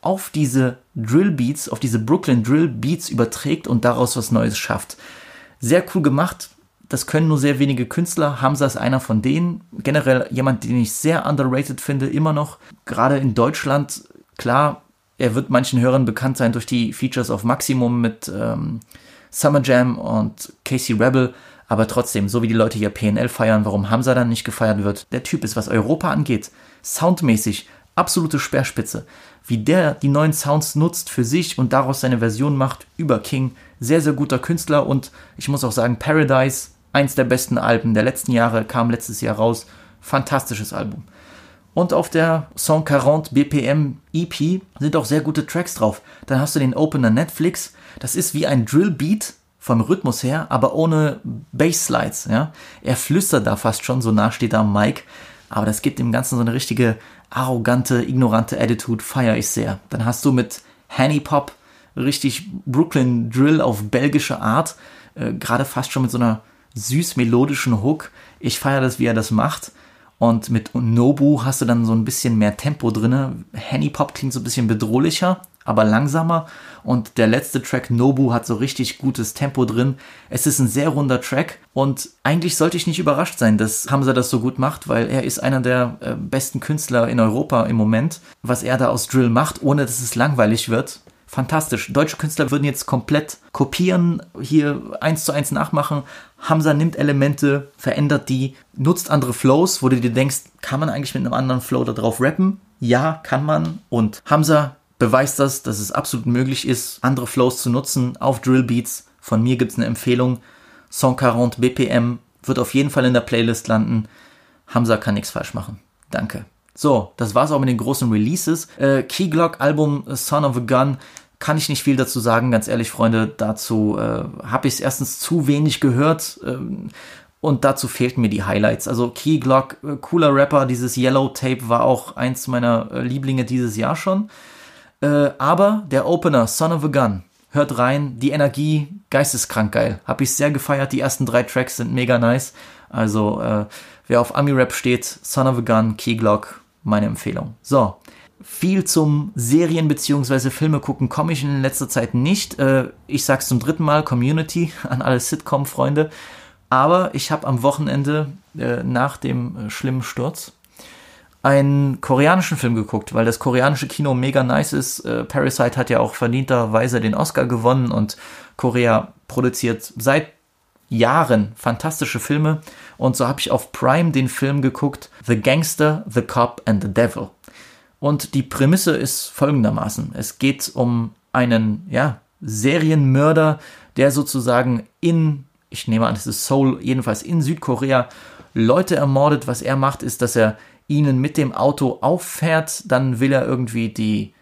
auf diese Drill Beats, auf diese Brooklyn Drill Beats überträgt und daraus was Neues schafft. Sehr cool gemacht. Das können nur sehr wenige Künstler. Hamza ist einer von denen. Generell jemand, den ich sehr underrated finde, immer noch. Gerade in Deutschland, klar, er wird manchen Hörern bekannt sein durch die Features auf Maximum mit ähm, Summer Jam und Casey Rebel. Aber trotzdem, so wie die Leute hier PNL feiern, warum Hamza dann nicht gefeiert wird, der Typ ist, was Europa angeht, soundmäßig absolute Speerspitze. Wie der die neuen Sounds nutzt für sich und daraus seine Version macht über King, sehr, sehr guter Künstler und ich muss auch sagen, Paradise, eins der besten Alben der letzten Jahre, kam letztes Jahr raus. Fantastisches Album. Und auf der 140 BPM EP sind auch sehr gute Tracks drauf. Dann hast du den Opener Netflix. Das ist wie ein Drill Beat vom Rhythmus her, aber ohne Bass-Slides. Ja? Er flüstert da fast schon, so nah steht da am Mic. Aber das gibt dem Ganzen so eine richtige arrogante, ignorante Attitude. Feier ich sehr. Dann hast du mit Hanny Pop richtig Brooklyn Drill auf belgische Art. Äh, Gerade fast schon mit so einer süß melodischen Hook. Ich feiere das, wie er das macht. Und mit Nobu hast du dann so ein bisschen mehr Tempo drinne. Henny Pop klingt so ein bisschen bedrohlicher, aber langsamer. Und der letzte Track Nobu hat so richtig gutes Tempo drin. Es ist ein sehr runder Track und eigentlich sollte ich nicht überrascht sein, dass Hamza das so gut macht, weil er ist einer der äh, besten Künstler in Europa im Moment. Was er da aus Drill macht, ohne dass es langweilig wird, fantastisch. Deutsche Künstler würden jetzt komplett kopieren, hier eins zu eins nachmachen. Hamza nimmt Elemente, verändert die, nutzt andere Flows, wo du dir denkst, kann man eigentlich mit einem anderen Flow da drauf rappen? Ja, kann man. Und Hamza beweist das, dass es absolut möglich ist, andere Flows zu nutzen auf Drill Beats. Von mir gibt es eine Empfehlung. 140 BPM wird auf jeden Fall in der Playlist landen. Hamza kann nichts falsch machen. Danke. So, das war's auch mit den großen Releases. Äh, Keyglock Album Son of a Gun kann ich nicht viel dazu sagen, ganz ehrlich, Freunde. Dazu äh, habe ich es erstens zu wenig gehört ähm, und dazu fehlten mir die Highlights. Also Key Glock, äh, cooler Rapper, dieses Yellow Tape war auch eins meiner äh, Lieblinge dieses Jahr schon. Äh, aber der Opener, Son of a Gun, hört rein, die Energie, geisteskrank geil. Hab ich sehr gefeiert, die ersten drei Tracks sind mega nice. Also äh, wer auf Ami-Rap steht, Son of a Gun, Key Glock, meine Empfehlung. So, viel zum Serien- bzw. Filme gucken komme ich in letzter Zeit nicht. Äh, ich sag's zum dritten Mal, Community an alle Sitcom-Freunde. Aber ich habe am Wochenende äh, nach dem äh, schlimmen Sturz einen koreanischen Film geguckt, weil das koreanische Kino mega nice ist. Parasite hat ja auch verdienterweise den Oscar gewonnen und Korea produziert seit Jahren fantastische Filme. Und so habe ich auf Prime den Film geguckt, The Gangster, The Cop and the Devil. Und die Prämisse ist folgendermaßen. Es geht um einen, ja, Serienmörder, der sozusagen in, ich nehme an, es ist Seoul, jedenfalls in Südkorea, Leute ermordet. Was er macht, ist, dass er ihnen mit dem Auto auffährt, dann will er irgendwie die,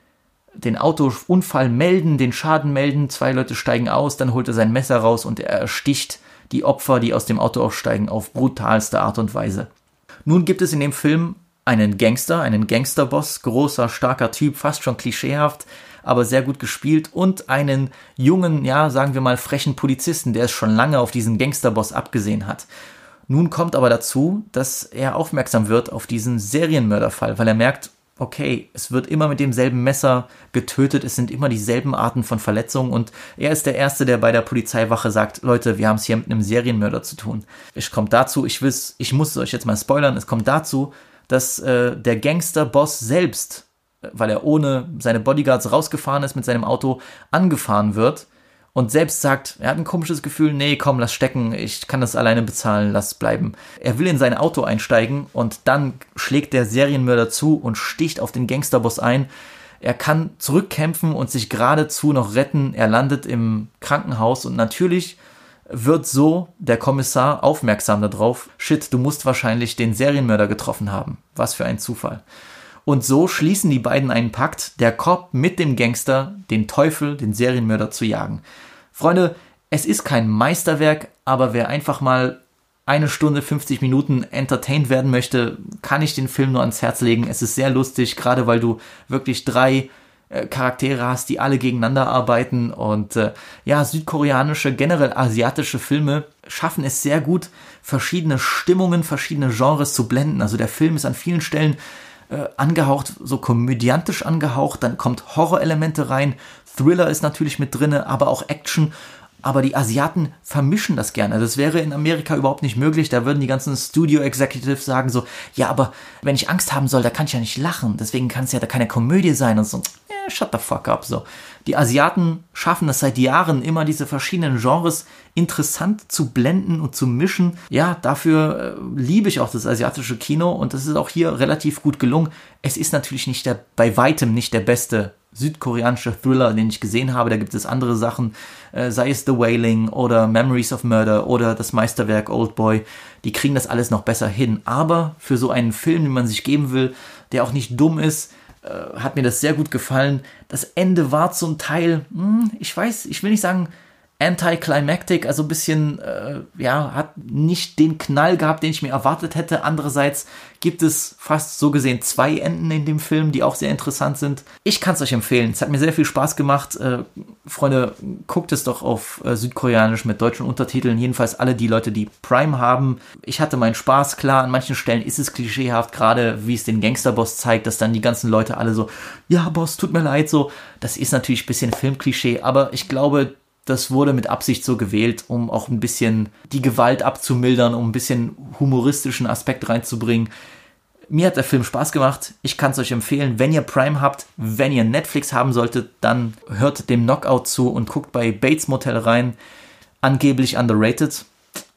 den Autounfall melden, den Schaden melden, zwei Leute steigen aus, dann holt er sein Messer raus und er ersticht die Opfer, die aus dem Auto aussteigen, auf brutalste Art und Weise. Nun gibt es in dem Film einen Gangster, einen Gangsterboss, großer, starker Typ, fast schon klischeehaft, aber sehr gut gespielt und einen jungen, ja, sagen wir mal frechen Polizisten, der es schon lange auf diesen Gangsterboss abgesehen hat. Nun kommt aber dazu, dass er aufmerksam wird auf diesen Serienmörderfall, weil er merkt, okay, es wird immer mit demselben Messer getötet, es sind immer dieselben Arten von Verletzungen und er ist der Erste, der bei der Polizeiwache sagt, Leute, wir haben es hier mit einem Serienmörder zu tun. Es kommt dazu, ich will's, ich muss es euch jetzt mal spoilern, es kommt dazu, dass äh, der Gangsterboss selbst, äh, weil er ohne seine Bodyguards rausgefahren ist mit seinem Auto, angefahren wird und selbst sagt, er hat ein komisches Gefühl, nee, komm, lass stecken, ich kann das alleine bezahlen, lass bleiben. Er will in sein Auto einsteigen und dann schlägt der Serienmörder zu und sticht auf den Gangsterboss ein. Er kann zurückkämpfen und sich geradezu noch retten. Er landet im Krankenhaus und natürlich wird so der Kommissar aufmerksam darauf. Shit, du musst wahrscheinlich den Serienmörder getroffen haben. Was für ein Zufall. Und so schließen die beiden einen Pakt, der Cop mit dem Gangster den Teufel, den Serienmörder zu jagen. Freunde, es ist kein Meisterwerk, aber wer einfach mal eine Stunde 50 Minuten entertained werden möchte, kann ich den Film nur ans Herz legen. Es ist sehr lustig, gerade weil du wirklich drei äh, Charaktere hast, die alle gegeneinander arbeiten und äh, ja, südkoreanische, generell asiatische Filme schaffen es sehr gut, verschiedene Stimmungen, verschiedene Genres zu blenden. Also der Film ist an vielen Stellen äh, angehaucht, so komödiantisch angehaucht, dann kommt Horrorelemente rein, Thriller ist natürlich mit drinne, aber auch Action. Aber die Asiaten vermischen das gerne. Das wäre in Amerika überhaupt nicht möglich. Da würden die ganzen Studio Executives sagen so, ja, aber wenn ich Angst haben soll, da kann ich ja nicht lachen. Deswegen kann es ja da keine Komödie sein und so. Eh, shut the fuck up. So. Die Asiaten schaffen es seit Jahren immer diese verschiedenen Genres interessant zu blenden und zu mischen. Ja, dafür äh, liebe ich auch das asiatische Kino und das ist auch hier relativ gut gelungen. Es ist natürlich nicht der, bei weitem nicht der beste südkoreanische Thriller, den ich gesehen habe. Da gibt es andere Sachen, äh, sei es The Wailing oder Memories of Murder oder das Meisterwerk Old Boy. Die kriegen das alles noch besser hin. Aber für so einen Film, den man sich geben will, der auch nicht dumm ist, äh, hat mir das sehr gut gefallen. Das Ende war zum Teil, hm, ich weiß, ich will nicht sagen anticlimactic, also ein bisschen, äh, ja, hat nicht den Knall gehabt, den ich mir erwartet hätte. Andererseits gibt es fast so gesehen zwei Enden in dem Film, die auch sehr interessant sind. Ich kann es euch empfehlen. Es hat mir sehr viel Spaß gemacht. Äh, Freunde, guckt es doch auf äh, Südkoreanisch mit deutschen Untertiteln. Jedenfalls alle die Leute, die Prime haben. Ich hatte meinen Spaß. Klar, an manchen Stellen ist es klischeehaft, gerade wie es den Gangsterboss zeigt, dass dann die ganzen Leute alle so, ja, Boss, tut mir leid, so. Das ist natürlich ein bisschen Filmklischee, aber ich glaube, das wurde mit Absicht so gewählt, um auch ein bisschen die Gewalt abzumildern, um ein bisschen humoristischen Aspekt reinzubringen. Mir hat der Film Spaß gemacht. Ich kann es euch empfehlen. Wenn ihr Prime habt, wenn ihr Netflix haben solltet, dann hört dem Knockout zu und guckt bei Bates Motel rein. Angeblich underrated.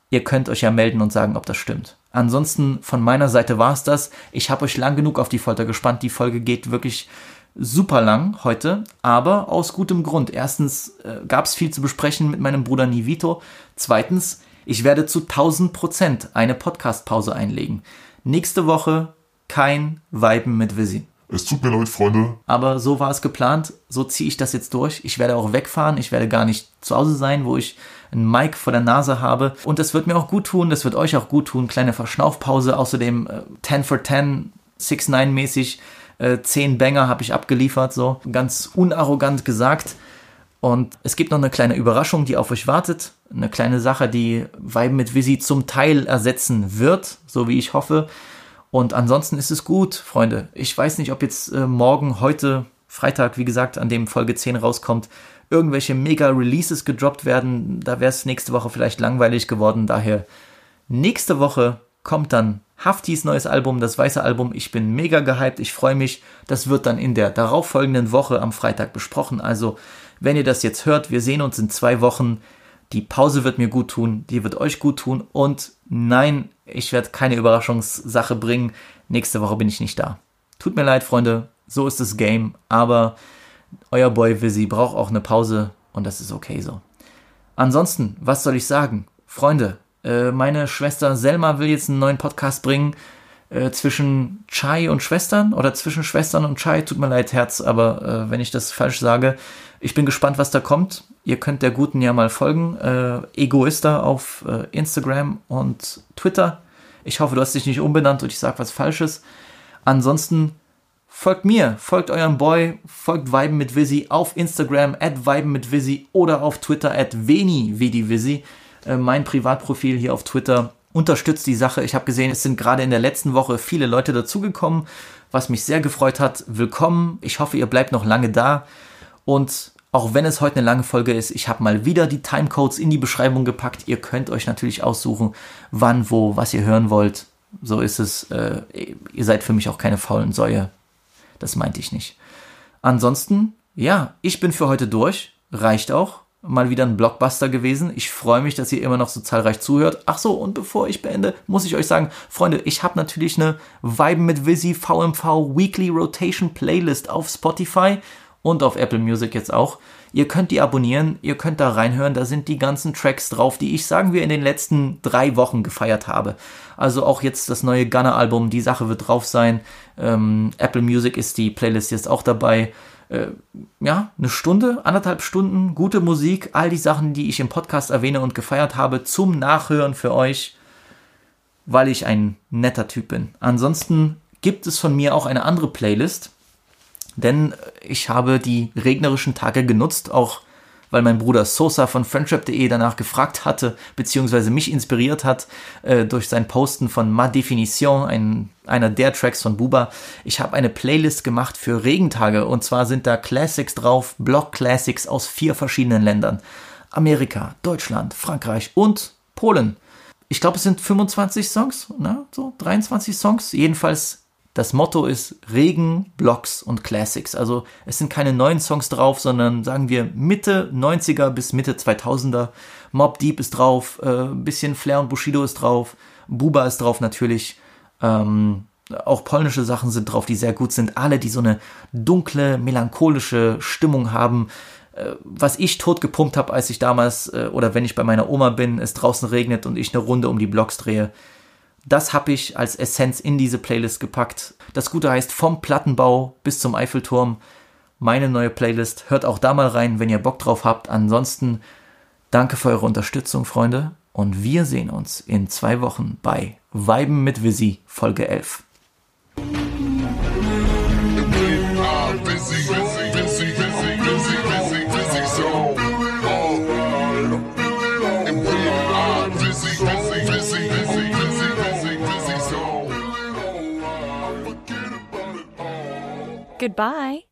Ihr könnt euch ja melden und sagen, ob das stimmt. Ansonsten von meiner Seite war es das. Ich habe euch lang genug auf die Folter gespannt. Die Folge geht wirklich super lang heute, aber aus gutem Grund. Erstens äh, gab es viel zu besprechen mit meinem Bruder Nivito. Zweitens, ich werde zu 1000 Prozent eine Podcast-Pause einlegen. Nächste Woche kein Weiben mit Visi. Es tut mir leid, Freunde. Aber so war es geplant. So ziehe ich das jetzt durch. Ich werde auch wegfahren. Ich werde gar nicht zu Hause sein, wo ich einen Mic vor der Nase habe. Und das wird mir auch gut tun. Das wird euch auch gut tun. Kleine Verschnaufpause. Außerdem äh, 10 for 10, 6-9 mäßig äh, zehn Banger habe ich abgeliefert, so ganz unarrogant gesagt. Und es gibt noch eine kleine Überraschung, die auf euch wartet. Eine kleine Sache, die Vibe mit Visi zum Teil ersetzen wird, so wie ich hoffe. Und ansonsten ist es gut, Freunde. Ich weiß nicht, ob jetzt äh, morgen, heute, Freitag, wie gesagt, an dem Folge 10 rauskommt, irgendwelche Mega-Releases gedroppt werden. Da wäre es nächste Woche vielleicht langweilig geworden. Daher nächste Woche kommt dann Haftis neues Album, das weiße Album. Ich bin mega gehypt, ich freue mich. Das wird dann in der darauffolgenden Woche am Freitag besprochen. Also, wenn ihr das jetzt hört, wir sehen uns in zwei Wochen. Die Pause wird mir gut tun, die wird euch gut tun. Und nein, ich werde keine Überraschungssache bringen. Nächste Woche bin ich nicht da. Tut mir leid, Freunde, so ist das Game. Aber euer Boy Visi braucht auch eine Pause und das ist okay so. Ansonsten, was soll ich sagen? Freunde, äh, meine Schwester Selma will jetzt einen neuen Podcast bringen äh, zwischen Chai und Schwestern oder zwischen Schwestern und Chai. Tut mir leid, Herz, aber äh, wenn ich das falsch sage, ich bin gespannt, was da kommt. Ihr könnt der Guten ja mal folgen. Äh, Egoista auf äh, Instagram und Twitter. Ich hoffe, du hast dich nicht umbenannt und ich sage was Falsches. Ansonsten folgt mir, folgt eurem Boy, folgt Weiben mit Visi auf Instagram at Weiben mit Visi oder auf Twitter at Veni Vidi Visi. Äh, mein Privatprofil hier auf Twitter. unterstützt die Sache. Ich habe gesehen, es sind gerade in der letzten Woche viele Leute dazugekommen, was mich sehr gefreut hat. Willkommen. Ich hoffe, ihr bleibt noch lange da. Und auch wenn es heute eine lange Folge ist, ich habe mal wieder die Timecodes in die Beschreibung gepackt. Ihr könnt euch natürlich aussuchen, wann, wo, was ihr hören wollt. So ist es. Äh, ihr seid für mich auch keine faulen Säue. Das meinte ich nicht. Ansonsten, ja, ich bin für heute durch. Reicht auch mal wieder ein Blockbuster gewesen. Ich freue mich, dass ihr immer noch so zahlreich zuhört. Ach so, und bevor ich beende, muss ich euch sagen, Freunde, ich habe natürlich eine Vibe mit Visi VMV Weekly Rotation Playlist auf Spotify und auf Apple Music jetzt auch. Ihr könnt die abonnieren, ihr könnt da reinhören, da sind die ganzen Tracks drauf, die ich, sagen wir, in den letzten drei Wochen gefeiert habe. Also auch jetzt das neue Gunner-Album, die Sache wird drauf sein. Ähm, Apple Music ist die Playlist jetzt auch dabei äh, ja, eine Stunde, anderthalb Stunden, gute Musik, all die Sachen, die ich im Podcast erwähne und gefeiert habe, zum Nachhören für euch, weil ich ein netter Typ bin. Ansonsten gibt es von mir auch eine andere Playlist, denn ich habe die regnerischen Tage genutzt, auch weil mein Bruder Sosa von friendship.de danach gefragt hatte, beziehungsweise mich inspiriert hat äh, durch sein Posten von Ma Definition, ein, einer der Tracks von Buba. Ich habe eine Playlist gemacht für Regentage und zwar sind da Classics drauf, Block Classics aus vier verschiedenen Ländern. Amerika, Deutschland, Frankreich und Polen. Ich glaube, es sind 25 Songs, ne? so 23 Songs. Jedenfalls das Motto ist Regen, Blocks und Classics. Also es sind keine neuen Songs drauf, sondern sagen wir Mitte 90er bis Mitte 2000er. Mob Deep ist drauf, äh, bisschen Flair und Bushido ist drauf, Buba ist drauf natürlich. Ähm, auch polnische Sachen sind drauf, die sehr gut sind. Alle, die so eine dunkle, melancholische Stimmung haben. Äh, was ich tot gepumpt habe, als ich damals äh, oder wenn ich bei meiner Oma bin, es draußen regnet und ich eine Runde um die Blocks drehe das habe ich als Essenz in diese Playlist gepackt. Das Gute heißt vom Plattenbau bis zum Eiffelturm. Meine neue Playlist. Hört auch da mal rein, wenn ihr Bock drauf habt. Ansonsten danke für eure Unterstützung, Freunde. Und wir sehen uns in zwei Wochen bei Weiben mit Visi, Folge 11. Goodbye.